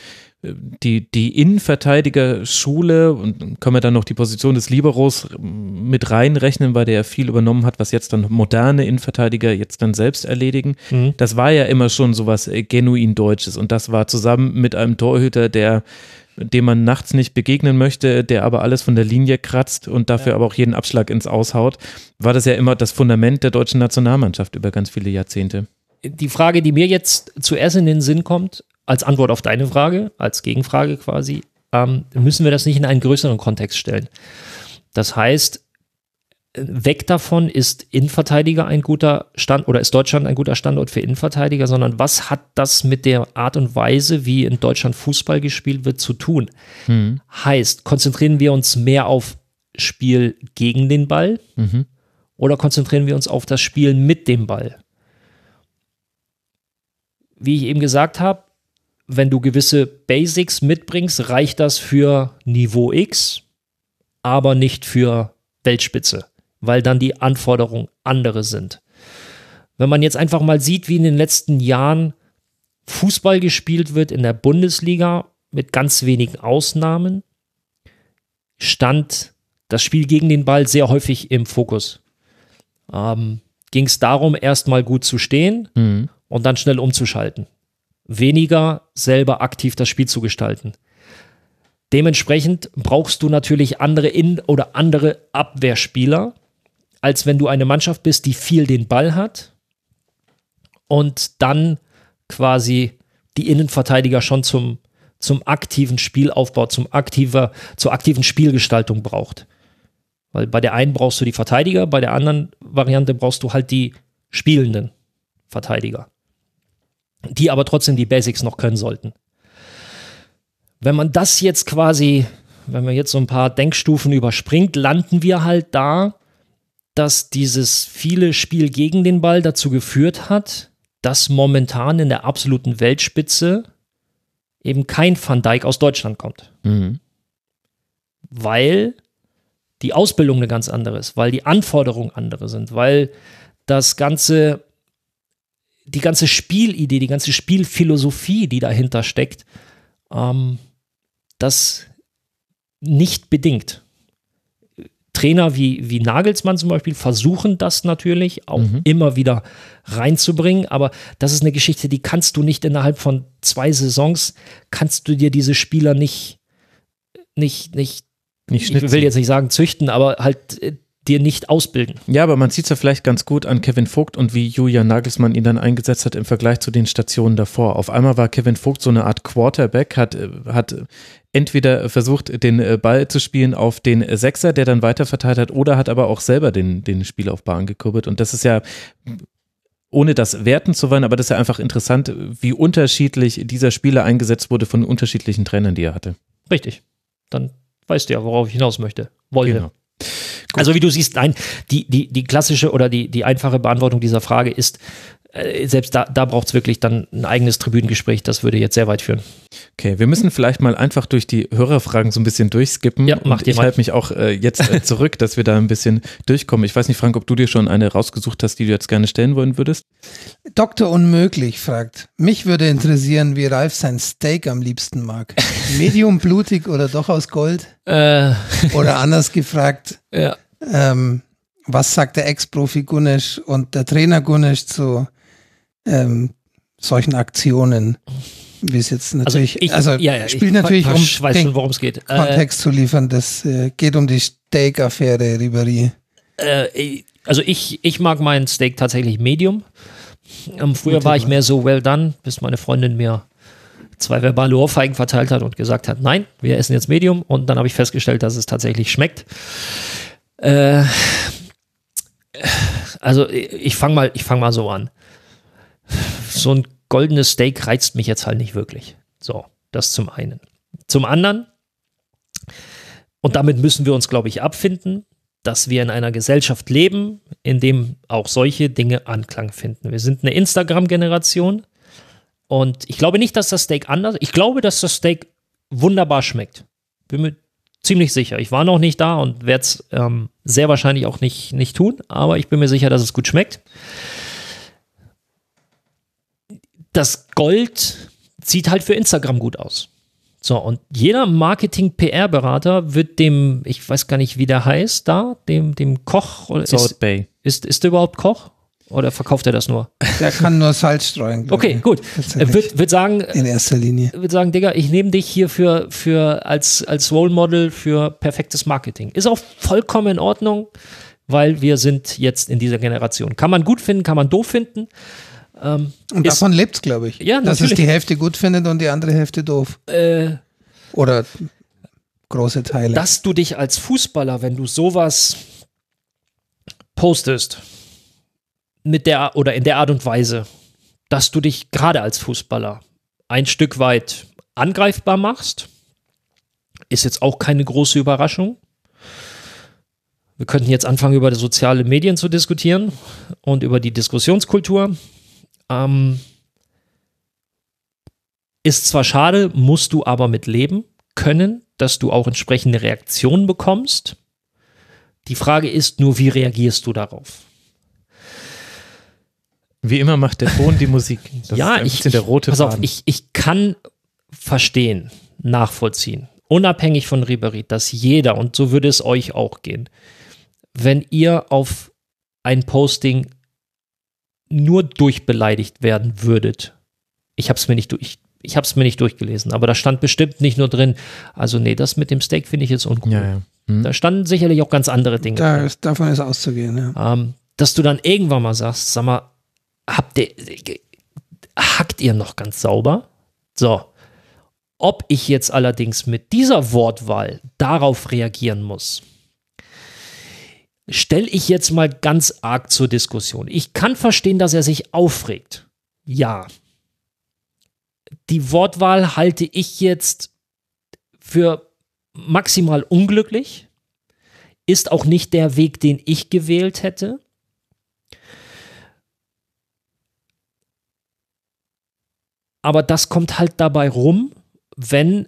äh, die, die Innenverteidigerschule und können wir dann noch die Position des Liberos mit reinrechnen, weil der ja viel übernommen hat, was jetzt dann moderne Innenverteidiger jetzt dann selbst erledigen. Mhm. Das war ja immer schon sowas äh, genuin Deutsches und das war zusammen mit einem Torhüter, der dem man nachts nicht begegnen möchte, der aber alles von der Linie kratzt und dafür aber auch jeden Abschlag ins Aushaut, war das ja immer das Fundament der deutschen Nationalmannschaft über ganz viele Jahrzehnte. Die Frage, die mir jetzt zuerst in den Sinn kommt, als Antwort auf deine Frage, als Gegenfrage quasi, ähm, müssen wir das nicht in einen größeren Kontext stellen. Das heißt, weg davon ist Innenverteidiger ein guter Stand oder ist Deutschland ein guter Standort für Innenverteidiger, sondern was hat das mit der Art und Weise, wie in Deutschland Fußball gespielt wird, zu tun? Mhm. Heißt, konzentrieren wir uns mehr auf Spiel gegen den Ball Mhm. oder konzentrieren wir uns auf das Spiel mit dem Ball? Wie ich eben gesagt habe, wenn du gewisse Basics mitbringst, reicht das für Niveau X, aber nicht für Weltspitze, weil dann die Anforderungen andere sind. Wenn man jetzt einfach mal sieht, wie in den letzten Jahren Fußball gespielt wird in der Bundesliga mit ganz wenigen Ausnahmen, stand das Spiel gegen den Ball sehr häufig im Fokus. Ähm, Ging es darum, erstmal gut zu stehen Mhm. Und dann schnell umzuschalten. Weniger selber aktiv das Spiel zu gestalten. Dementsprechend brauchst du natürlich andere In- oder andere Abwehrspieler, als wenn du eine Mannschaft bist, die viel den Ball hat und dann quasi die Innenverteidiger schon zum, zum aktiven Spielaufbau, zum aktiver, zur aktiven Spielgestaltung braucht. Weil bei der einen brauchst du die Verteidiger, bei der anderen Variante brauchst du halt die spielenden Verteidiger, die aber trotzdem die Basics noch können sollten. Wenn man das jetzt quasi, wenn man jetzt so ein paar Denkstufen überspringt, landen wir halt da, dass dieses viele Spiel gegen den Ball dazu geführt hat, dass momentan in der absoluten Weltspitze eben kein Van Dijk aus Deutschland kommt Mhm. weil die Ausbildung eine ganz andere ist, weil die Anforderungen andere sind, weil das ganze, die ganze Spielidee, die ganze Spielphilosophie, die dahinter steckt, ähm, das nicht bedingt. Trainer wie, wie Nagelsmann zum Beispiel versuchen das natürlich auch Mhm. immer wieder reinzubringen, aber das ist eine Geschichte, die kannst du nicht innerhalb von zwei Saisons, kannst du dir diese Spieler nicht, nicht, nicht Nicht ich will jetzt nicht sagen züchten, aber halt, äh, dir nicht ausbilden. Ja, aber man sieht es ja vielleicht ganz gut an Kevin Vogt und wie Julian Nagelsmann ihn dann eingesetzt hat im Vergleich zu den Stationen davor. Auf einmal war Kevin Vogt so eine Art Quarterback, hat, hat entweder versucht, den äh, Ball zu spielen auf den Sechser, der dann weiterverteilt hat, oder hat aber auch selber den, den Spiel auf Bahn gekurbelt. Und das ist ja, ohne das werten zu wollen, aber das ist ja einfach interessant, wie unterschiedlich dieser Spieler eingesetzt wurde von unterschiedlichen Trainern, die er hatte. Richtig. Dann weißt du ja, worauf ich hinaus möchte. Wollte. Genau. Also wie du siehst, nein, die, die, die klassische oder die, die einfache Beantwortung dieser Frage ist, selbst da, da braucht es wirklich dann ein eigenes Tribünengespräch. Das würde jetzt sehr weit führen. Okay, wir müssen vielleicht mal einfach durch die Hörerfragen so ein bisschen durchskippen. Ja, macht Ich halte mich auch äh, jetzt äh, zurück, dass wir da ein bisschen durchkommen. Ich weiß nicht, Frank, ob du dir schon eine rausgesucht hast, die du jetzt gerne stellen wollen würdest. Dr. Unmöglich fragt, mich würde interessieren, wie Ralf sein Steak am liebsten mag. Medium blutig oder doch aus Gold? Äh, Oder anders gefragt, ja. ähm, was sagt der Ex-Profi Gunesch und der Trainer Gunesch zu ähm, solchen Aktionen? Wie es jetzt Also natürlich, ich, also ja, ja, spielt ich, natürlich um ich weiß schon, worum es geht. Äh, Kontext zu liefern, das äh, geht um die Steak-Affäre Ribéry. äh, also ich, ich mag meinen Steak tatsächlich Medium. Ähm, früher Gute war ich mehr so well done, bis meine Freundin mir zwei verbale Ohrfeigen verteilt hat und gesagt hat, nein, wir essen jetzt Medium. Und dann habe ich festgestellt, dass es tatsächlich schmeckt. Äh, also ich fange mal, ich fang mal so an. So ein goldenes Steak reizt mich jetzt halt nicht wirklich. So, das zum einen. Zum anderen, und damit müssen wir uns, glaube ich, abfinden, dass wir in einer Gesellschaft leben, in dem auch solche Dinge Anklang finden. Wir sind eine Instagram-Generation und ich glaube nicht, dass das Steak anders, ich glaube, dass das Steak wunderbar schmeckt. Bin mir ziemlich sicher. Ich war noch nicht da und werde es ähm, sehr wahrscheinlich auch nicht, nicht tun, aber ich bin mir sicher, dass es gut schmeckt. Das Gold sieht halt für Instagram gut aus. So, und jeder Marketing-PR-Berater wird dem, ich weiß gar nicht, wie der heißt, da, dem, dem Koch, oder Salt ist, Bay. ist, ist der überhaupt Koch? Oder verkauft er das nur? Der kann nur Salz streuen. Okay, gut. Wird, wird sagen, In erster Linie. würde sagen, Digga, ich nehme dich hier für, für als, als Role Model für perfektes Marketing. Ist auch vollkommen in Ordnung, weil wir sind jetzt in dieser Generation. Kann man gut finden, kann man doof finden. Ähm, Und ist, davon lebt es, glaube ich. Ja, Dass es die Hälfte gut findet und die andere Hälfte doof. äh, Oder große Teile. dass du dich als Fußballer, wenn du sowas postest, mit der oder in der Art und Weise, dass du dich gerade als Fußballer ein Stück weit angreifbar machst, ist jetzt auch keine große Überraschung. Wir könnten jetzt anfangen, über soziale Medien zu diskutieren und über die Diskussionskultur. Ähm, ist zwar schade, musst du aber mit leben können, dass du auch entsprechende Reaktionen bekommst. Die Frage ist nur, wie reagierst du darauf? Wie immer macht der Ton die Musik. Das ja, ist ich, der rote pass auf, ich, ich kann verstehen, nachvollziehen, unabhängig von Ribéry, dass jeder, und so würde es euch auch gehen, wenn ihr auf ein Posting nur durchbeleidigt werden würdet. Ich habe es mir nicht durch, ich, habe es mir nicht durchgelesen, aber da stand bestimmt nicht nur drin, also nee, das mit dem Steak finde ich jetzt uncool. ja, ja. Hm. Da standen sicherlich auch ganz andere Dinge. da, drin. ist- davon ist auszugehen, ja. Ähm, dass du dann irgendwann mal sagst, sag mal, habt ihr, hackt ihr noch ganz sauber? So. Ob ich jetzt allerdings mit dieser Wortwahl darauf reagieren muss, stelle ich jetzt mal ganz arg zur Diskussion. Ich kann verstehen, dass er sich aufregt. Ja. Die Wortwahl halte ich jetzt für maximal unglücklich. Ist auch nicht der Weg, den ich gewählt hätte. Aber das kommt halt dabei rum, wenn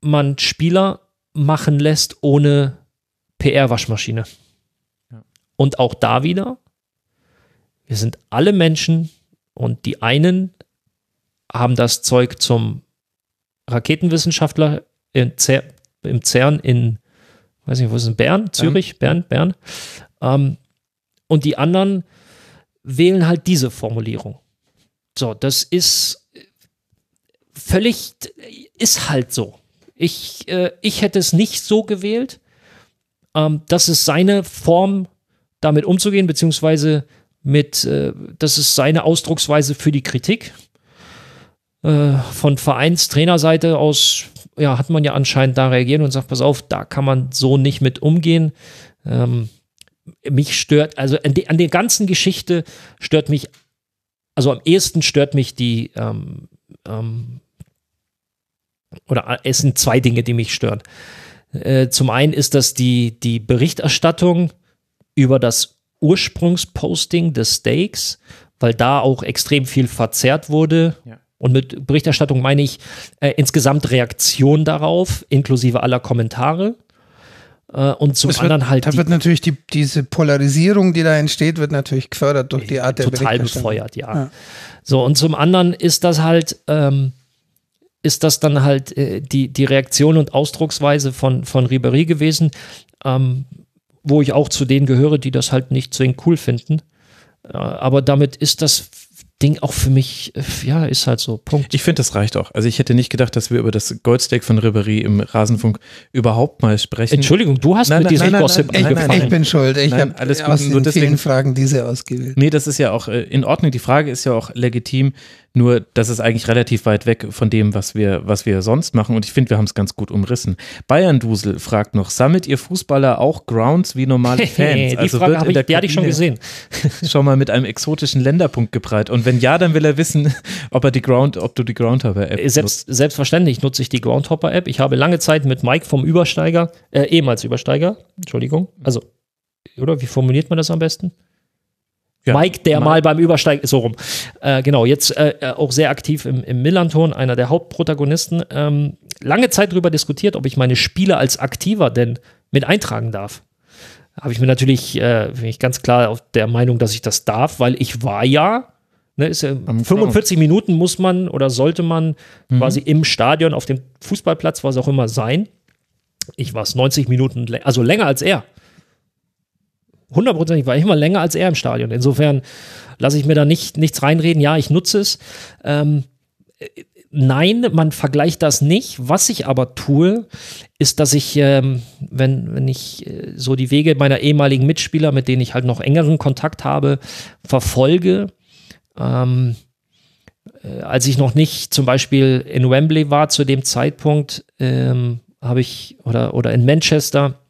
man Spieler machen lässt ohne PR-Waschmaschine. Und auch da wieder, wir sind alle Menschen und die einen haben das Zeug zum Raketenwissenschaftler in Cer im CERN in, weiß nicht, wo ist es, Bern, Zürich, Bern, Bern. Ähm, und die anderen wählen halt diese Formulierung. So, das ist völlig, ist halt so. Ich, äh, ich hätte es nicht so gewählt, Ähm, das ist seine Form, damit umzugehen, beziehungsweise mit, äh, das ist seine Ausdrucksweise für die Kritik. Äh, von Vereinstrainerseite aus, ja, hat man ja anscheinend da reagiert und sagt, pass auf, da kann man so nicht mit umgehen. Ähm, mich stört, also an, de, an der ganzen Geschichte stört mich, also am ehesten stört mich die, ähm, ähm, oder es sind zwei Dinge, die mich stören. Äh, zum einen ist das die, die Berichterstattung über das Ursprungsposting des Steaks, weil da auch extrem viel verzerrt wurde. Ja. Und mit Berichterstattung meine ich äh, insgesamt Reaktion darauf, inklusive aller Kommentare. Äh, und zum wird, anderen halt. Da wird natürlich die, diese Polarisierung, die da entsteht, wird natürlich gefördert durch die Art der Total befeuert, ja. ja. So, und zum anderen ist das halt. Ähm, ist das dann halt äh, die, die Reaktion und Ausdrucksweise von, von Ribery gewesen, ähm, wo ich auch zu denen gehöre, die das halt nicht zwingend cool finden. Äh, aber damit ist das Ding auch für mich, äh, ja, ist halt so. Punkt. Ich finde, das reicht auch. Also ich hätte nicht gedacht, dass wir über das Goldsteak von Ribery im Rasenfunk überhaupt mal sprechen. Entschuldigung, du hast nein, mit diesem Gossip nein, nein, nein, Ich bin schuld. Ich habe alles aus gut, den vielen Fragen diese ausgewählt. Nee, das ist ja auch äh, in Ordnung. Die Frage ist ja auch legitim. Nur, das ist eigentlich relativ weit weg von dem, was wir, was wir sonst machen. Und ich finde, wir haben es ganz gut umrissen. Bayern Dusel fragt noch: Sammelt ihr Fußballer auch Grounds wie normale Fans? die also Frage ich, die hatte ich schon gesehen. schon mal mit einem exotischen Länderpunkt gebreit. Und wenn ja, dann will er wissen, ob er die Ground, ob du die Groundhopper-App äh, Selbst, Selbstverständlich nutze ich die Groundhopper-App. Ich habe lange Zeit mit Mike vom Übersteiger, äh, ehemals Übersteiger, Entschuldigung, also, oder wie formuliert man das am besten? Ja, Mike, der Mike. mal beim Übersteigen, so rum. Äh, genau, jetzt äh, äh, auch sehr aktiv im, im Millanton, einer der Hauptprotagonisten. Ähm, lange Zeit darüber diskutiert, ob ich meine Spiele als Aktiver denn mit eintragen darf. Habe ich mir natürlich, äh, bin ich ganz klar auf der Meinung, dass ich das darf, weil ich war ja, ne, ist ja 45 Minuten muss man oder sollte man mhm. quasi im Stadion, auf dem Fußballplatz, was auch immer sein. Ich war es 90 Minuten, also länger als er hundertprozentig war ich immer länger als er im Stadion. Insofern lasse ich mir da nicht, nichts reinreden. Ja, ich nutze es. Ähm, nein, man vergleicht das nicht. Was ich aber tue, ist, dass ich, ähm, wenn, wenn ich äh, so die Wege meiner ehemaligen Mitspieler, mit denen ich halt noch engeren Kontakt habe, verfolge, ähm, äh, als ich noch nicht zum Beispiel in Wembley war zu dem Zeitpunkt, ähm, habe ich, oder, oder in Manchester,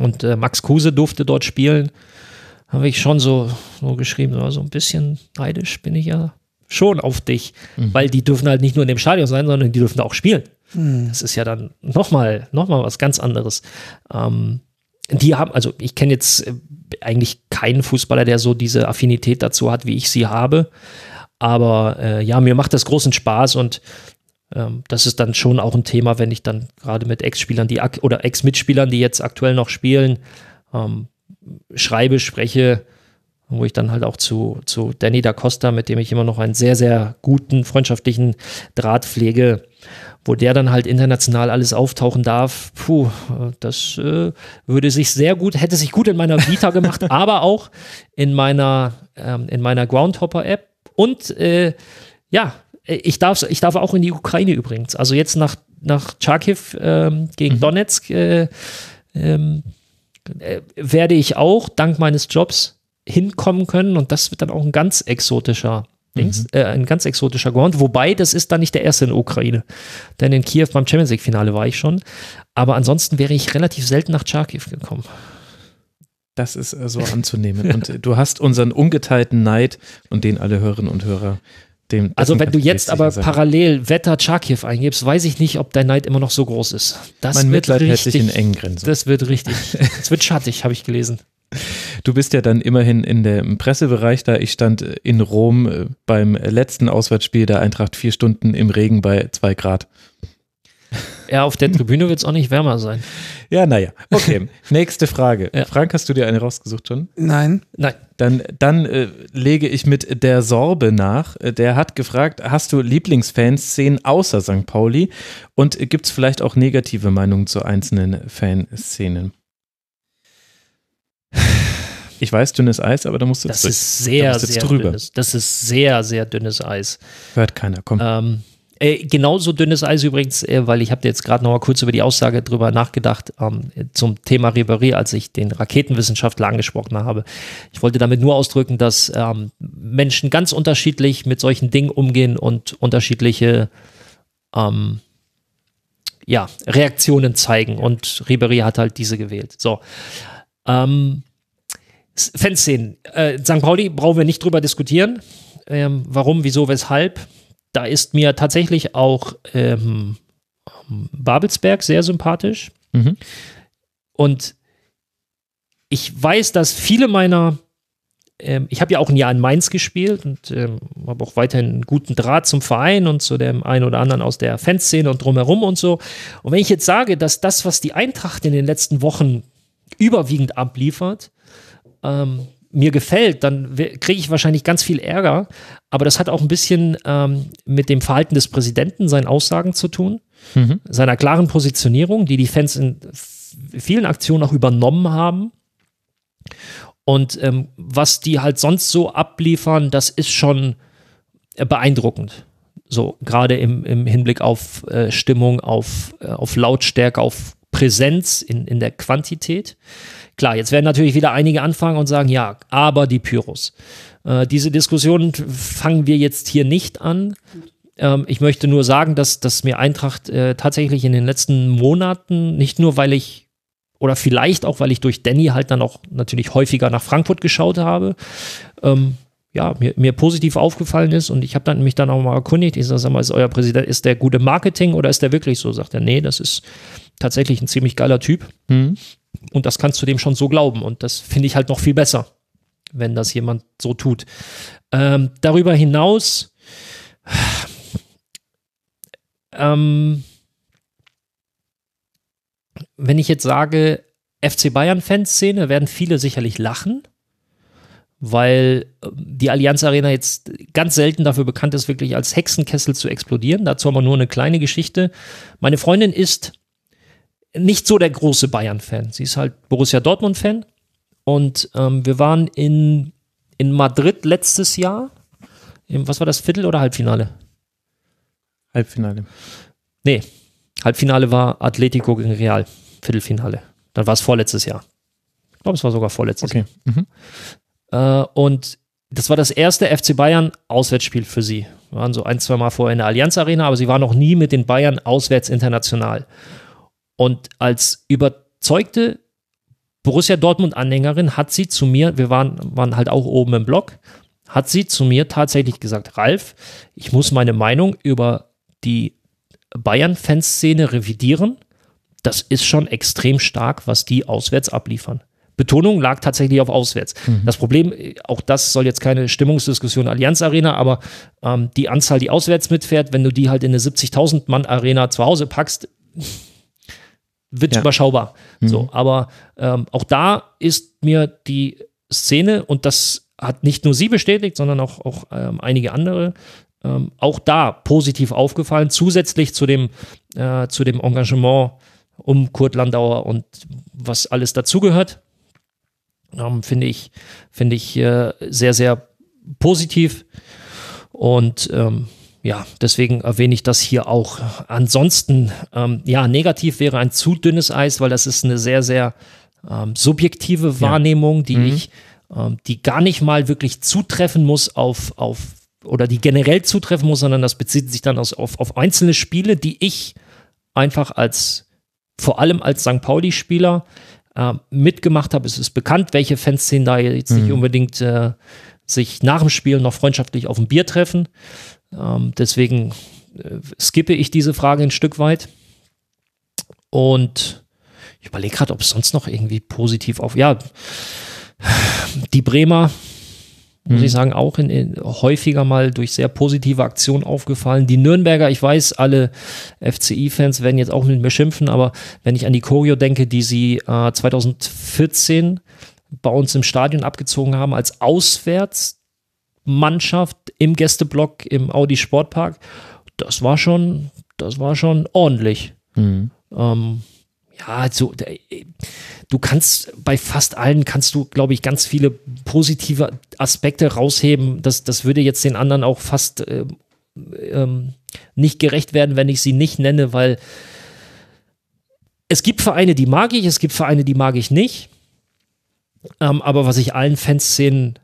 und äh, Max Kruse durfte dort spielen. Habe ich schon so, so geschrieben, so, so ein bisschen neidisch bin ich ja schon auf dich, mhm. weil die dürfen halt nicht nur in dem Stadion sein, sondern die dürfen auch spielen. Mhm. Das ist ja dann nochmal noch mal was ganz anderes. Ähm, die haben, also ich kenne jetzt äh, eigentlich keinen Fußballer, der so diese Affinität dazu hat, wie ich sie habe. Aber äh, ja, mir macht das großen Spaß und das ist dann schon auch ein Thema, wenn ich dann gerade mit Ex-Spielern, die oder Ex-Mitspielern, die jetzt aktuell noch spielen, ähm, schreibe, spreche, wo ich dann halt auch zu, zu Danny da Costa, mit dem ich immer noch einen sehr, sehr guten, freundschaftlichen Draht pflege, wo der dann halt international alles auftauchen darf, puh, das äh, würde sich sehr gut, hätte sich gut in meiner Vita gemacht, aber auch in meiner, ähm, in meiner Groundhopper-App. Und äh, ja, ich darf, ich darf auch in die Ukraine übrigens. Also jetzt nach, nach Charkiw ähm, gegen mhm. Donetsk äh, ähm, äh, werde ich auch dank meines Jobs hinkommen können und das wird dann auch ein ganz exotischer Dings, mhm. äh, ein ganz exotischer Grund. Wobei, das ist dann nicht der erste in der Ukraine. Denn in Kiew beim Champions League-Finale war ich schon. Aber ansonsten wäre ich relativ selten nach Charkiw gekommen. Das ist äh, so anzunehmen. Und äh, du hast unseren ungeteilten Neid und den alle Hörerinnen und Hörer dem, also wenn du jetzt aber parallel Wetter Charkiw eingibst, weiß ich nicht, ob dein Neid immer noch so groß ist. Das mein wird Mitleid richtig, hält sich in engen Grenzen. Das wird richtig. Es wird schattig, habe ich gelesen. Du bist ja dann immerhin in dem Pressebereich da. Ich stand in Rom äh, beim letzten Auswärtsspiel der Eintracht vier Stunden im Regen bei zwei Grad. Ja, auf der Tribüne wird es auch nicht wärmer sein. Ja, naja. Okay, nächste Frage. Ja. Frank, hast du dir eine rausgesucht schon? Nein. Nein. Dann, dann äh, lege ich mit der Sorbe nach. Äh, der hat gefragt, hast du Lieblingsfanszenen außer St. Pauli? Und gibt es vielleicht auch negative Meinungen zu einzelnen Fanszenen? Ich weiß, dünnes Eis, aber da musst du Das ist sehr, da sehr drüber. dünnes. Das ist sehr, sehr dünnes Eis. Hört keiner, komm. Ähm, Äh, genauso dünnes Eis übrigens, äh, weil ich habe jetzt gerade noch mal kurz über die Aussage drüber nachgedacht ähm, zum Thema Ribéry, als ich den Raketenwissenschaftler angesprochen habe. Ich wollte damit nur ausdrücken, dass ähm, Menschen ganz unterschiedlich mit solchen Dingen umgehen und unterschiedliche ähm, ja, Reaktionen zeigen. Und Ribéry hat halt diese gewählt. So. Ähm, Fanszenen. Äh, St. Pauli brauchen wir nicht drüber diskutieren. Ähm, warum, wieso, weshalb da ist mir tatsächlich auch ähm, Babelsberg sehr sympathisch. Mhm. Und ich weiß, dass viele meiner, ähm, ich habe ja auch ein Jahr in Mainz gespielt und ähm, habe auch weiterhin einen guten Draht zum Verein und zu dem einen oder anderen aus der Fanszene und drumherum und so. Und wenn ich jetzt sage, dass das, was die Eintracht in den letzten Wochen überwiegend abliefert, ähm, mir gefällt, dann kriege ich wahrscheinlich ganz viel Ärger. Aber das hat auch ein bisschen ähm, mit dem Verhalten des Präsidenten, seinen Aussagen zu tun, mhm. seiner klaren Positionierung, die die Fans in vielen Aktionen auch übernommen haben. Und ähm, was die halt sonst so abliefern, das ist schon beeindruckend. So, gerade im, im Hinblick auf äh, Stimmung, auf, äh, auf Lautstärke, auf Präsenz in, in der Quantität. Klar, jetzt werden natürlich wieder einige anfangen und sagen, ja, aber die Pyros. Äh, diese Diskussion fangen wir jetzt hier nicht an. Ähm, ich möchte nur sagen, dass, dass mir Eintracht äh, tatsächlich in den letzten Monaten, nicht nur weil ich oder vielleicht auch, weil ich durch Danny halt dann auch natürlich häufiger nach Frankfurt geschaut habe, ähm, ja, mir, mir positiv aufgefallen ist und ich habe dann mich dann auch mal erkundigt, ich sage mal, ist euer Präsident, ist der gute Marketing oder ist der wirklich so? Sagt er, nee, das ist tatsächlich ein ziemlich geiler Typ. Mhm. Und das kannst du dem schon so glauben. Und das finde ich halt noch viel besser, wenn das jemand so tut. Ähm, darüber hinaus, ähm, wenn ich jetzt sage, FC Bayern-Fanszene, werden viele sicherlich lachen, weil ähm, die Allianz Arena jetzt ganz selten dafür bekannt ist, wirklich als Hexenkessel zu explodieren. Dazu haben wir nur eine kleine Geschichte. Meine Freundin ist nicht so der große Bayern-Fan. Sie ist halt Borussia Dortmund-Fan. Und ähm, wir waren in, in Madrid letztes Jahr. Im, was war das, Viertel- oder Halbfinale? Halbfinale. Nee, Halbfinale war Atletico gegen Real. Viertelfinale. Dann war es vorletztes Jahr. Ich glaube, es war sogar vorletztes okay. Jahr. Mhm. Äh, und das war das erste FC Bayern Auswärtsspiel für sie. Wir waren so ein, zwei Mal vorher in der Allianz Arena, aber sie war noch nie mit den Bayern auswärts international. Und als überzeugte Borussia Dortmund-Anhängerin hat sie zu mir, wir waren, waren halt auch oben im Block, hat sie zu mir tatsächlich gesagt, Ralf, ich muss meine Meinung über die Bayern-Fanszene revidieren. Das ist schon extrem stark, was die auswärts abliefern. Betonung lag tatsächlich auf auswärts. Mhm. Das Problem, auch das soll jetzt keine Stimmungsdiskussion Allianz Arena, aber ähm, die Anzahl, die auswärts mitfährt, wenn du die halt in eine 70.000 Mann Arena zu Hause packst, wird ja. überschaubar. Mhm. So, aber ähm, auch da ist mir die Szene und das hat nicht nur sie bestätigt, sondern auch, auch ähm, einige andere ähm, auch da positiv aufgefallen, zusätzlich zu dem, äh, zu dem Engagement um Kurt Landauer und was alles dazugehört. Ähm, finde ich, finde ich äh, sehr, sehr positiv. Und ähm, ja, deswegen erwähne ich das hier auch. Ansonsten, ähm, ja, negativ wäre ein zu dünnes Eis, weil das ist eine sehr, sehr ähm, subjektive Wahrnehmung, die mhm. ich, ähm, die gar nicht mal wirklich zutreffen muss auf, auf, oder die generell zutreffen muss, sondern das bezieht sich dann aus, auf, auf einzelne Spiele, die ich einfach als, vor allem als St. Pauli-Spieler äh, mitgemacht habe. Es ist bekannt, welche Fanszenen da jetzt mhm. nicht unbedingt äh, sich nach dem Spiel noch freundschaftlich auf ein Bier treffen. Ähm, deswegen äh, skippe ich diese Frage ein Stück weit. Und ich überlege gerade, ob es sonst noch irgendwie positiv auf. Ja, die Bremer, muss mhm. ich sagen, auch in, in, häufiger mal durch sehr positive Aktionen aufgefallen. Die Nürnberger, ich weiß, alle FCI-Fans werden jetzt auch mit mir schimpfen, aber wenn ich an die Choreo denke, die sie äh, 2014 bei uns im Stadion abgezogen haben als Auswärts, Mannschaft im Gästeblock im Audi Sportpark. Das war schon, das war schon ordentlich. Mhm. Ähm, ja, also du kannst bei fast allen kannst du, glaube ich, ganz viele positive Aspekte rausheben. Das, das würde jetzt den anderen auch fast äh, ähm, nicht gerecht werden, wenn ich sie nicht nenne, weil es gibt Vereine, die mag ich, es gibt Vereine, die mag ich nicht. Ähm, aber was ich allen Fanszenen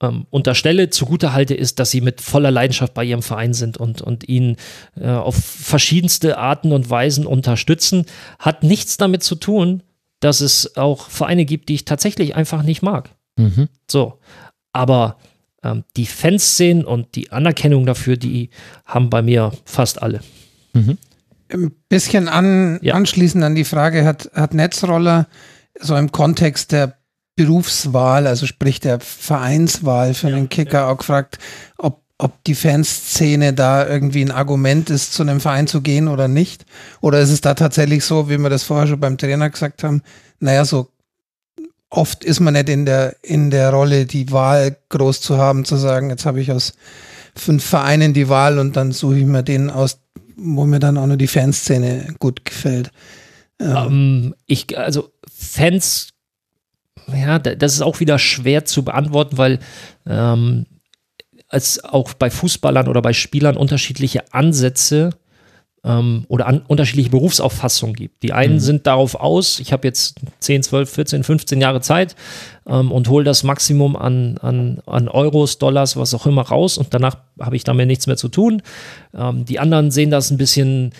ähm, unterstelle, zugute halte, ist, dass sie mit voller Leidenschaft bei ihrem Verein sind und, und ihn äh, auf verschiedenste Arten und Weisen unterstützen. Hat nichts damit zu tun, dass es auch Vereine gibt, die ich tatsächlich einfach nicht mag. Mhm. So. Aber ähm, die Fanszenen und die Anerkennung dafür, die haben bei mir fast alle. Mhm. Ein bisschen an, Ja. anschließend an die Frage, hat, hat Netzroller so im Kontext der Berufswahl, also sprich der Vereinswahl für den Kicker auch gefragt, ob, ob die Fanszene da irgendwie ein Argument ist, zu einem Verein zu gehen oder nicht? Oder ist es da tatsächlich so, wie wir das vorher schon beim Trainer gesagt haben, naja, so oft ist man nicht in der, in der Rolle, die Wahl groß zu haben, zu sagen, jetzt habe ich aus fünf Vereinen die Wahl und dann suche ich mir den aus, wo mir dann auch nur die Fanszene gut gefällt. Ja. Ähm, ich, also Fans, ja, da- das ist auch wieder schwer zu beantworten, weil ähm, es auch bei Fußballern oder bei Spielern unterschiedliche Ansätze ähm, oder an, unterschiedliche Berufsauffassungen gibt. Die einen Mhm. sind darauf aus, ich habe jetzt 10, 12, 14, 15 Jahre Zeit ähm, und hole das Maximum an, an, an Euros, Dollars, was auch immer raus und danach habe ich damit nichts mehr zu tun. Ähm, die anderen sehen das ein bisschen,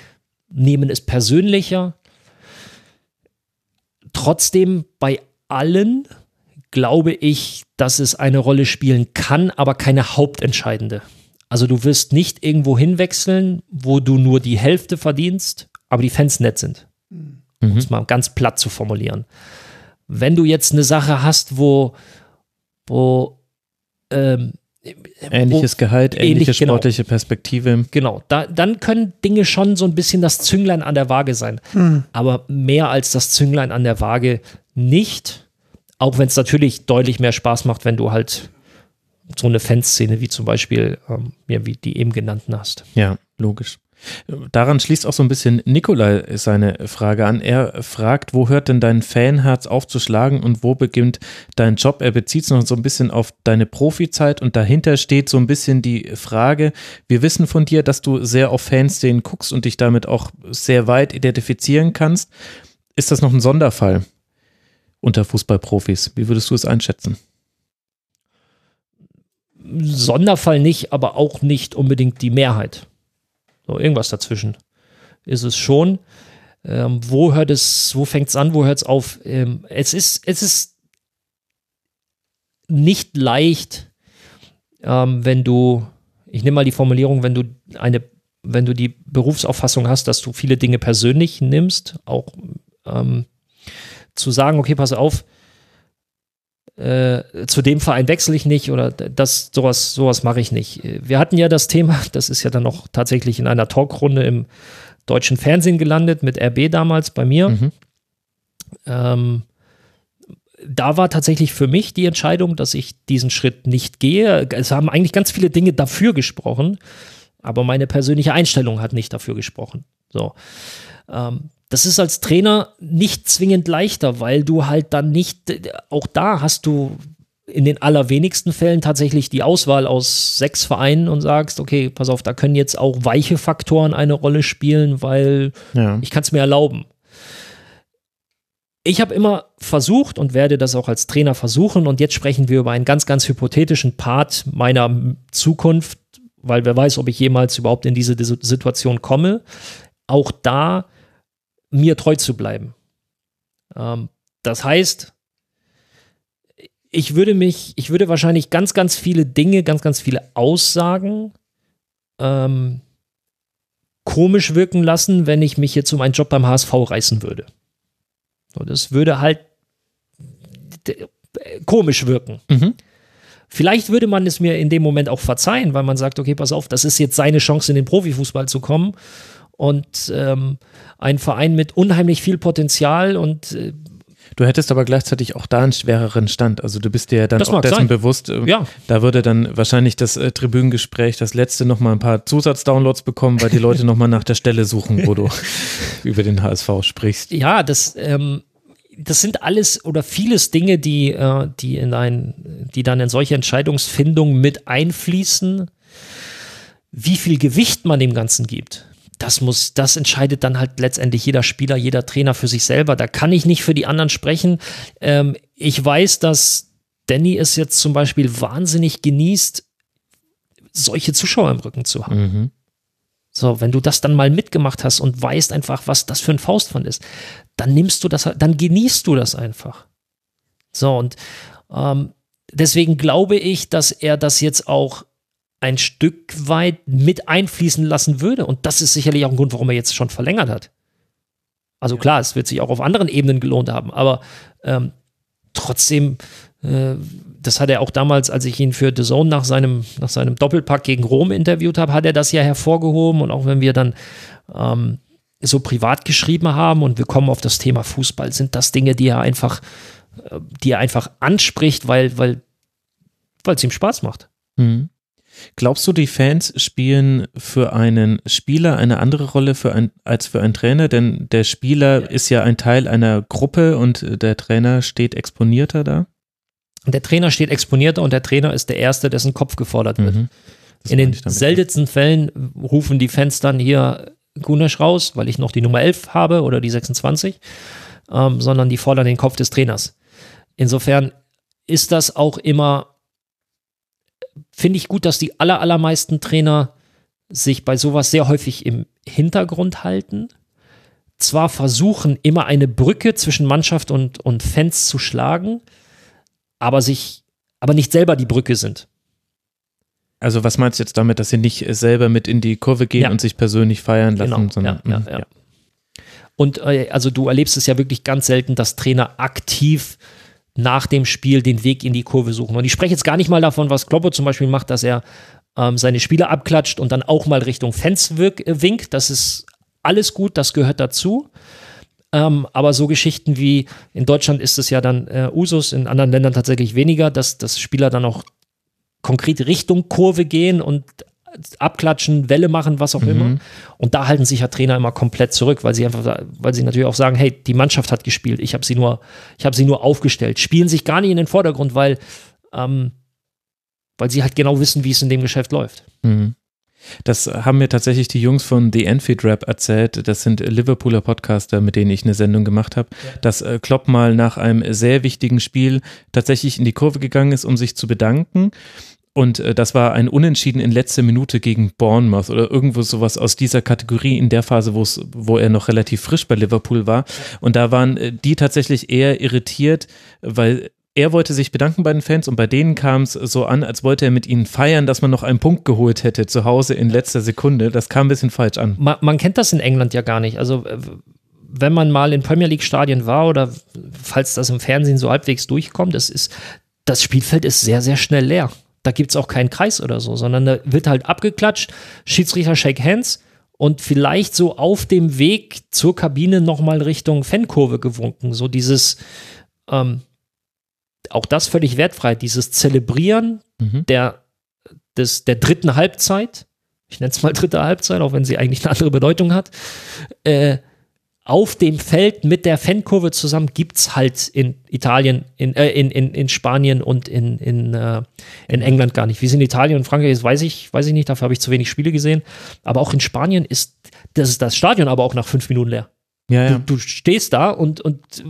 nehmen es persönlicher. Trotzdem bei allen glaube ich, dass es eine Rolle spielen kann, aber keine hauptentscheidende. Also du wirst nicht irgendwo hinwechseln, wo du nur die Hälfte verdienst, aber die Fans nett sind. Um Mhm. es mal ganz platt zu formulieren. Wenn du jetzt eine Sache hast, wo, wo ähm, Ähnliches Gehalt, ähnliche ähnlich, genau. sportliche Perspektive. Genau, da, dann können Dinge schon so ein bisschen das Zünglein an der Waage sein. Hm. Aber mehr als das Zünglein an der Waage nicht. Auch wenn es natürlich deutlich mehr Spaß macht, wenn du halt so eine Fanszene wie zum Beispiel, ähm, ja, wie die eben genannten hast. Ja, logisch. Daran schließt auch so ein bisschen Nikolai seine Frage an. Er fragt, wo hört denn dein Fanherz aufzuschlagen und wo beginnt dein Job? Er bezieht es noch so ein bisschen auf deine Profizeit und dahinter steht so ein bisschen die Frage, wir wissen von dir, dass du sehr auf Fanszenen guckst und dich damit auch sehr weit identifizieren kannst. Ist das noch ein Sonderfall unter Fußballprofis? Wie würdest du es einschätzen? Sonderfall nicht, aber auch nicht unbedingt die Mehrheit. So, irgendwas dazwischen ist es schon. Ähm, wo hört es, wo fängt es an, wo hört es auf? Ähm, es ist, es ist nicht leicht, ähm, wenn du, ich nehme mal die Formulierung, wenn du eine, wenn du die Berufsauffassung hast, dass du viele Dinge persönlich nimmst, auch ähm, zu sagen, okay, pass auf, äh, zu dem Verein wechsle ich nicht oder das, sowas, sowas mache ich nicht. Wir hatten ja das Thema, das ist ja dann noch tatsächlich in einer Talkrunde im deutschen Fernsehen gelandet, mit RB damals bei mir. Mhm. Ähm, da war tatsächlich für mich die Entscheidung, dass ich diesen Schritt nicht gehe. Es haben eigentlich ganz viele Dinge dafür gesprochen, aber meine persönliche Einstellung hat nicht dafür gesprochen. So. Ähm, das ist als Trainer nicht zwingend leichter, weil du halt dann nicht, auch da hast du in den allerwenigsten Fällen tatsächlich die Auswahl aus sechs Vereinen und sagst, okay, pass auf, da können jetzt auch weiche Faktoren eine Rolle spielen, weil Ja. ich kann es mir erlauben. Ich habe immer versucht und werde das auch als Trainer versuchen und jetzt sprechen wir über einen ganz, ganz hypothetischen Part meiner Zukunft, weil wer weiß, ob ich jemals überhaupt in diese Situation komme, auch da mir treu zu bleiben. Ähm, das heißt, ich würde mich, ich würde wahrscheinlich ganz, ganz viele Dinge, ganz, ganz viele Aussagen ähm, komisch wirken lassen, wenn ich mich jetzt um einen Job beim HSV reißen würde. So, das würde halt komisch wirken. Mhm. Vielleicht würde man es mir in dem Moment auch verzeihen, weil man sagt, okay, pass auf, das ist jetzt seine Chance, in den Profifußball zu kommen. Und ähm, ein Verein mit unheimlich viel Potenzial und äh, Du hättest aber gleichzeitig auch da einen schwereren Stand. Also du bist dir ja dann Das auch dessen sein. bewusst, äh, ja, da würde dann wahrscheinlich das äh, Tribünengespräch, das letzte, nochmal ein paar Zusatzdownloads bekommen, weil die Leute nochmal nach der Stelle suchen, wo du über den HSV sprichst. ja, das, ähm, das sind alles oder vieles Dinge, die, äh, die in ein, die dann in solche Entscheidungsfindungen mit einfließen. wie viel Gewicht man dem Ganzen gibt, das muss, das entscheidet dann halt letztendlich jeder Spieler, jeder Trainer für sich selber. Da kann ich nicht für die anderen sprechen. Ähm, ich weiß, dass Danny es jetzt zum Beispiel wahnsinnig genießt, solche Zuschauer im Rücken zu haben. Mhm. So, wenn du das dann mal mitgemacht hast und weißt einfach, was das für ein Faustpfand ist, dann nimmst du das, dann genießt du das einfach. So, und ähm, deswegen glaube ich, dass er das jetzt auch ein Stück weit mit einfließen lassen würde. Und das ist sicherlich auch ein Grund, warum er jetzt schon verlängert hat. Also ja. klar, es wird sich auch auf anderen Ebenen gelohnt haben, aber ähm, trotzdem, äh, das hat er auch damals, als ich ihn für The Zone nach seinem, nach seinem Doppelpack gegen Rom interviewt habe, hat er das ja hervorgehoben. Und auch wenn wir dann ähm, so privat geschrieben haben und wir kommen auf das Thema Fußball, sind das Dinge, die er einfach, äh, die er einfach anspricht, weil, weil, weil es ihm Spaß macht. Mhm. Glaubst du, die Fans spielen für einen Spieler eine andere Rolle für ein, als für einen Trainer? Denn der Spieler ist ja ein Teil einer Gruppe und der Trainer steht exponierter da? Der Trainer steht exponierter und der Trainer ist der Erste, dessen Kopf gefordert wird. Mhm. In den seltensten Fällen rufen die Fans dann hier Gunesch raus, weil ich noch die Nummer 11 habe oder die 26, ähm, sondern die fordern den Kopf des Trainers. Insofern ist das auch immer finde ich gut, dass die aller, allermeisten Trainer sich bei sowas sehr häufig im Hintergrund halten. Zwar versuchen, immer eine Brücke zwischen Mannschaft und, und Fans zu schlagen, aber sich, aber nicht selber die Brücke sind. Also was meinst du jetzt damit, dass sie nicht selber mit in die Kurve gehen ja. und sich persönlich feiern lassen, genau. sondern ja, ja, ja. Und äh, also du erlebst es ja wirklich ganz selten, dass Trainer aktiv nach dem Spiel den Weg in die Kurve suchen. Und ich spreche jetzt gar nicht mal davon, was Kloppo zum Beispiel macht, dass er ähm, seine Spieler abklatscht und dann auch mal Richtung Fans äh, winkt. Das ist alles gut, das gehört dazu. Ähm, aber so Geschichten wie in Deutschland ist es ja dann äh, Usus, in anderen Ländern tatsächlich weniger, dass, dass Spieler dann auch konkret Richtung Kurve gehen und abklatschen, Welle machen, was auch mhm. immer. Und da halten sich ja Trainer immer komplett zurück, weil sie einfach, weil sie natürlich auch sagen, hey, die Mannschaft hat gespielt, ich habe sie nur, ich habe sie nur aufgestellt, spielen sich gar nicht in den Vordergrund, weil, ähm, weil sie halt genau wissen, wie es in dem Geschäft läuft. Mhm. Das haben mir tatsächlich die Jungs von The Enfield Rap erzählt. Das sind Liverpooler Podcaster, mit denen ich eine Sendung gemacht habe. Ja. Dass äh, Klopp mal nach einem sehr wichtigen Spiel tatsächlich in die Kurve gegangen ist, um sich zu bedanken. Und äh, das war ein Unentschieden in letzter Minute gegen Bournemouth oder irgendwo sowas aus dieser Kategorie in der Phase, wo er noch relativ frisch bei Liverpool war. Und da waren äh, die tatsächlich eher irritiert, weil er wollte sich bedanken bei den Fans und bei denen kam es so an, als wollte er mit ihnen feiern, dass man noch einen Punkt geholt hätte zu Hause in letzter Sekunde. Das kam ein bisschen falsch an. Man, man kennt das in England ja gar nicht. Also äh, wenn man mal in Premier League Stadien war oder falls das im Fernsehen so halbwegs durchkommt, das ist das Spielfeld ist sehr sehr schnell leer. Da gibt es auch keinen Kreis oder so, sondern da wird halt abgeklatscht, Schiedsrichter shake hands und vielleicht so auf dem Weg zur Kabine nochmal Richtung Fankurve gewunken. So dieses, ähm, auch das völlig wertfrei, dieses Zelebrieren mhm. der, des, der dritten Halbzeit, ich nenne es mal dritte Halbzeit, auch wenn sie eigentlich eine andere Bedeutung hat, äh, auf dem Feld mit der Fankurve zusammen gibt es halt in Italien, in, äh, in, in, in Spanien und in, in, äh, in England gar nicht. Wie es in Italien und Frankreich ist, weiß ich, weiß ich nicht, dafür habe ich zu wenig Spiele gesehen. Aber auch in Spanien ist das, ist das Stadion aber auch nach fünf Minuten leer. Ja, ja. Du, du stehst da und, und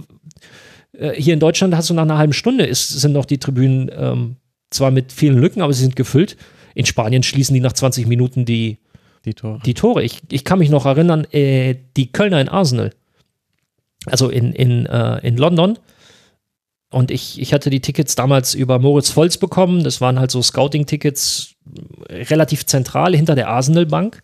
äh, hier in Deutschland hast du nach einer halben Stunde, ist, sind noch die Tribünen ähm, zwar mit vielen Lücken, aber sie sind gefüllt. In Spanien schließen die nach 20 Minuten die, die Tore. Die Tore. Ich, ich kann mich noch erinnern, äh, die Kölner in Arsenal. Also in, in, äh, in London. Und ich, ich hatte die Tickets damals über Moritz Volz bekommen. Das waren halt so Scouting-Tickets relativ zentral hinter der Arsenal-Bank.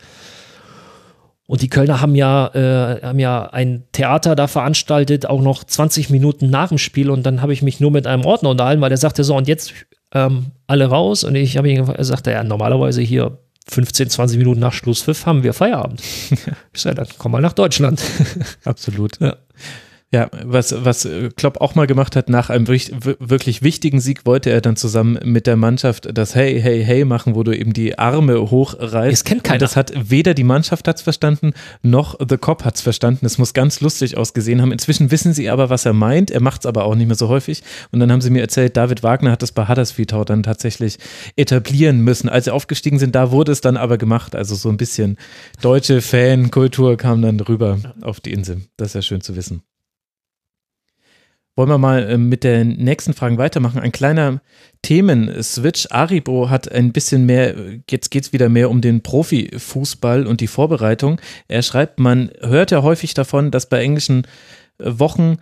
Und die Kölner haben ja, äh, haben ja ein Theater da veranstaltet, auch noch 20 Minuten nach dem Spiel. Und dann habe ich mich nur mit einem Ordner unterhalten, weil der sagte so, und jetzt ähm, alle raus. Und ich habe ihm gesagt, ja, normalerweise hier 15, 20 Minuten nach Schlusspfiff haben wir Feierabend. ich sage, dann komm mal nach Deutschland. Absolut. Ja. Ja, was, was äh, Klopp auch mal gemacht hat, nach einem wirklich wichtigen Sieg wollte er dann zusammen mit der Mannschaft das Hey, Hey, Hey machen, wo du eben die Arme hochreißt. Das kennt keiner. Und das hat weder die Mannschaft hat's verstanden, noch The Cop hat's verstanden. Es muss ganz lustig ausgesehen haben. Inzwischen wissen sie aber, was er meint. Er macht's aber auch nicht mehr so häufig. Und dann haben sie mir erzählt, David Wagner hat das bei Huddersfield dann tatsächlich etablieren müssen. Als sie aufgestiegen sind, da wurde es dann aber gemacht. Also so ein bisschen deutsche Fankultur kam dann rüber auf die Insel. Das ist ja schön zu wissen. Wollen wir mal äh, mit den nächsten Fragen weitermachen? Ein kleiner Themen-Switch. Aribo hat ein bisschen mehr, jetzt geht es wieder mehr um den Profifußball und die Vorbereitung. Er schreibt, man hört ja häufig davon, dass bei englischen äh, Wochen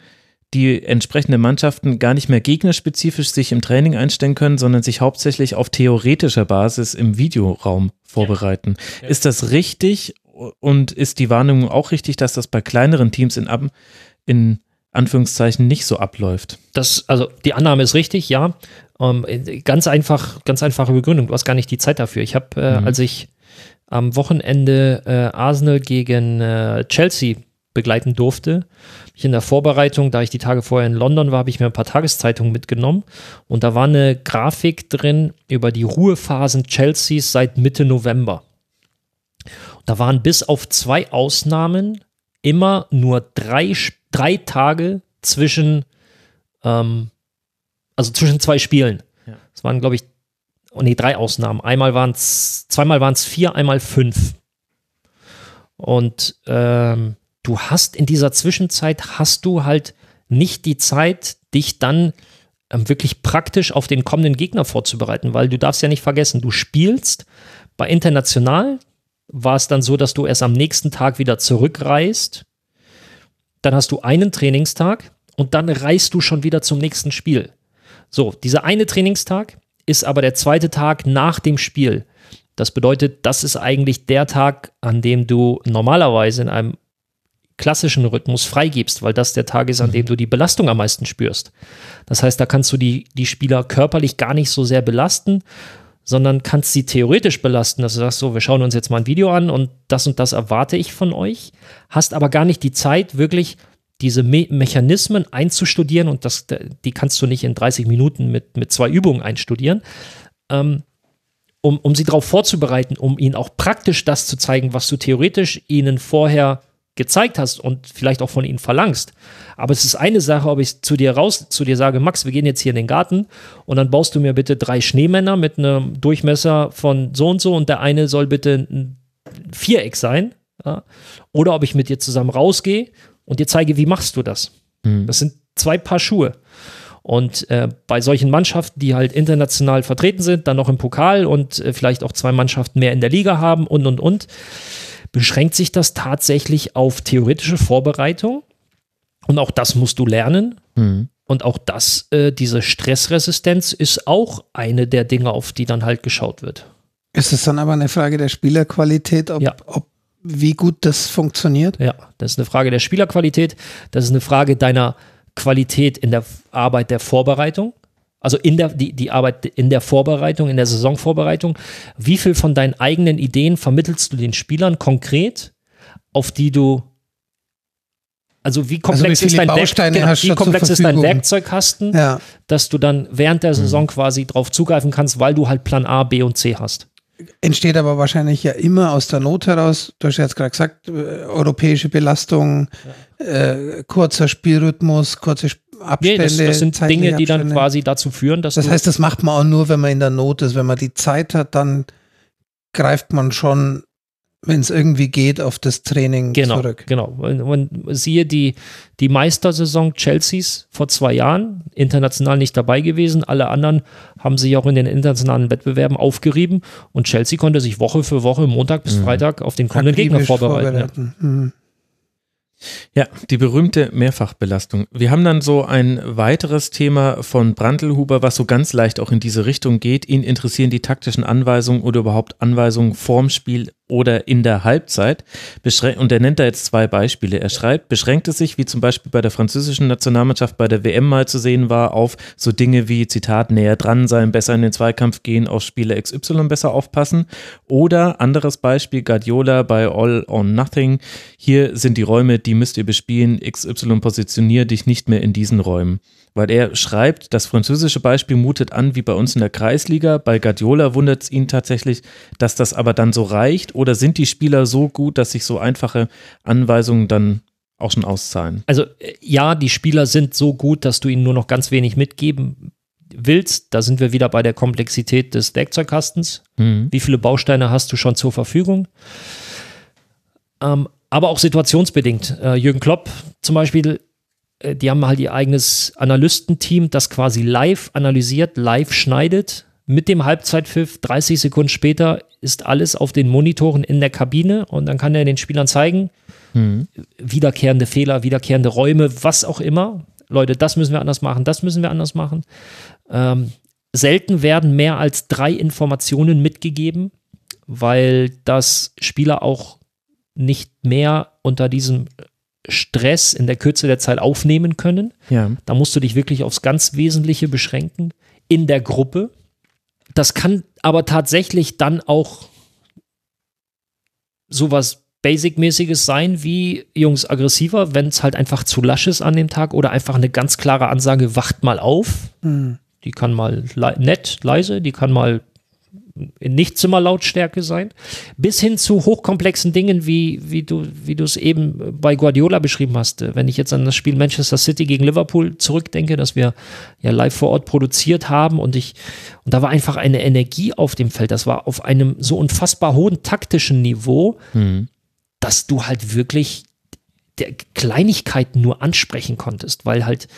die entsprechenden Mannschaften gar nicht mehr gegnerspezifisch sich im Training einstellen können, sondern sich hauptsächlich auf theoretischer Basis im Videoraum vorbereiten. Ja. Ja. Ist das richtig und ist die Warnung auch richtig, dass das bei kleineren Teams in, in Anführungszeichen nicht so abläuft. Das, also die Annahme ist richtig, ja. Ähm, ganz einfach, ganz einfache Begründung. Du hast gar nicht die Zeit dafür. Ich habe, äh, mhm. als ich am Wochenende äh, Arsenal gegen äh, Chelsea begleiten durfte, ich in der Vorbereitung, da ich die Tage vorher in London war, habe ich mir ein paar Tageszeitungen mitgenommen und da war eine Grafik drin über die Ruhephasen Chelseas seit Mitte November. Da waren bis auf zwei Ausnahmen immer nur drei Spiele drei Tage zwischen, ähm, also zwischen zwei Spielen. Es ja. waren, glaube ich, oh nee, drei Ausnahmen. Einmal waren es, zweimal waren es vier, einmal fünf. Und ähm, du hast in dieser Zwischenzeit hast du halt nicht die Zeit, dich dann ähm, wirklich praktisch auf den kommenden Gegner vorzubereiten, weil du darfst ja nicht vergessen, du spielst bei international war es dann so, dass du erst am nächsten Tag wieder zurückreist dann hast du einen Trainingstag und dann reist du schon wieder zum nächsten Spiel. So, dieser eine Trainingstag ist aber der zweite Tag nach dem Spiel. Das bedeutet, das ist eigentlich der Tag, an dem du normalerweise in einem klassischen Rhythmus freigibst, weil das der Tag ist, an dem mhm. du die Belastung am meisten spürst. Das heißt, da kannst du die, die Spieler körperlich gar nicht so sehr belasten, sondern kannst sie theoretisch belasten, dass du sagst, so, wir schauen uns jetzt mal ein Video an und das und das erwarte ich von euch, hast aber gar nicht die Zeit, wirklich diese Me Mechanismen einzustudieren und das, die kannst du nicht in 30 Minuten mit, mit zwei Übungen einstudieren, ähm, um, um sie darauf vorzubereiten, um ihnen auch praktisch das zu zeigen, was du theoretisch ihnen vorher gezeigt hast und vielleicht auch von ihnen verlangst. Aber es ist eine Sache, ob ich zu dir raus, zu dir sage, Max, wir gehen jetzt hier in den Garten und dann baust du mir bitte drei Schneemänner mit einem Durchmesser von so und so und der eine soll bitte ein Viereck sein. Ja? Oder ob ich mit dir zusammen rausgehe und dir zeige, wie machst du das. Mhm. Das sind zwei Paar Schuhe. Und äh, bei solchen Mannschaften, die halt international vertreten sind, dann noch im Pokal und äh, vielleicht auch zwei Mannschaften mehr in der Liga haben und und und, beschränkt sich das tatsächlich auf theoretische Vorbereitung. Und auch das musst du lernen. Mhm. Und auch das, äh, diese Stressresistenz ist auch eine der Dinge, auf die dann halt geschaut wird. Ist es dann aber eine Frage der Spielerqualität, ob, ja. ob wie gut das funktioniert? Ja, das ist eine Frage der Spielerqualität. Das ist eine Frage deiner Qualität in der Arbeit der Vorbereitung also in der, die, die Arbeit in der Vorbereitung, in der Saisonvorbereitung, wie viel von deinen eigenen Ideen vermittelst du den Spielern konkret, auf die du also wie komplex, also ist, dein Werk, genau, wie komplex ist dein Werkzeugkasten, ja. dass du dann während der Saison mhm. quasi drauf zugreifen kannst, weil du halt Plan A, B und C hast. Entsteht aber wahrscheinlich ja immer aus der Not heraus, du hast ja jetzt gerade gesagt, äh, europäische Belastung, ja. äh, kurzer Spielrhythmus, kurze Abstände. Nee, das, das sind Dinge, die dann quasi dazu führen, dass. Das heißt, das macht man auch nur, wenn man in der Not ist. Wenn man die Zeit hat, dann greift man schon, wenn es irgendwie geht, auf das Training genau, zurück. Genau. Und siehe die, die Meistersaison Chelseas vor zwei Jahren, international nicht dabei gewesen. Alle anderen haben sich auch in den internationalen Wettbewerben aufgerieben und Chelsea konnte sich Woche für Woche, Montag bis mhm. Freitag, auf den kommenden Gegner vorbereiten. vorbereiten. Ja. Mhm. Ja, die berühmte Mehrfachbelastung. Wir haben dann so ein weiteres Thema von Brandelhuber, was so ganz leicht auch in diese Richtung geht. Ihn interessieren die taktischen Anweisungen oder überhaupt Anweisungen vorm Spiel oder in der Halbzeit. Und er nennt da jetzt zwei Beispiele. Er schreibt, beschränkt es sich, wie zum Beispiel bei der französischen Nationalmannschaft bei der WM mal zu sehen war, auf so Dinge wie, Zitat, näher dran sein, besser in den Zweikampf gehen, auf Spieler XY besser aufpassen. Oder anderes Beispiel, Guardiola bei All on Nothing. Hier sind die Räume, die müsst ihr bespielen. XY positionier dich nicht mehr in diesen Räumen weil er schreibt, das französische Beispiel mutet an wie bei uns in der Kreisliga. Bei Guardiola wundert es ihn tatsächlich, dass das aber dann so reicht oder sind die Spieler so gut, dass sich so einfache Anweisungen dann auch schon auszahlen? Also äh, ja, die Spieler sind so gut, dass du ihnen nur noch ganz wenig mitgeben willst. Da sind wir wieder bei der Komplexität des Werkzeugkastens. Mhm. Wie viele Bausteine hast du schon zur Verfügung? Ähm, aber auch situationsbedingt. Äh, Jürgen Klopp zum Beispiel die haben halt ihr eigenes Analystenteam, das quasi live analysiert, live schneidet. Mit dem Halbzeitpfiff, 30 Sekunden später, ist alles auf den Monitoren in der Kabine und dann kann er den Spielern zeigen, mhm. wiederkehrende Fehler, wiederkehrende Räume, was auch immer. Leute, das müssen wir anders machen, das müssen wir anders machen. Ähm, selten werden mehr als drei Informationen mitgegeben, weil das Spieler auch nicht mehr unter diesem Stress in der Kürze der Zeit aufnehmen können. Ja. Da musst du dich wirklich aufs ganz Wesentliche beschränken in der Gruppe. Das kann aber tatsächlich dann auch sowas Basic-mäßiges sein wie Jungs aggressiver, wenn es halt einfach zu lasch ist an dem Tag oder einfach eine ganz klare Ansage, wacht mal auf. Mhm. Die kann mal le nett, leise, die kann mal in Nicht-Zimmerlautstärke sein, bis hin zu hochkomplexen Dingen, wie, wie du wie du es eben bei Guardiola beschrieben hast. Wenn ich jetzt an das Spiel Manchester City gegen Liverpool zurückdenke, das wir ja live vor Ort produziert haben und ich und da war einfach eine Energie auf dem Feld. Das war auf einem so unfassbar hohen taktischen Niveau, mhm. dass du halt wirklich der Kleinigkeiten nur ansprechen konntest, weil halt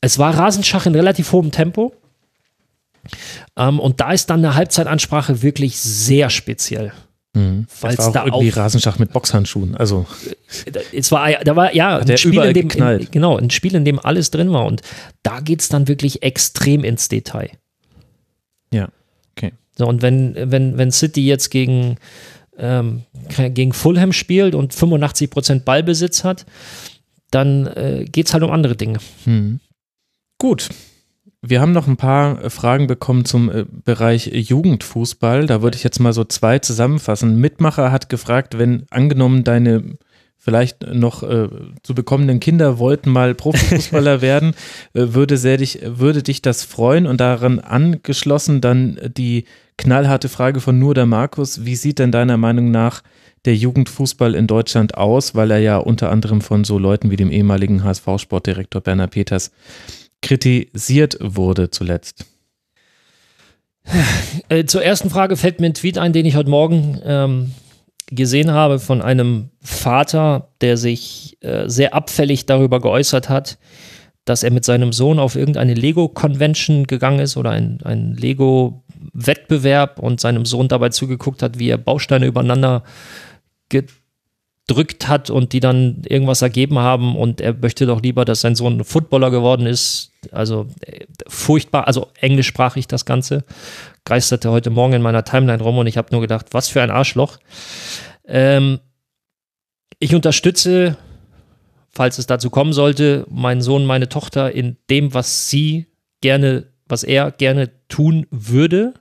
es war Rasenschach in relativ hohem Tempo ähm, und da ist dann eine Halbzeitansprache wirklich sehr speziell. Mhm. Weil es da irgendwie auch, Rasenschach mit Boxhandschuhen. Also äh, es war da war ja ein Spiel, in dem, in, genau ein Spiel, in dem alles drin war und da geht es dann wirklich extrem ins Detail. Ja, okay. So und wenn wenn wenn City jetzt gegen ähm, gegen Fulham spielt und 85 Prozent Ballbesitz hat, dann äh, geht es halt um andere Dinge. Mhm. Gut, wir haben noch ein paar äh, Fragen bekommen zum äh, Bereich Jugendfußball. Da würde ich jetzt mal so zwei zusammenfassen. Mitmacher hat gefragt, wenn angenommen deine vielleicht noch äh, zu bekommenden Kinder wollten mal Profifußballer werden, äh, würde, sehr dich, würde dich das freuen und daran angeschlossen dann die knallharte Frage von nur der Markus, wie sieht denn deiner Meinung nach der Jugendfußball in Deutschland aus, weil er ja unter anderem von so Leuten wie dem ehemaligen HSV-Sportdirektor Bernhard Peters kritisiert wurde zuletzt? Äh, zur ersten Frage fällt mir ein Tweet ein, den ich heute Morgen ähm, gesehen habe von einem Vater, der sich äh, sehr abfällig darüber geäußert hat, dass er mit seinem Sohn auf irgendeine Lego-Convention gegangen ist oder ein, ein Lego-Wettbewerb und seinem Sohn dabei zugeguckt hat, wie er Bausteine übereinander drückt hat und die dann irgendwas ergeben haben und er möchte doch lieber, dass sein Sohn Footballer geworden ist. Also äh, furchtbar, also englischsprachig das Ganze. Geisterte heute Morgen in meiner Timeline rum und ich habe nur gedacht, was für ein Arschloch. Ähm, ich unterstütze, falls es dazu kommen sollte, meinen Sohn, meine Tochter in dem, was sie gerne, was er gerne tun würde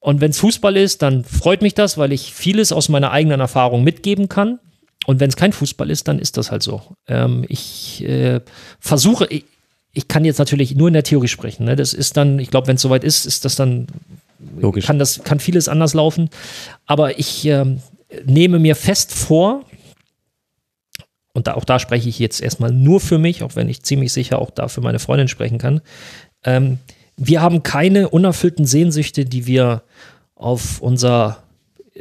und wenn es Fußball ist, dann freut mich das, weil ich vieles aus meiner eigenen Erfahrung mitgeben kann. Und wenn es kein Fußball ist, dann ist das halt so. Ähm, ich äh, versuche, ich, ich, kann jetzt natürlich nur in der Theorie sprechen. Ne? Das ist dann, ich glaube, wenn es soweit ist, ist das dann, Logisch. kann das, kann vieles anders laufen. Aber ich äh, nehme mir fest vor, und da, auch da spreche ich jetzt erstmal nur für mich, auch wenn ich ziemlich sicher auch da für meine Freundin sprechen kann. Ähm, wir haben keine unerfüllten Sehnsüchte, die wir auf unser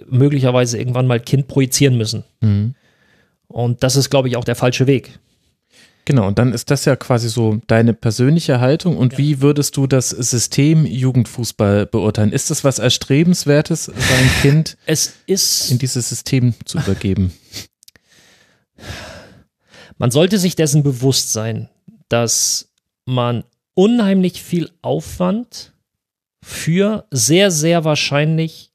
möglicherweise irgendwann mal Kind projizieren müssen. Mhm. Und das ist, glaube ich, auch der falsche Weg. Genau, und dann ist das ja quasi so deine persönliche Haltung. Und ja. wie würdest du das System Jugendfußball beurteilen? Ist das was Erstrebenswertes, sein Kind es ist, in dieses System zu übergeben? Man sollte sich dessen bewusst sein, dass man unheimlich viel Aufwand für sehr, sehr wahrscheinlich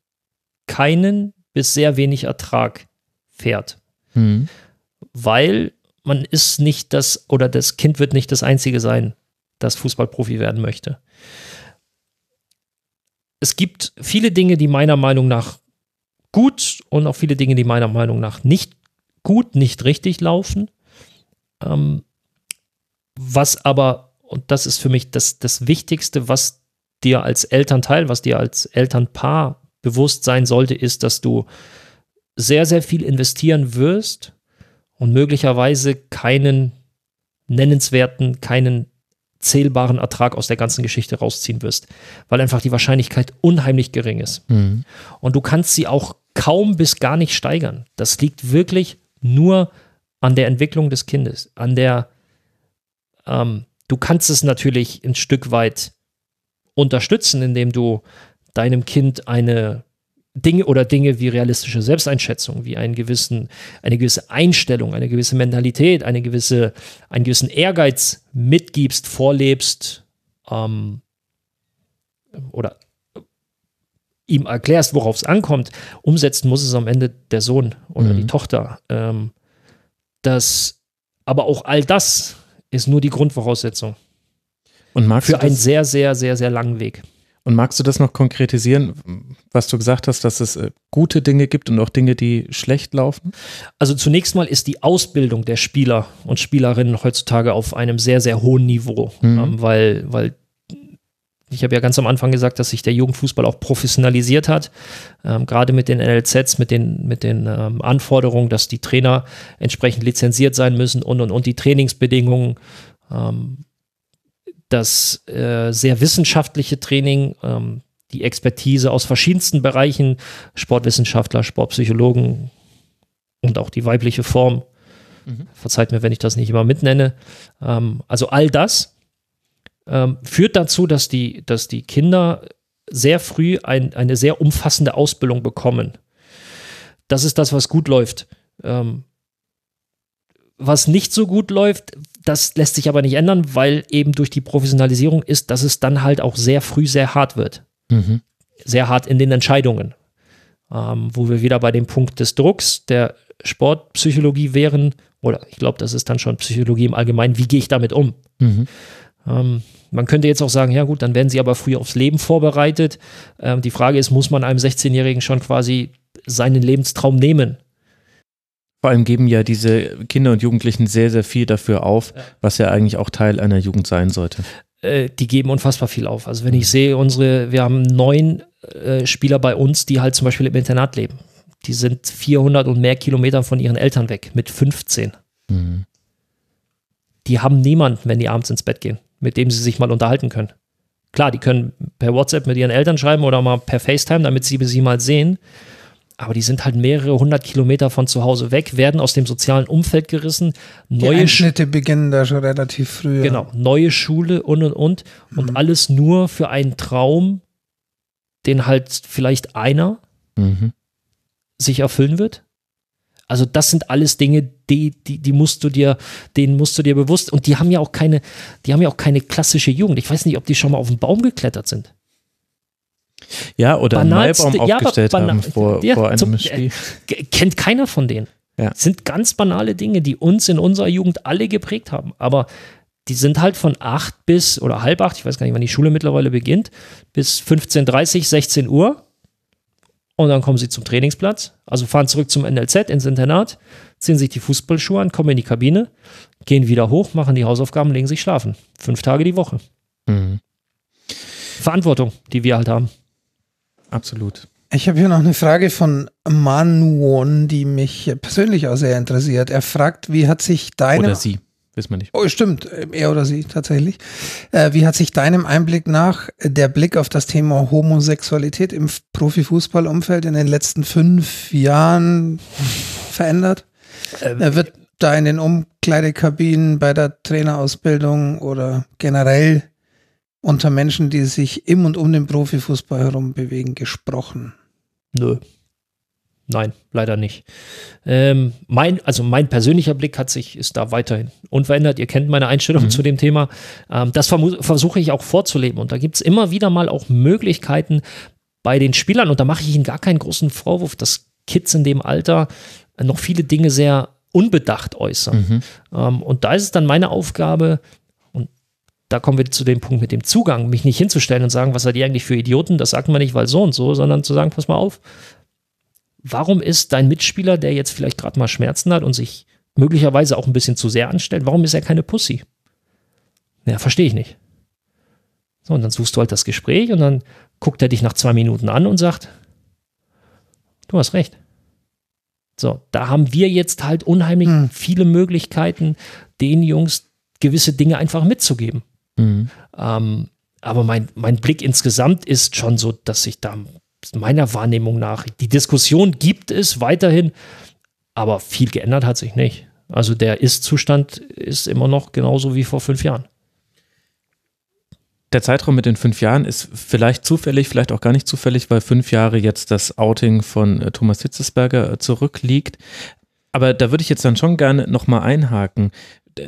keinen bis sehr wenig Ertrag fährt. Mhm. Weil man ist nicht das, oder das Kind wird nicht das Einzige sein, das Fußballprofi werden möchte. Es gibt viele Dinge, die meiner Meinung nach gut und auch viele Dinge, die meiner Meinung nach nicht gut, nicht richtig laufen. Ähm, was aber, und das ist für mich das, das Wichtigste, was dir als Elternteil, was dir als Elternpaar bewusst sein sollte, ist, dass du sehr, sehr viel investieren wirst und möglicherweise keinen nennenswerten, keinen zählbaren Ertrag aus der ganzen Geschichte rausziehen wirst, weil einfach die Wahrscheinlichkeit unheimlich gering ist. Mhm. Und du kannst sie auch kaum bis gar nicht steigern. Das liegt wirklich nur an der Entwicklung des Kindes, an der, ähm, du kannst es natürlich ein Stück weit unterstützen, indem du deinem Kind eine Dinge oder Dinge wie realistische Selbsteinschätzung, wie einen gewissen, eine gewisse Einstellung, eine gewisse Mentalität, eine gewisse, einen gewissen Ehrgeiz mitgibst, vorlebst ähm, oder ihm erklärst, worauf es ankommt, umsetzen muss es am Ende der Sohn oder Mhm. die Tochter. Ähm, das, aber auch all das ist nur die Grundvoraussetzung Und magst für einen sehr, sehr, sehr, sehr langen Weg. Und magst du das noch konkretisieren, was du gesagt hast, dass es äh, gute Dinge gibt und auch Dinge, die schlecht laufen? Also zunächst mal ist die Ausbildung der Spieler und Spielerinnen heutzutage auf einem sehr, sehr hohen Niveau, Mhm. ähm, weil, weil ich habe ja ganz am Anfang gesagt, dass sich der Jugendfußball auch professionalisiert hat, ähm, gerade mit den NLZs, mit den, mit den ähm, Anforderungen, dass die Trainer entsprechend lizenziert sein müssen und und und die Trainingsbedingungen, ähm, das äh, sehr wissenschaftliche Training, ähm, die Expertise aus verschiedensten Bereichen, Sportwissenschaftler, Sportpsychologen und auch die weibliche Form. Mhm. Verzeiht mir, wenn ich das nicht immer mitnenne. Ähm, also all das ähm, führt dazu, dass die, dass die Kinder sehr früh ein, eine sehr umfassende Ausbildung bekommen. Das ist das, was gut läuft. Ähm, was nicht so gut läuft, das lässt sich aber nicht ändern, weil eben durch die Professionalisierung ist, dass es dann halt auch sehr früh sehr hart wird Mhm. sehr hart in den Entscheidungen. Ähm, wo wir wieder bei dem Punkt des Drucks der Sportpsychologie wären, oder ich glaube, das ist dann schon Psychologie im Allgemeinen, wie gehe ich damit um? Mhm. Ähm, man könnte jetzt auch sagen, ja gut, dann werden sie aber früh aufs Leben vorbereitet. Ähm, die Frage ist, muss man einem 16-Jährigen schon quasi seinen Lebenstraum nehmen? Vor allem geben ja diese Kinder und Jugendlichen sehr, sehr viel dafür auf, was ja eigentlich auch Teil einer Jugend sein sollte. Äh, die geben unfassbar viel auf. Also wenn ich sehe, unsere, wir haben neun äh, Spieler bei uns, die halt zum Beispiel im Internat leben. Die sind 400 und mehr Kilometer von ihren Eltern weg, mit 15. Mhm. die haben niemanden, wenn die abends ins Bett gehen, mit dem sie sich mal unterhalten können. Klar, die können per WhatsApp mit ihren Eltern schreiben oder mal per FaceTime, damit sie sie mal sehen. Aber die sind halt mehrere hundert Kilometer von zu Hause weg, werden aus dem sozialen Umfeld gerissen, Die neue, Sch Einschnitte beginnen da schon relativ früh. genau, neue Schule und und und. Und alles nur für einen Traum, den halt vielleicht einer Mhm. sich erfüllen wird? Also das sind alles Dinge, die, die, die musst du dir, denen musst du dir bewusst, und die haben ja auch keine, die haben ja auch keine klassische Jugend. Ich weiß nicht, ob die schon mal auf den Baum geklettert sind. Ja, oder einen Banalste- Maibaum ja, aber aufgestellt bana- haben vor, ja, vor einem zum- Spiel. G kennt keiner von denen. Ja. Sind ganz banale Dinge, die uns in unserer Jugend alle geprägt haben. Aber die sind halt von acht bis oder halb acht, ich weiß gar nicht, wann die Schule mittlerweile beginnt, bis 15.30, 16 Uhr. Und dann kommen sie zum Trainingsplatz, also fahren zurück zum NLZ ins Internat, ziehen sich die Fußballschuhe an, kommen in die Kabine, gehen wieder hoch, machen die Hausaufgaben, legen sich schlafen. Fünf Tage die Woche. Mhm. Verantwortung, die wir halt haben. Absolut. Ich habe hier noch eine Frage von Manuon, die mich persönlich auch sehr interessiert. Er fragt, wie hat sich deine Oder sie, wissen wir nicht. Oh, stimmt, er oder sie tatsächlich. Äh, wie hat sich deinem Einblick nach der Blick auf das Thema Homosexualität im Profifußballumfeld in den letzten fünf Jahren verändert? Äh, wird da in den Umkleidekabinen bei der Trainerausbildung oder generell unter Menschen, die sich im und um den Profifußball herum bewegen, gesprochen? Nö. Nein, leider nicht. Ähm, mein, also mein persönlicher Blick hat sich, ist da weiterhin unverändert. Ihr kennt meine Einstellung Mhm. zu dem Thema. Ähm, das versuche ich auch vorzuleben. Und da gibt es immer wieder mal auch Möglichkeiten bei den Spielern, und da mache ich ihnen gar keinen großen Vorwurf. Das Kids in dem Alter noch viele Dinge sehr unbedacht äußern. Mhm. Ähm, und da ist es dann meine Aufgabe, da kommen wir zu dem Punkt mit dem Zugang, mich nicht hinzustellen und sagen, was seid ihr eigentlich für Idioten, das sagt man nicht, weil so und so, sondern zu sagen, pass mal auf, warum ist dein Mitspieler, der jetzt vielleicht gerade mal Schmerzen hat und sich möglicherweise auch ein bisschen zu sehr anstellt, warum ist er keine Pussy? Ja, verstehe ich nicht. So, und dann suchst du halt das Gespräch und dann guckt er dich nach zwei Minuten an und sagt, du hast recht. So, da haben wir jetzt halt unheimlich Hm. viele Möglichkeiten, den Jungs gewisse Dinge einfach mitzugeben. Mhm. Ähm, aber mein, mein Blick insgesamt ist schon so, dass sich da meiner Wahrnehmung nach, die Diskussion gibt es weiterhin, aber viel geändert hat sich nicht. Also der Ist-Zustand ist immer noch genauso wie vor fünf Jahren. Der Zeitraum mit den fünf Jahren ist vielleicht zufällig, vielleicht auch gar nicht zufällig, weil fünf Jahre jetzt das Outing von äh, Thomas Hitzesberger äh, zurückliegt. Aber da würde ich jetzt dann schon gerne nochmal einhaken,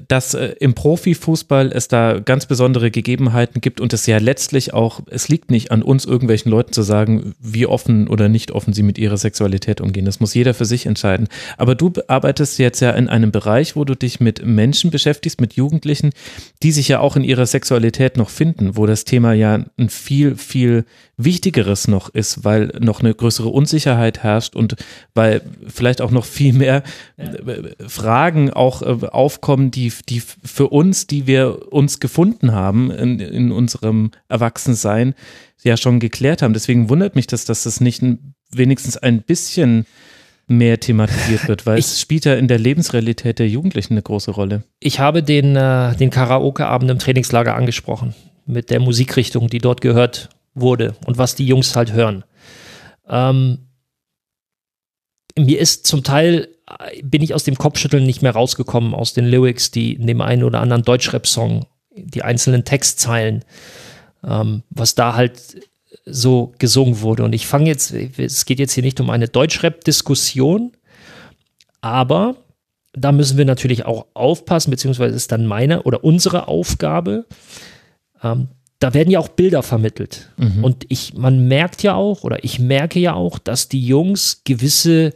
dass äh, im Profifußball es da ganz besondere Gegebenheiten gibt und es ja letztlich auch, es liegt nicht an uns, irgendwelchen Leuten zu sagen, wie offen oder nicht offen sie mit ihrer Sexualität umgehen. Das muss jeder für sich entscheiden. Aber du arbeitest jetzt ja in einem Bereich, wo du dich mit Menschen beschäftigst, mit Jugendlichen, die sich ja auch in ihrer Sexualität noch finden, wo das Thema ja ein viel, viel wichtigeres noch ist, weil noch eine größere Unsicherheit herrscht und weil vielleicht auch noch viel mehr äh, Fragen auch äh, aufkommen, die, die für uns, die wir uns gefunden haben in, in unserem Erwachsensein, ja schon geklärt haben. Deswegen wundert mich das, dass das nicht ein, wenigstens ein bisschen mehr thematisiert wird, weil es spielt ja in der Lebensrealität der Jugendlichen eine große Rolle. Ich habe den, äh, den Karaoke-Abend im Trainingslager angesprochen, mit der Musikrichtung, die dort gehört wurde und was die Jungs halt hören. Ähm, mir ist zum Teil, bin ich aus dem Kopfschütteln nicht mehr rausgekommen, aus den Lyrics, die in dem einen oder anderen Deutschrap-Song, die einzelnen Textzeilen, ähm, was da halt so gesungen wurde. Und ich fange jetzt, es geht jetzt hier nicht um eine Deutschrap-Diskussion, aber da müssen wir natürlich auch aufpassen, beziehungsweise ist dann meine oder unsere Aufgabe. Ähm, da werden ja auch Bilder vermittelt. Mhm. Und ich, man merkt ja auch, oder ich merke ja auch, dass die Jungs gewisse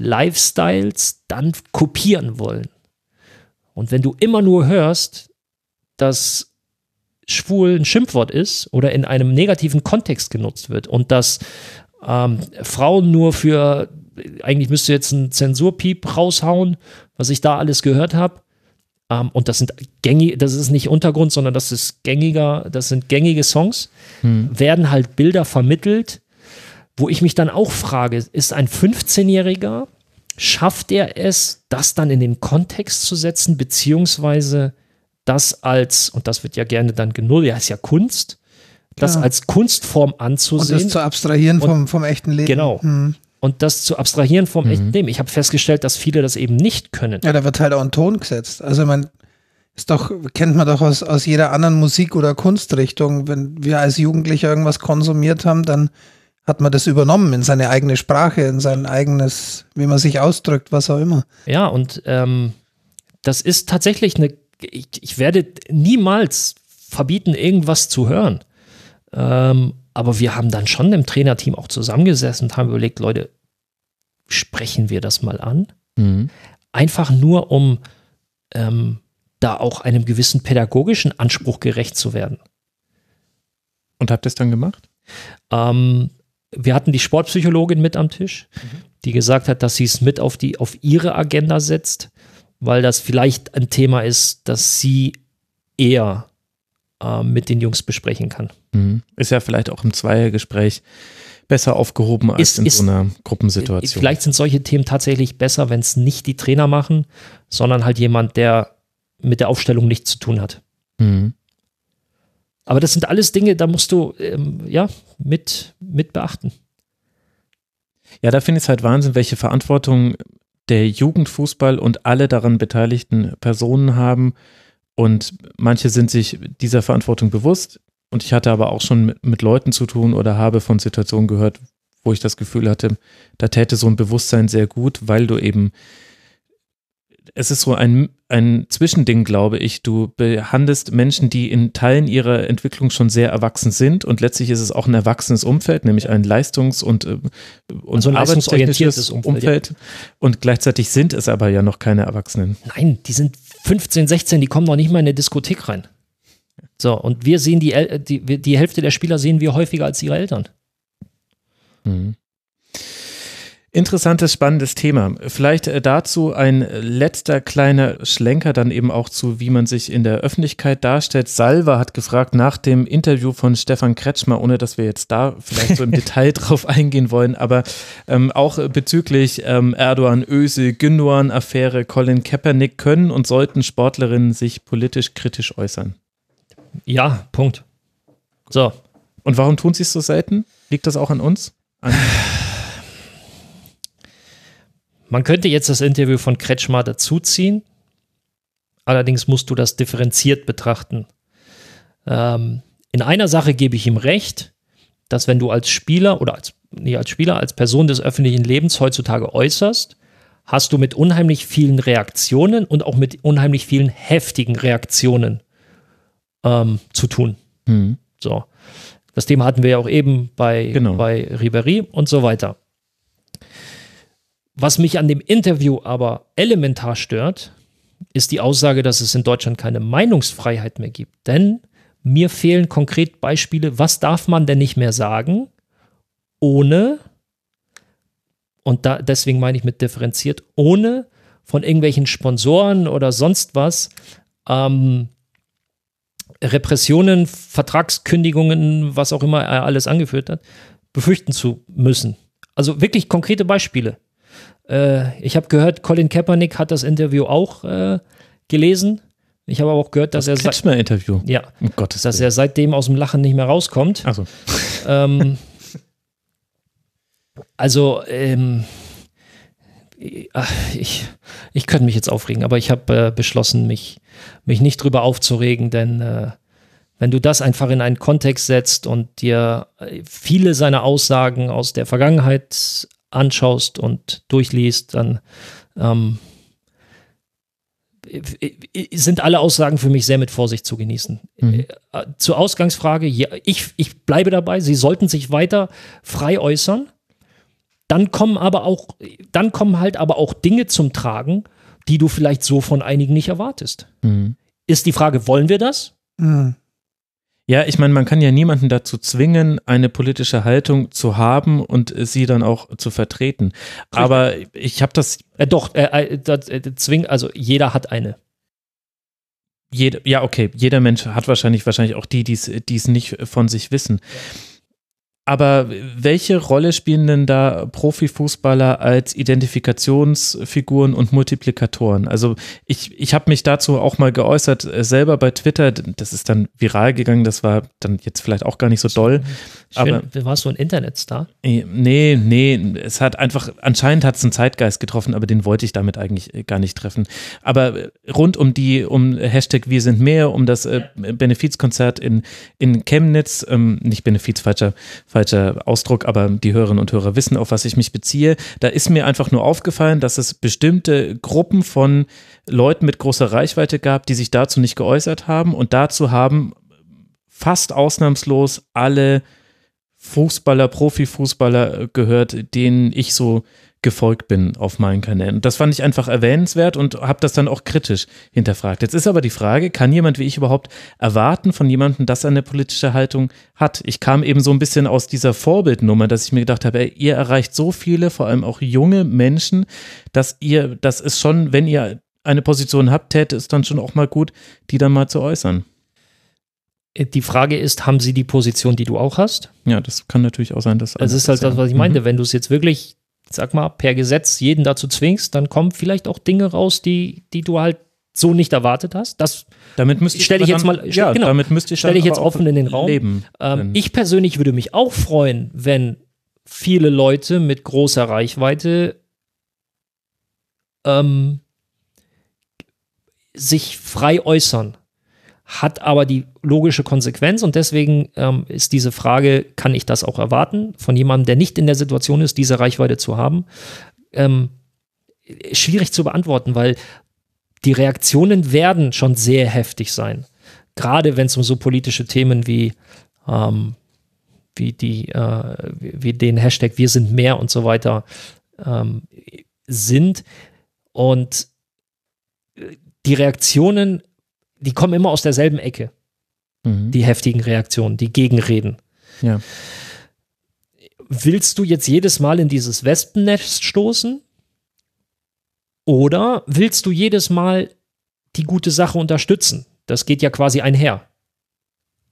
Lifestyles dann kopieren wollen. Und wenn du immer nur hörst, dass schwul ein Schimpfwort ist oder in einem negativen Kontext genutzt wird und dass ähm, Frauen nur für, eigentlich müsste jetzt ein Zensurpiep raushauen, was ich da alles gehört habe. Ähm, und das sind gängig, das ist nicht Untergrund, sondern das ist gängiger, das sind gängige Songs, Hm. werden halt Bilder vermittelt, wo ich mich dann auch frage, ist ein 15-Jähriger, schafft er es, das dann in den Kontext zu setzen, beziehungsweise das als, und das wird ja gerne dann genullt, ja, ist ja Kunst, das Ja. als Kunstform Und anzusehen das zu abstrahieren Und- vom, vom echten Leben. Genau. Hm. und das zu abstrahieren vom echten Leben. Ich habe festgestellt, dass viele das eben nicht können. Ja, da wird halt auch ein Ton gesetzt. Also man ist doch, kennt man doch aus, aus jeder anderen Musik- oder Kunstrichtung. Wenn wir als Jugendliche irgendwas konsumiert haben, dann hat man das übernommen in seine eigene Sprache, in sein eigenes, wie man sich ausdrückt, was auch immer. Ja, und ähm, das ist tatsächlich eine, ich, ich werde niemals verbieten, irgendwas zu hören. Ähm, aber wir haben dann schon im Trainerteam auch zusammengesessen und haben überlegt, Leute, sprechen wir das mal an? Mhm. Einfach nur, um ähm, da auch einem gewissen pädagogischen Anspruch gerecht zu werden. Und habt ihr es dann gemacht? Ähm, wir hatten die Sportpsychologin mit am Tisch, die gesagt hat, dass sie es mit auf, die, auf ihre Agenda setzt, weil das vielleicht ein Thema ist, das sie eher äh, mit den Jungs besprechen kann. Mhm. Ist ja vielleicht auch im Zweiergespräch besser aufgehoben als Ist- in ist- so einer Gruppensituation. Vielleicht sind solche Themen tatsächlich besser, wenn es nicht die Trainer machen, sondern halt jemand, der mit der Aufstellung nichts zu tun hat. Mhm. Aber das sind alles Dinge, da musst du ähm, ja mit, mit beachten. Ja, da finde ich es halt Wahnsinn, welche Verantwortung der Jugendfußball und alle daran beteiligten Personen haben. Und manche sind sich dieser Verantwortung bewusst. Und ich hatte aber auch schon mit, mit Leuten zu tun oder habe von Situationen gehört, wo ich das Gefühl hatte, da täte so ein Bewusstsein sehr gut, weil du eben es ist so ein, ein Zwischending, glaube ich. Du behandelst Menschen, die in Teilen ihrer Entwicklung schon sehr erwachsen sind und letztlich ist es auch ein erwachsenes Umfeld, nämlich ein Leistungs- und, äh, und so ein leistungsorientiertes Umfeld. Umfeld. Ja. Und gleichzeitig sind es aber ja noch keine Erwachsenen. Nein, die sind 15, 16, die kommen noch nicht mal in eine Diskothek rein. So, und wir sehen die, die, die Hälfte der Spieler sehen wir häufiger als ihre Eltern. Mhm. Interessantes, spannendes Thema. Vielleicht äh, dazu ein letzter kleiner Schlenker dann eben auch zu, wie man sich in der Öffentlichkeit darstellt. Salva hat gefragt nach dem Interview von Stefan Kretschmer, ohne dass wir jetzt da vielleicht so im Detail drauf eingehen wollen, aber ähm, auch bezüglich ähm, Erdogan, Öse, Gündogan-Affäre, Colin Kaepernick können und sollten Sportlerinnen sich politisch kritisch äußern. Ja, Punkt. So. Und warum tun sie es so selten? Liegt das auch an uns? An Man könnte jetzt das Interview von Kretschmer dazuziehen. Allerdings musst du das differenziert betrachten. Ähm, in einer Sache gebe ich ihm recht, dass wenn du als Spieler oder als, nee, als Spieler, als Person des öffentlichen Lebens heutzutage äußerst, hast du mit unheimlich vielen Reaktionen und auch mit unheimlich vielen heftigen Reaktionen ähm, zu tun. Mhm. So. Das Thema hatten wir ja auch eben bei, genau. bei Ribéry und so weiter. Was mich an dem Interview aber elementar stört, ist die Aussage, dass es in Deutschland keine Meinungsfreiheit mehr gibt. Denn mir fehlen konkret Beispiele, was darf man denn nicht mehr sagen, ohne, und da, deswegen meine ich mit differenziert, ohne von irgendwelchen Sponsoren oder sonst was ähm, Repressionen, Vertragskündigungen, was auch immer er alles angeführt hat, befürchten zu müssen. Also wirklich konkrete Beispiele. Äh, ich habe gehört, Colin Kaepernick hat das Interview auch äh, gelesen. Ich habe aber auch gehört, dass das er Interview. Ja, um Gottes dass Willen. er seitdem aus dem Lachen nicht mehr rauskommt. Also, ähm, also ähm, ich, ich könnte mich jetzt aufregen, aber ich habe äh, beschlossen, mich, mich nicht drüber aufzuregen, denn äh, wenn du das einfach in einen Kontext setzt und dir äh, viele seiner Aussagen aus der Vergangenheit anschaust und durchliest, dann ähm, sind alle Aussagen für mich sehr mit Vorsicht zu genießen. Mhm. Äh, zur Ausgangsfrage, ja, ich, ich bleibe dabei, sie sollten sich weiter frei äußern. Dann kommen aber auch, dann kommen halt aber auch Dinge zum Tragen, die du vielleicht so von einigen nicht erwartest. Mhm. Ist die Frage, wollen wir das? Mhm. Ja, ich meine, man kann ja niemanden dazu zwingen, eine politische Haltung zu haben und sie dann auch zu vertreten. Aber ich habe das. Äh, doch, äh, das, äh, zwing, also jeder hat eine. Jede, ja, okay, jeder Mensch hat wahrscheinlich, wahrscheinlich auch die, die es nicht von sich wissen. Ja. Aber welche Rolle spielen denn da Profifußballer als Identifikationsfiguren und Multiplikatoren? Also ich, ich habe mich dazu auch mal geäußert, äh, selber bei Twitter, das ist dann viral gegangen, das war dann jetzt vielleicht auch gar nicht so doll. Schön, aber warst du ein Internetstar? Nee, nee, es hat einfach, anscheinend hat es einen Zeitgeist getroffen, aber den wollte ich damit eigentlich äh, gar nicht treffen. Aber äh, rund um die, um Hashtag Wir sind mehr, um das äh, Benefizkonzert in, in Chemnitz, ähm, nicht Benefiz, falscher, falscher Ausdruck, aber die Hörerinnen und Hörer wissen, auf was ich mich beziehe. Da ist mir einfach nur aufgefallen, dass es bestimmte Gruppen von Leuten mit großer Reichweite gab, die sich dazu nicht geäußert haben und dazu haben fast ausnahmslos alle Fußballer, Profifußballer gehört, denen ich so gefolgt bin auf meinen Kanälen. Und das fand ich einfach erwähnenswert und habe das dann auch kritisch hinterfragt. Jetzt ist aber die Frage, kann jemand wie ich überhaupt erwarten von jemandem, dass er eine politische Haltung hat? Ich kam eben so ein bisschen aus dieser Vorbildnummer, dass ich mir gedacht habe, ey, ihr erreicht so viele, vor allem auch junge Menschen, dass ihr, das ist schon, wenn ihr eine Position habt, täte es dann schon auch mal gut, die dann mal zu äußern. Äh, die Frage ist, haben sie die Position, die du auch hast? Ja, das kann natürlich auch sein, dass. Das ist halt das, was ich meinte. Mhm. Wenn du es jetzt wirklich, sag mal, per Gesetz jeden dazu zwingst, dann kommen vielleicht auch Dinge raus, die, die du halt so nicht erwartet hast. Das damit müsste stelle ich jetzt mal, ja, genau, damit müsste ich, stelle ich jetzt offen in den Raum. Leben, ähm, ich persönlich würde mich auch freuen, wenn viele Leute mit großer Reichweite ähm, sich frei äußern hat aber die logische Konsequenz und deswegen ähm, ist diese Frage, kann ich das auch erwarten, von jemandem, der nicht in der Situation ist, diese Reichweite zu haben, ähm, schwierig zu beantworten, weil die Reaktionen werden schon sehr heftig sein. Gerade wenn es um so politische Themen wie, ähm, wie, die, äh, wie den Hashtag Wir sind mehr und so weiter ähm, sind. Und die Reaktionen, die kommen immer aus derselben Ecke. Mhm. Die heftigen Reaktionen, die Gegenreden. Ja. Willst du jetzt jedes Mal in dieses Wespennest stoßen? Oder willst du jedes Mal die gute Sache unterstützen? Das geht ja quasi einher.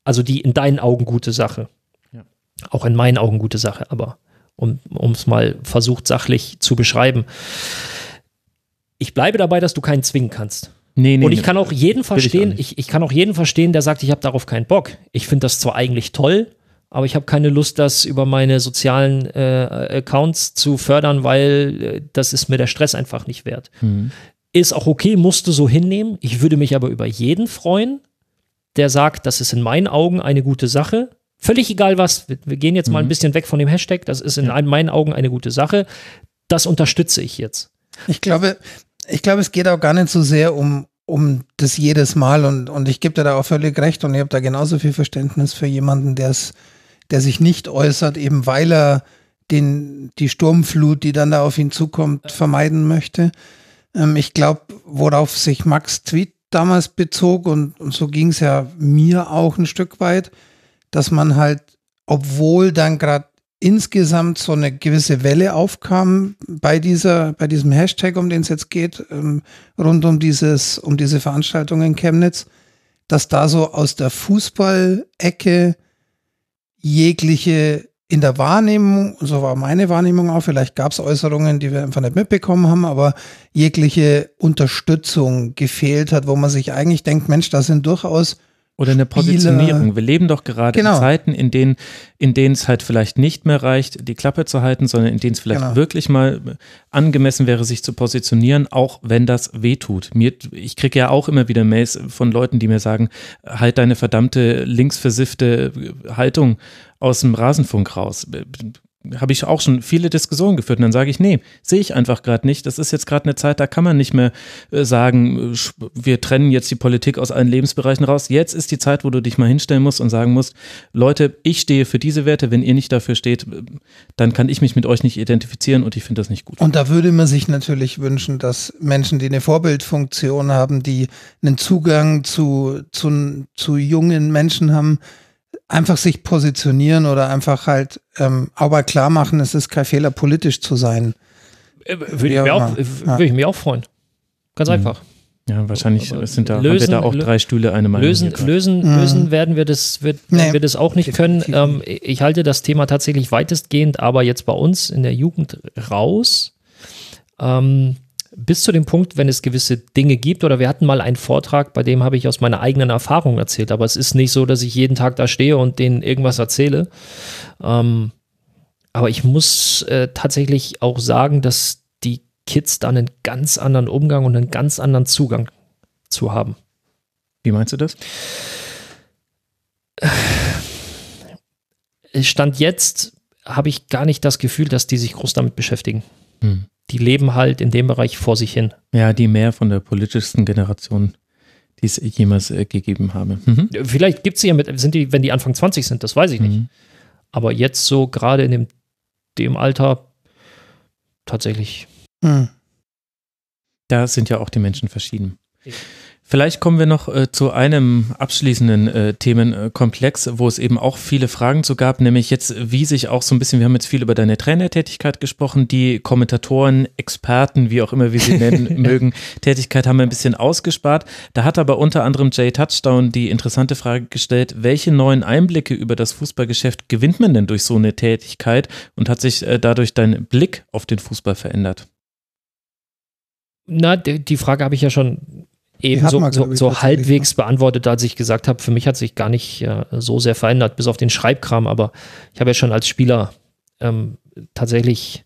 Also die in deinen Augen gute Sache. Ja. Auch in meinen Augen gute Sache, aber um es mal versucht sachlich zu beschreiben. Ich bleibe dabei, dass du keinen zwingen kannst. Nee, nee, und ich kann auch jeden verstehen, ich, ich, ich, kann auch jeden verstehen, der sagt, ich habe darauf keinen Bock. Ich finde das zwar eigentlich toll, aber ich habe keine Lust, das über meine sozialen äh, Accounts zu fördern, weil äh, das ist mir der Stress einfach nicht wert. Mhm. Ist auch okay, musst du so hinnehmen. Ich würde mich aber über jeden freuen, der sagt, das ist in meinen Augen eine gute Sache. Völlig egal was. Wir, wir gehen jetzt mhm. mal ein mhm. bisschen weg von dem Hashtag. Das ist in ja. meinen Augen eine gute Sache. Das unterstütze ich jetzt. Ich glaube, ich glaube, es geht auch gar nicht so sehr um, um das jedes Mal und, und ich gebe dir da auch völlig recht und ich habe da genauso viel Verständnis für jemanden, der es, der sich nicht äußert, eben weil er den, die Sturmflut, die dann da auf ihn zukommt, vermeiden möchte. Ähm, ich glaube, worauf sich Max Tweet damals bezog und, und so ging es ja mir auch ein Stück weit, dass man halt, obwohl dann gerade insgesamt so eine gewisse Welle aufkam bei dieser, bei diesem Hashtag, um den es jetzt geht, ähm, rund um dieses, um diese Veranstaltung in Chemnitz, dass da so aus der Fußballecke jegliche in der Wahrnehmung, so war meine Wahrnehmung auch, vielleicht gab es Äußerungen, die wir einfach nicht mitbekommen haben, aber jegliche Unterstützung gefehlt hat, wo man sich eigentlich denkt, Mensch, da sind durchaus oder eine Positionierung. Wir leben doch gerade genau. in Zeiten, in denen, in denen es halt vielleicht nicht mehr reicht, die Klappe zu halten, sondern in denen es vielleicht genau. wirklich mal angemessen wäre, sich zu positionieren, auch wenn das wehtut. Mir, ich kriege ja auch immer wieder Mails von Leuten, die mir sagen, halt deine verdammte linksversiffte Haltung aus dem Rasenfunk raus habe ich auch schon viele Diskussionen geführt und dann sage ich, nee, sehe ich einfach gerade nicht. Das ist jetzt gerade eine Zeit, da kann man nicht mehr äh, sagen, äh, wir trennen jetzt die Politik aus allen Lebensbereichen raus. Jetzt ist die Zeit, wo du dich mal hinstellen musst und sagen musst, Leute, ich stehe für diese Werte, wenn ihr nicht dafür steht, dann kann ich mich mit euch nicht identifizieren und ich finde das nicht gut. Und da würde man sich natürlich wünschen, dass Menschen, die eine Vorbildfunktion haben, die einen Zugang zu, zu, zu jungen Menschen haben, einfach sich positionieren oder einfach halt ähm, aber klar machen, es ist kein Fehler, politisch zu sein. Äh, würde ich, mir auch, würde ich mir auch freuen. Ganz mhm. einfach. Ja, wahrscheinlich sind da, lösen, haben wir da auch drei Stühle eine Meinung. Lösen, lösen, mhm. lösen werden wir das, wird, nee, wir das auch nicht können. Ähm, ich halte das Thema tatsächlich weitestgehend, aber jetzt bei uns in der Jugend raus. Ähm, bis zu dem Punkt, wenn es gewisse Dinge gibt, oder wir hatten mal einen Vortrag, bei dem habe ich aus meiner eigenen Erfahrung erzählt, aber es ist nicht so, dass ich jeden Tag da stehe und denen irgendwas erzähle. Ähm, aber ich muss äh, tatsächlich auch sagen, dass die Kids da einen ganz anderen Umgang und einen ganz anderen Zugang zu haben. Wie meinst du das? Stand jetzt habe ich gar nicht das Gefühl, dass die sich groß damit beschäftigen. Hm die leben halt in dem Bereich vor sich hin. Ja, die mehr von der politischsten Generation, die es jemals äh, gegeben habe. Mhm. Vielleicht gibt es sie ja mit, sind die, wenn die Anfang 20 sind, das weiß ich nicht. Mhm. Aber jetzt so gerade in dem, dem Alter tatsächlich. Mhm. Da sind ja auch die Menschen verschieden. Ich. Vielleicht kommen wir noch äh, zu einem abschließenden äh, Themenkomplex, wo es eben auch viele Fragen zu gab, nämlich jetzt, wie sich auch so ein bisschen, wir haben jetzt viel über deine Trainertätigkeit gesprochen, die Kommentatoren, Experten, wie auch immer wir sie nennen mögen, Tätigkeit haben wir ein bisschen ausgespart. Da hat aber unter anderem Jay Touchdown die interessante Frage gestellt, welche neuen Einblicke über das Fußballgeschäft gewinnt man denn durch so eine Tätigkeit und hat sich äh, dadurch dein Blick auf den Fußball verändert? Na, die Frage habe ich ja schon eben so, so, so halbwegs ne? beantwortet, als ich gesagt habe, für mich hat sich gar nicht äh, so sehr verändert, bis auf den Schreibkram, aber ich habe ja schon als Spieler ähm, tatsächlich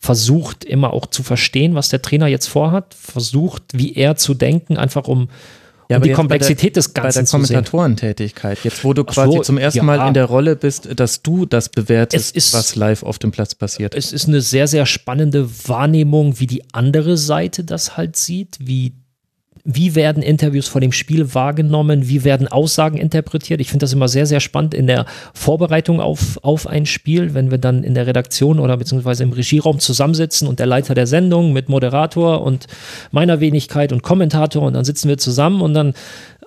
versucht, immer auch zu verstehen, was der Trainer jetzt vorhat, versucht, wie er zu denken, einfach um, ja, um die Komplexität der, des Ganzen zu sehen. Bei der Kommentatorentätigkeit, jetzt wo du quasi so, zum ersten ja. Mal in der Rolle bist, dass du das bewertest, ist, was live auf dem Platz passiert. Es ist eine sehr, sehr spannende Wahrnehmung, wie die andere Seite das halt sieht, wie wie werden Interviews vor dem Spiel wahrgenommen, wie werden Aussagen interpretiert. Ich finde das immer sehr, sehr spannend in der Vorbereitung auf, auf ein Spiel, wenn wir dann in der Redaktion oder beziehungsweise im Regieraum zusammensitzen und der Leiter der Sendung mit Moderator und meiner Wenigkeit und Kommentator und dann sitzen wir zusammen und dann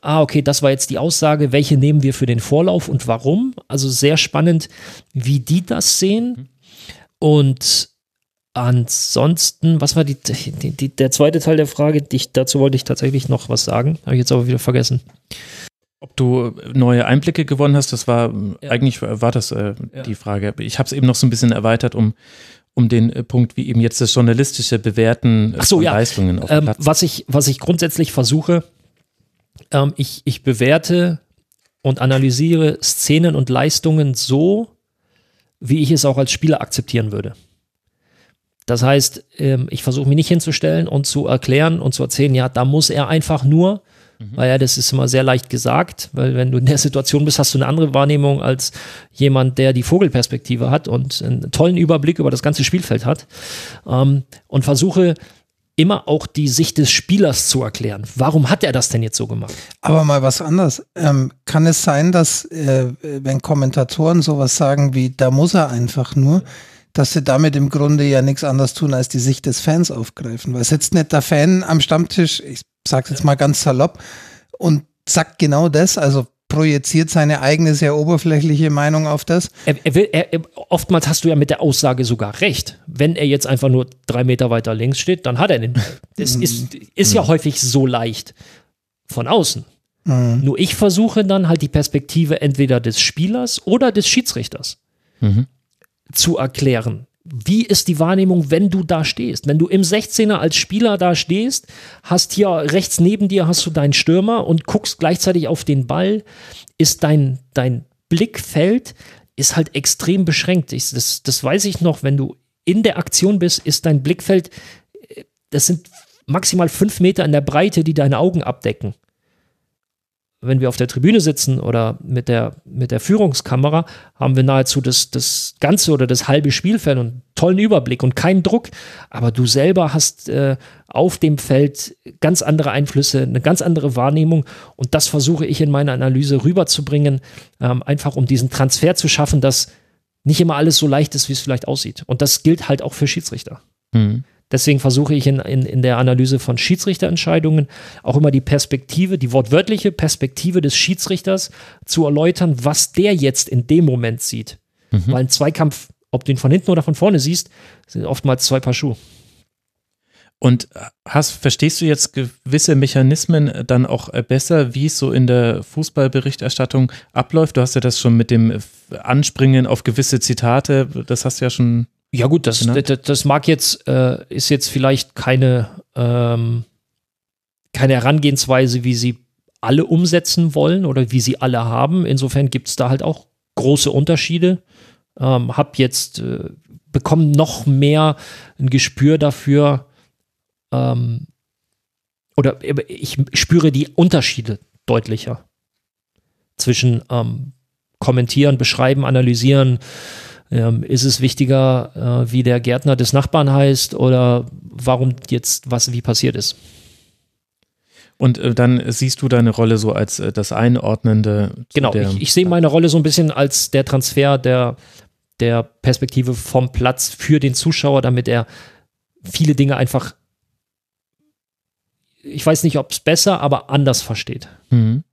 ah, okay, das war jetzt die Aussage, welche nehmen wir für den Vorlauf und warum? Also sehr spannend, wie die das sehen. Und ansonsten, was war die, die, die, der zweite Teil der Frage? Ich, dazu wollte ich tatsächlich noch was sagen, habe ich jetzt aber wieder vergessen. Ob du neue Einblicke gewonnen hast, das war ja. eigentlich war das äh, ja. die Frage. Ich habe es eben noch so ein bisschen erweitert, um um den äh, Punkt, wie eben jetzt das journalistische Bewerten Ach so, von ja. Leistungen auf ähm, Was ich, was ich grundsätzlich versuche, ähm, ich, ich bewerte und analysiere Szenen und Leistungen so, wie ich es auch als Spieler akzeptieren würde. Das heißt, ähm, ich versuche mich nicht hinzustellen und zu erklären und zu erzählen, ja, da muss er einfach nur, mhm. weil ja, das ist immer sehr leicht gesagt, weil wenn du in der Situation bist, hast du eine andere Wahrnehmung als jemand, der die Vogelperspektive hat und einen tollen Überblick über das ganze Spielfeld hat ähm, und versuche immer auch die Sicht des Spielers zu erklären. Warum hat er das denn jetzt so gemacht? Aber mal was anderes. Ähm, kann es sein, dass äh, wenn Kommentatoren sowas sagen wie, da muss er einfach nur, dass sie damit im Grunde ja nichts anderes tun, als die Sicht des Fans aufgreifen? Weil sitzt nicht der Fan am Stammtisch, ich sag's jetzt mal ganz salopp, und sagt genau das, also projiziert seine eigene sehr oberflächliche Meinung auf das. Er, er will, er, oftmals hast du ja mit der Aussage sogar recht. Wenn er jetzt einfach nur drei Meter weiter links steht, dann hat er den. Das ist, ist ja häufig so leicht von außen. Mhm. Nur ich versuche dann halt die Perspektive entweder des Spielers oder des Schiedsrichters mhm. Zu erklären wie ist die Wahrnehmung, wenn du da stehst? Wenn du im 16er als Spieler da stehst, hast hier rechts neben dir hast du deinen Stürmer und guckst gleichzeitig auf den Ball, ist dein, dein Blickfeld ist halt extrem beschränkt. Ich, das, das weiß ich noch, wenn du in der Aktion bist, ist dein Blickfeld, äh, das sind maximal fünf Meter in der Breite, die deine Augen abdecken wenn wir auf der Tribüne sitzen oder mit der, mit der Führungskamera, haben wir nahezu das, das ganze oder das halbe Spielfeld und tollen Überblick und keinen Druck. Aber du selber hast äh, auf dem Feld ganz andere Einflüsse, eine ganz andere Wahrnehmung. Und das versuche ich in meiner Analyse rüberzubringen, ähm, einfach um diesen Transfer zu schaffen, dass nicht immer alles so leicht ist, wie es vielleicht aussieht. Und das gilt halt auch für Schiedsrichter. Mhm. Deswegen versuche ich in, in, in der Analyse von Schiedsrichterentscheidungen auch immer die Perspektive, die wortwörtliche Perspektive des Schiedsrichters zu erläutern, was der jetzt in dem Moment sieht. Mhm. Weil ein Zweikampf, ob du ihn von hinten oder von vorne siehst, sind oftmals zwei Paar Schuhe. Und hast, verstehst du jetzt gewisse Mechanismen dann auch besser, wie es so in der Fußballberichterstattung abläuft? Du hast ja das schon mit dem Anspringen auf gewisse Zitate, das hast du ja schon ja gut, das, genau. das, das, mag jetzt, äh, ist jetzt vielleicht keine, ähm, keine Herangehensweise, wie sie alle umsetzen wollen oder wie sie alle haben. Insofern gibt es da halt auch große Unterschiede. Ähm, hab jetzt, äh, bekommen noch mehr ein Gespür dafür, ähm, oder ich spüre die Unterschiede deutlicher zwischen ähm, kommentieren, beschreiben, analysieren, ähm, ist es wichtiger, äh, wie der Gärtner des Nachbarn heißt oder warum jetzt was wie passiert ist? Und äh, dann siehst du deine Rolle so als äh, das Einordnende. Genau, ich, ich sehe meine Rolle so ein bisschen als der Transfer der, der Perspektive vom Platz für den Zuschauer, damit er viele Dinge einfach, ich weiß nicht, ob es besser, aber anders versteht. Mhm.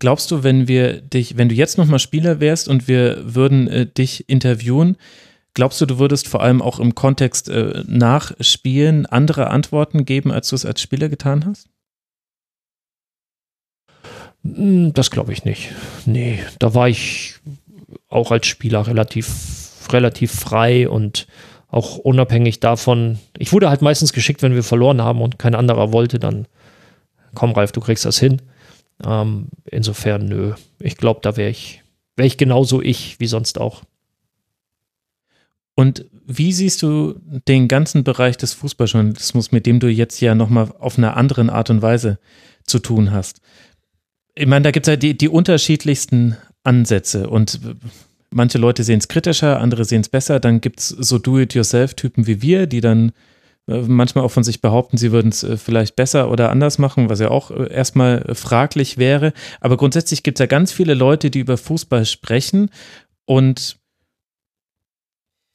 Glaubst du, wenn wir dich, wenn du jetzt nochmal Spieler wärst und wir würden äh, dich interviewen, glaubst du, du würdest vor allem auch im Kontext äh, nach Spielen andere Antworten geben, als du es als Spieler getan hast? Hm, das glaube ich nicht. Nee, da war ich auch als Spieler relativ, relativ frei und auch unabhängig davon. Ich wurde halt meistens geschickt, wenn wir verloren haben und kein anderer wollte, dann komm, Ralf, du kriegst das hin. Ähm, insofern, nö. Ich glaube, da wäre ich, wäre ich genauso ich wie sonst auch. Und wie siehst du den ganzen Bereich des Fußballjournalismus, mit dem du jetzt ja nochmal auf einer anderen Art und Weise zu tun hast? Ich meine, da gibt es ja die, die unterschiedlichsten Ansätze und manche Leute sehen es kritischer, andere sehen es besser. Dann gibt es so Do-it-yourself-Typen wie wir, die dann manchmal auch von sich behaupten, sie würden es äh, vielleicht besser oder anders machen, was ja auch äh, erstmal fraglich wäre. Aber grundsätzlich gibt es ja ganz viele Leute, die über Fußball sprechen und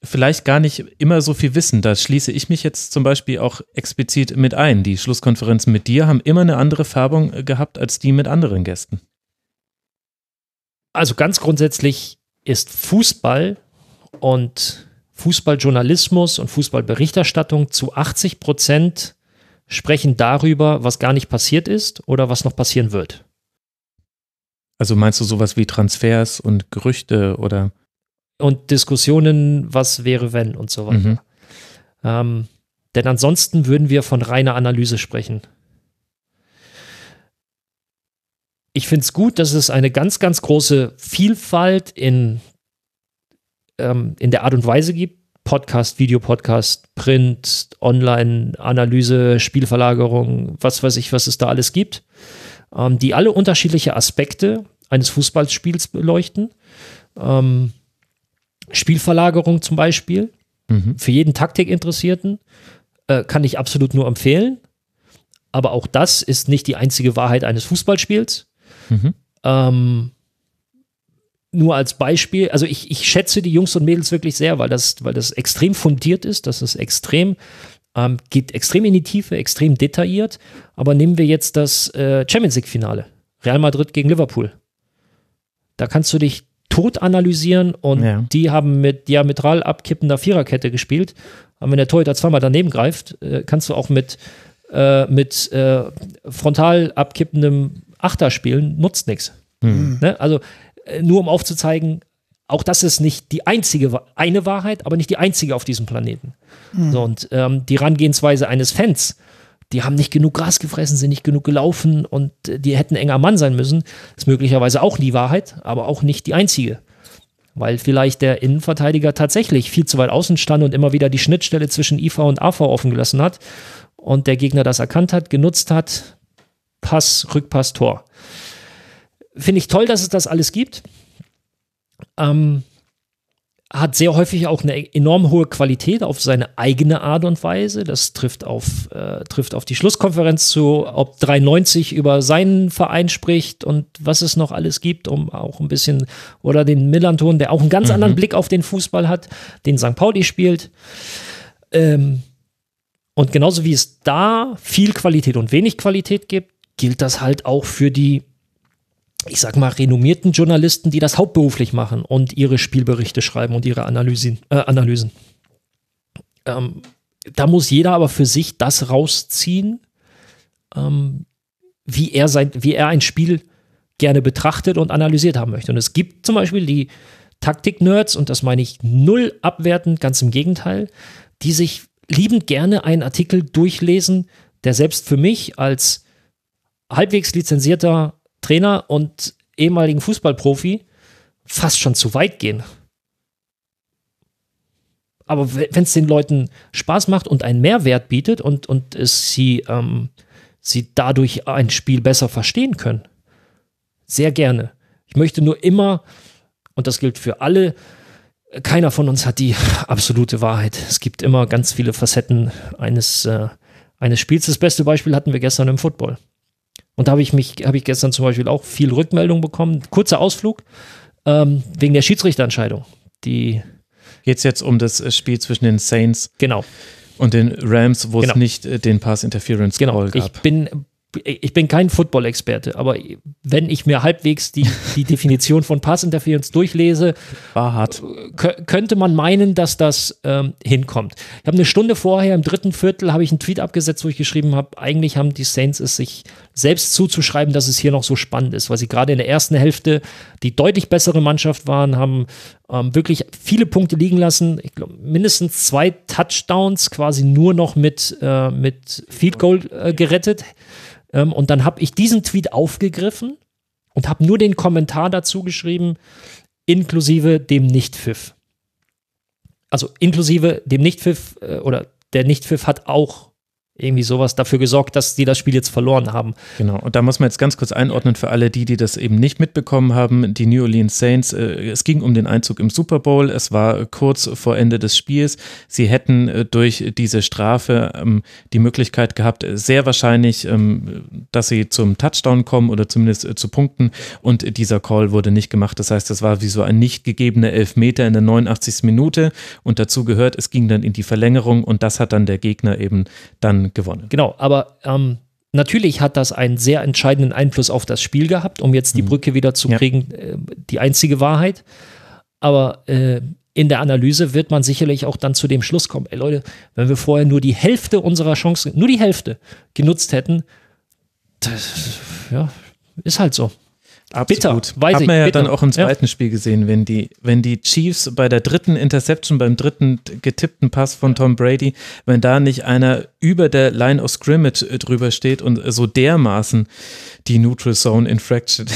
vielleicht gar nicht immer so viel wissen. Da schließe ich mich jetzt zum Beispiel auch explizit mit ein. Die Schlusskonferenzen mit dir haben immer eine andere Färbung gehabt als die mit anderen Gästen. Also ganz grundsätzlich ist Fußball und Fußballjournalismus und Fußballberichterstattung zu 80 Prozent sprechen darüber, was gar nicht passiert ist oder was noch passieren wird. Also meinst du sowas wie Transfers und Gerüchte oder? Und Diskussionen, was wäre wenn und so weiter. Mhm. Ähm, denn ansonsten würden wir von reiner Analyse sprechen. Ich finde es gut, dass es eine ganz, ganz große Vielfalt in ähm, in der Art und Weise gibt. Podcast, Videopodcast, Print, Online-Analyse, Spielverlagerung, was weiß ich, was es da alles gibt, ähm, die alle unterschiedliche Aspekte eines Fußballspiels beleuchten. Ähm, Spielverlagerung zum Beispiel, mhm. für jeden Taktikinteressierten, äh, kann ich absolut nur empfehlen. Aber auch das ist nicht die einzige Wahrheit eines Fußballspiels. Mhm. Ähm, nur als Beispiel, also ich, ich schätze die Jungs und Mädels wirklich sehr, weil das, weil das extrem fundiert ist, das ist extrem, ähm, geht extrem in die Tiefe, extrem detailliert. Aber nehmen wir jetzt das äh, Champions League-Finale. Real Madrid gegen Liverpool. Da kannst du dich tot analysieren und ja. die haben mit diametral abkippender Viererkette gespielt. Aber wenn der Torhüter zweimal daneben greift, äh, kannst du auch mit, äh, mit äh, frontal abkippendem Achter spielen, nutzt nichts. Mhm. Ne? Also nur um aufzuzeigen, auch das ist nicht die einzige, eine Wahrheit, aber nicht die einzige auf diesem Planeten. Mhm. So, und ähm, die Herangehensweise eines Fans, die haben nicht genug Gras gefressen, sind nicht genug gelaufen und äh, die hätten enger Mann sein müssen, ist möglicherweise auch die Wahrheit, aber auch nicht die einzige. Weil vielleicht der Innenverteidiger tatsächlich viel zu weit außen stand und immer wieder die Schnittstelle zwischen IV und AV offen gelassen hat und der Gegner das erkannt hat, genutzt hat, Pass, Rückpass, Tor. Finde ich toll, dass es das alles gibt. Ähm, hat sehr häufig auch eine enorm hohe Qualität auf seine eigene Art und Weise. Das trifft auf, äh, trifft auf die Schlusskonferenz zu, ob 93 über seinen Verein spricht und was es noch alles gibt, um auch ein bisschen, oder den Millanton, der auch einen ganz mhm. anderen Blick auf den Fußball hat, den St. Pauli spielt. Ähm, und genauso wie es da viel Qualität und wenig Qualität gibt, gilt das halt auch für die ich sag mal, renommierten Journalisten, die das hauptberuflich machen und ihre Spielberichte schreiben und ihre Analysen. Äh, Analysen. Ähm, da muss jeder aber für sich das rausziehen, ähm, wie, er sein, wie er ein Spiel gerne betrachtet und analysiert haben möchte. Und es gibt zum Beispiel die Taktik-Nerds, und das meine ich null abwertend, ganz im Gegenteil, die sich liebend gerne einen Artikel durchlesen, der selbst für mich als halbwegs lizenzierter Trainer und ehemaligen Fußballprofi fast schon zu weit gehen. Aber wenn es den Leuten Spaß macht und einen Mehrwert bietet und, und es sie, ähm, sie dadurch ein Spiel besser verstehen können, sehr gerne. Ich möchte nur immer, und das gilt für alle, keiner von uns hat die absolute Wahrheit. Es gibt immer ganz viele Facetten eines, äh, eines Spiels. Das beste Beispiel hatten wir gestern im Football. Und da habe ich mich, habe ich gestern zum Beispiel auch viel Rückmeldung bekommen. Kurzer Ausflug ähm, wegen der Schiedsrichterentscheidung. Die geht es jetzt um das äh, Spiel zwischen den Saints genau. und den Rams, wo genau. es nicht äh, den Pass Interference genau. Call gab. Ich bin ich bin kein Football-Experte, aber wenn ich mir halbwegs die, die Definition von Passinterference durchlese, könnte man meinen, dass das ähm, hinkommt. Ich habe eine Stunde vorher, im dritten Viertel, habe ich einen Tweet abgesetzt, wo ich geschrieben habe, eigentlich haben die Saints es sich selbst zuzuschreiben, dass es hier noch so spannend ist, weil sie gerade in der ersten Hälfte die deutlich bessere Mannschaft waren, haben ähm, wirklich viele Punkte liegen lassen. Ich glaube, mindestens zwei Touchdowns quasi nur noch mit, äh, mit Field Goal äh, gerettet. Ähm, und dann habe ich diesen Tweet aufgegriffen und habe nur den Kommentar dazu geschrieben, inklusive dem Nichtpfiff. Also inklusive dem Nichtpfiff äh, oder der Nichtpfiff hat auch irgendwie sowas dafür gesorgt, dass die das Spiel jetzt verloren haben. Genau, und da muss man jetzt ganz kurz einordnen für alle die, die das eben nicht mitbekommen haben. Die New Orleans Saints, äh, es ging um den Einzug im Super Bowl, es war kurz vor Ende des Spiels. Sie hätten äh, durch diese Strafe ähm, die Möglichkeit gehabt, sehr wahrscheinlich, ähm, dass sie zum Touchdown kommen oder zumindest äh, zu Punkten und dieser Call wurde nicht gemacht. Das heißt, das war wie so ein nicht gegebener Elfmeter in der 89. Minute und dazu gehört, es ging dann in die Verlängerung und das hat dann der Gegner eben dann gewonnen. Genau, aber ähm, natürlich hat das einen sehr entscheidenden Einfluss auf das Spiel gehabt, um jetzt die mhm. Brücke wieder zu kriegen, ja. äh, die einzige Wahrheit. Aber äh, in der Analyse wird man sicherlich auch dann zu dem Schluss kommen, ey Leute, wenn wir vorher nur die Hälfte unserer Chancen, nur die Hälfte genutzt hätten, das, ja, ist halt so. Absolut. Bitter, weiß Hat man ja bitter. dann auch im zweiten ja. Spiel gesehen, wenn die, wenn die Chiefs bei der dritten Interception, beim dritten getippten Pass von Tom Brady, wenn da nicht einer über der Line of Scrimmage äh, drüber steht und so dermaßen die Neutral Zone Infraction.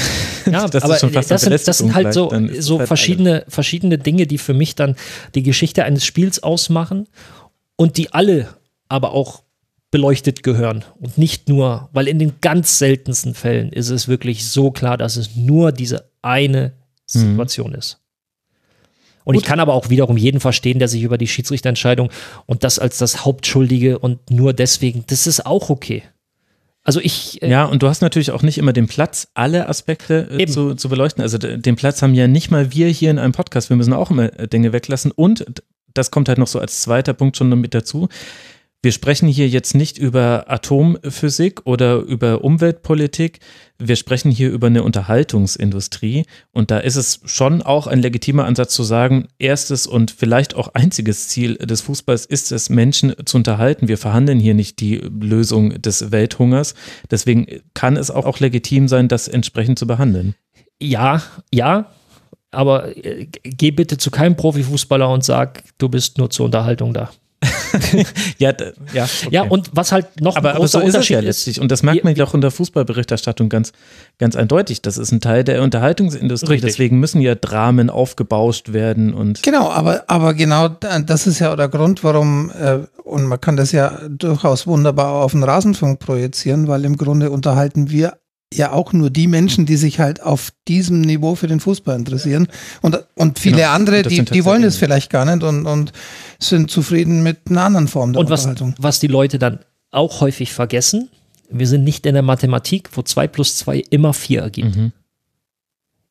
Ja, das aber ist schon fast das, sind, das sind halt so, so halt verschiedene, verschiedene Dinge, die für mich dann die Geschichte eines Spiels ausmachen und die alle aber auch beleuchtet gehören. Und nicht nur, weil in den ganz seltensten Fällen ist es wirklich so klar, dass es nur diese eine Situation mhm. ist. Und Gut. ich kann aber auch wiederum jeden verstehen, der sich über die Schiedsrichterentscheidung und das als das Hauptschuldige und nur deswegen, das ist auch okay. Also ich. Äh, ja, und du hast natürlich auch nicht immer den Platz, alle Aspekte äh, zu, zu beleuchten. Also den Platz haben ja nicht mal wir hier in einem Podcast. Wir müssen auch immer äh, Dinge weglassen. Und das kommt halt noch so als zweiter Punkt schon mit dazu. Wir sprechen hier jetzt nicht über Atomphysik oder über Umweltpolitik. Wir sprechen hier über eine Unterhaltungsindustrie. Und da ist es schon auch ein legitimer Ansatz zu sagen, erstes und vielleicht auch einziges Ziel des Fußballs ist es, Menschen zu unterhalten. Wir verhandeln hier nicht die Lösung des Welthungers. Deswegen kann es auch, auch legitim sein, das entsprechend zu behandeln. Ja, ja. Aber äh, geh bitte zu keinem Profifußballer und sag, du bist nur zur Unterhaltung da. Ja, ja, okay. ja, und was halt noch aber, ein großer aber so ist Unterschied es ja letztlich. Und das merkt man ja auch in der Fußballberichterstattung ganz, ganz eindeutig. Das ist ein Teil der Unterhaltungsindustrie. Richtig. Deswegen müssen ja Dramen aufgebauscht werden und. Genau, aber, aber genau das ist ja der Grund, warum, äh, und man kann das ja durchaus wunderbar auf den Rasenfunk projizieren, weil im Grunde unterhalten wir ja auch nur die Menschen, die sich halt auf diesem Niveau für den Fußball interessieren. Und, und viele genau. andere, die, die wollen es vielleicht gar nicht und, und sind zufrieden mit einer anderen Form der und was, Unterhaltung. Was die Leute dann auch häufig vergessen, wir sind nicht in der Mathematik, wo 2 plus 2 immer 4 ergibt. Mhm.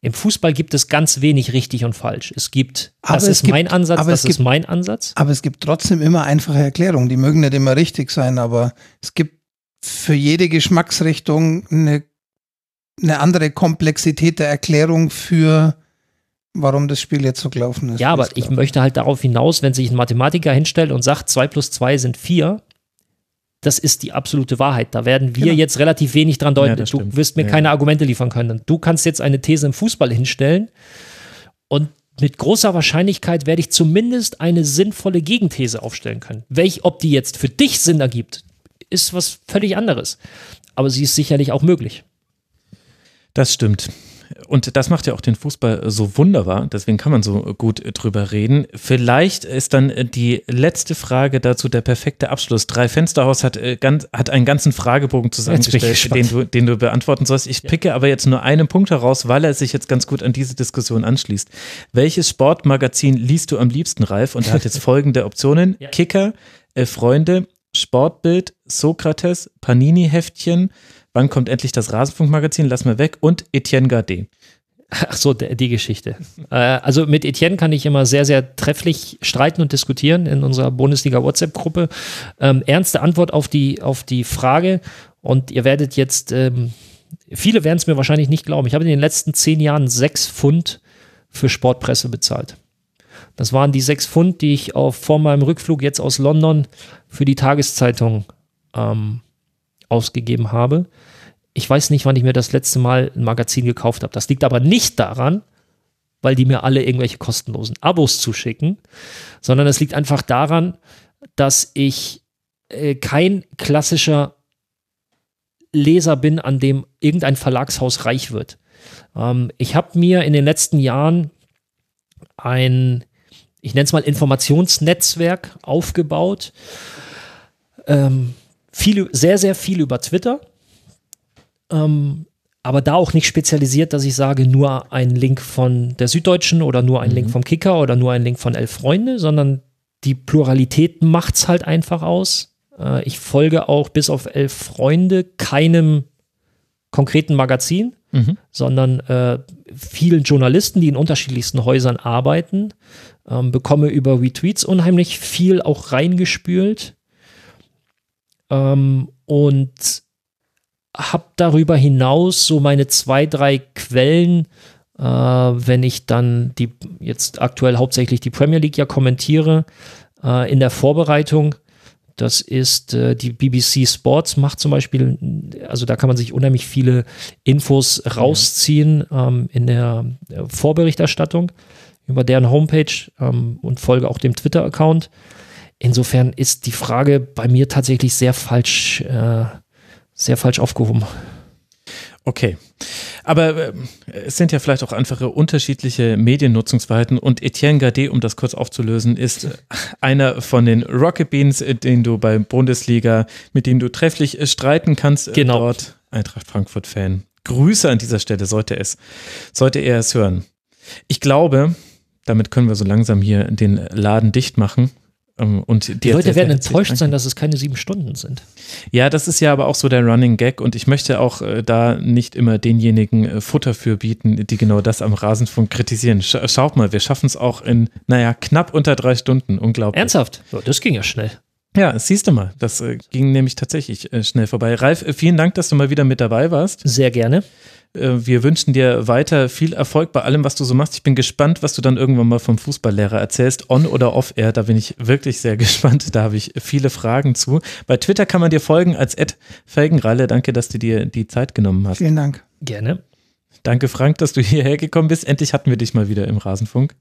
Im Fußball gibt es ganz wenig richtig und falsch. Es gibt, aber das ist gibt, mein Ansatz, das gibt, ist mein Ansatz. Aber es gibt trotzdem immer einfache Erklärungen. Die mögen nicht immer richtig sein, aber es gibt für jede Geschmacksrichtung eine eine andere Komplexität der Erklärung für warum das Spiel jetzt so gelaufen ist. Ja, aber ich möchte halt darauf hinaus, wenn sich ein Mathematiker hinstellt und sagt, 2 plus 2 sind 4, das ist die absolute Wahrheit. Da werden wir genau. jetzt relativ wenig dran deuten. Ja, du wirst mir ja. keine Argumente liefern können. Du kannst jetzt eine These im Fußball hinstellen und mit großer Wahrscheinlichkeit werde ich zumindest eine sinnvolle Gegenthese aufstellen können. Welch, ob die jetzt für dich Sinn ergibt, ist was völlig anderes. Aber sie ist sicherlich auch möglich. Das stimmt. Und das macht ja auch den Fußball so wunderbar, deswegen kann man so gut drüber reden. Vielleicht ist dann die letzte Frage dazu der perfekte Abschluss. Drei Fensterhaus hat, äh, hat einen ganzen Fragebogen zusammengestellt, den du, den du beantworten sollst. Ich picke ja. aber jetzt nur einen Punkt heraus, weil er sich jetzt ganz gut an diese Diskussion anschließt. Welches Sportmagazin liest du am liebsten, Ralf? Und er hat jetzt folgende Optionen. Ja. Kicker, äh, Freunde, Sportbild, Sokrates, Panini-Heftchen, Wann kommt endlich das Rasenfunkmagazin? Lass mal weg. Und Etienne Gardet. Ach so, die Geschichte. Äh, also mit Etienne kann ich immer sehr, sehr trefflich streiten und diskutieren in unserer Bundesliga-WhatsApp-Gruppe. Ähm, ernste Antwort auf die, auf die Frage. Und ihr werdet jetzt, ähm, viele werden es mir wahrscheinlich nicht glauben. Ich habe in den letzten zehn Jahren sechs Pfund für Sportpresse bezahlt. Das waren die sechs Pfund, die ich auf, vor meinem Rückflug jetzt aus London für die Tageszeitung ähm, ausgegeben habe. Ich weiß nicht, wann ich mir das letzte Mal ein Magazin gekauft habe. Das liegt aber nicht daran, weil die mir alle irgendwelche kostenlosen Abos zuschicken, sondern es liegt einfach daran, dass ich äh, kein klassischer Leser bin, an dem irgendein Verlagshaus reich wird. Ähm, ich habe mir in den letzten Jahren ein, ich nenne es mal Informationsnetzwerk aufgebaut. Ähm, viel, sehr, sehr viel über Twitter. Ähm, aber da auch nicht spezialisiert, dass ich sage, nur ein Link von der Süddeutschen oder nur ein mhm. Link vom Kicker oder nur ein Link von Elf Freunde, sondern die Pluralität macht es halt einfach aus. Äh, ich folge auch bis auf Elf Freunde keinem konkreten Magazin, mhm. sondern äh, vielen Journalisten, die in unterschiedlichsten Häusern arbeiten, ähm, bekomme über Retweets unheimlich viel auch reingespült ähm, und habe darüber hinaus so meine zwei, drei Quellen, äh, wenn ich dann die jetzt aktuell hauptsächlich die Premier League ja kommentiere, äh, in der Vorbereitung das ist äh, die BBC Sports macht zum Beispiel, also da kann man sich unheimlich viele Infos rausziehen ähm, in der äh, Vorberichterstattung über deren Homepage ähm, und folge auch dem Twitter-Account. Insofern ist die Frage bei mir tatsächlich sehr falsch, äh, sehr falsch aufgehoben. Okay. Aber äh, es sind ja vielleicht auch einfache unterschiedliche Mediennutzungsverhalten und Etienne Gade, um das kurz aufzulösen, ist einer von den Rocket Beans, äh, den du bei Bundesliga, mit dem du trefflich äh, streiten kannst. Genau. Dort Eintracht Frankfurt-Fan. Grüße an dieser Stelle, sollte es, sollte er es hören. Ich glaube, damit können wir so langsam hier den Laden dicht machen. Ähm, und die, Leute werden enttäuscht sein, dass es keine sieben Stunden sind. Ja, das ist ja aber auch so der Running Gag und ich möchte auch äh, da nicht immer denjenigen äh, Futter für bieten, die genau das am Rasenfunk kritisieren. Sch schaut mal, wir schaffen es auch in, naja, knapp unter drei Stunden. Unglaublich. Ernsthaft? So, das ging ja schnell. Ja, siehst du mal, das äh, ging nämlich tatsächlich äh, schnell vorbei. Ralf, äh, vielen Dank, dass du mal wieder mit dabei warst. Sehr gerne. Äh, wir wünschen dir weiter viel Erfolg bei allem, was du so machst. Ich bin gespannt, was du dann irgendwann mal vom Fußballlehrer erzählst, on oder off air. Da bin ich wirklich sehr gespannt. Da habe ich viele Fragen zu. Bei Twitter kann man dir folgen als Ed Felgenralle. Danke, dass du dir die Zeit genommen hast. Vielen Dank. Gerne. Danke, Frank, dass du hierher gekommen bist. Endlich hatten wir dich mal wieder im Rasenfunk.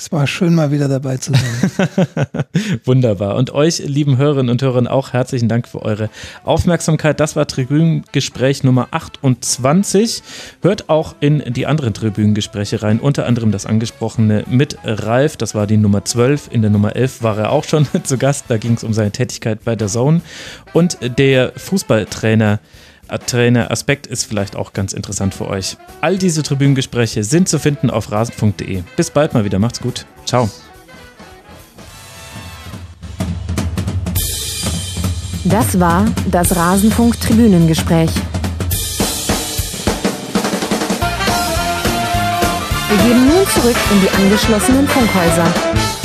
Es war schön, mal wieder dabei zu sein. Wunderbar. Und euch, lieben Hörerinnen und Hörer, auch herzlichen Dank für eure Aufmerksamkeit. Das war Tribünengespräch Nummer 28. Hört auch in die anderen Tribünengespräche rein, unter anderem das angesprochene mit Ralf. Das war die Nummer 12. In der Nummer 11 war er auch schon zu Gast. Da ging es um seine Tätigkeit bei der Zone. Und der Fußballtrainer Trainer-Aspekt ist vielleicht auch ganz interessant für euch. All diese Tribünengespräche sind zu finden auf rasen.de. Bis bald mal wieder. Macht's gut. Ciao. Das war das Rasenfunk-Tribünengespräch. Wir gehen nun zurück in die angeschlossenen Funkhäuser.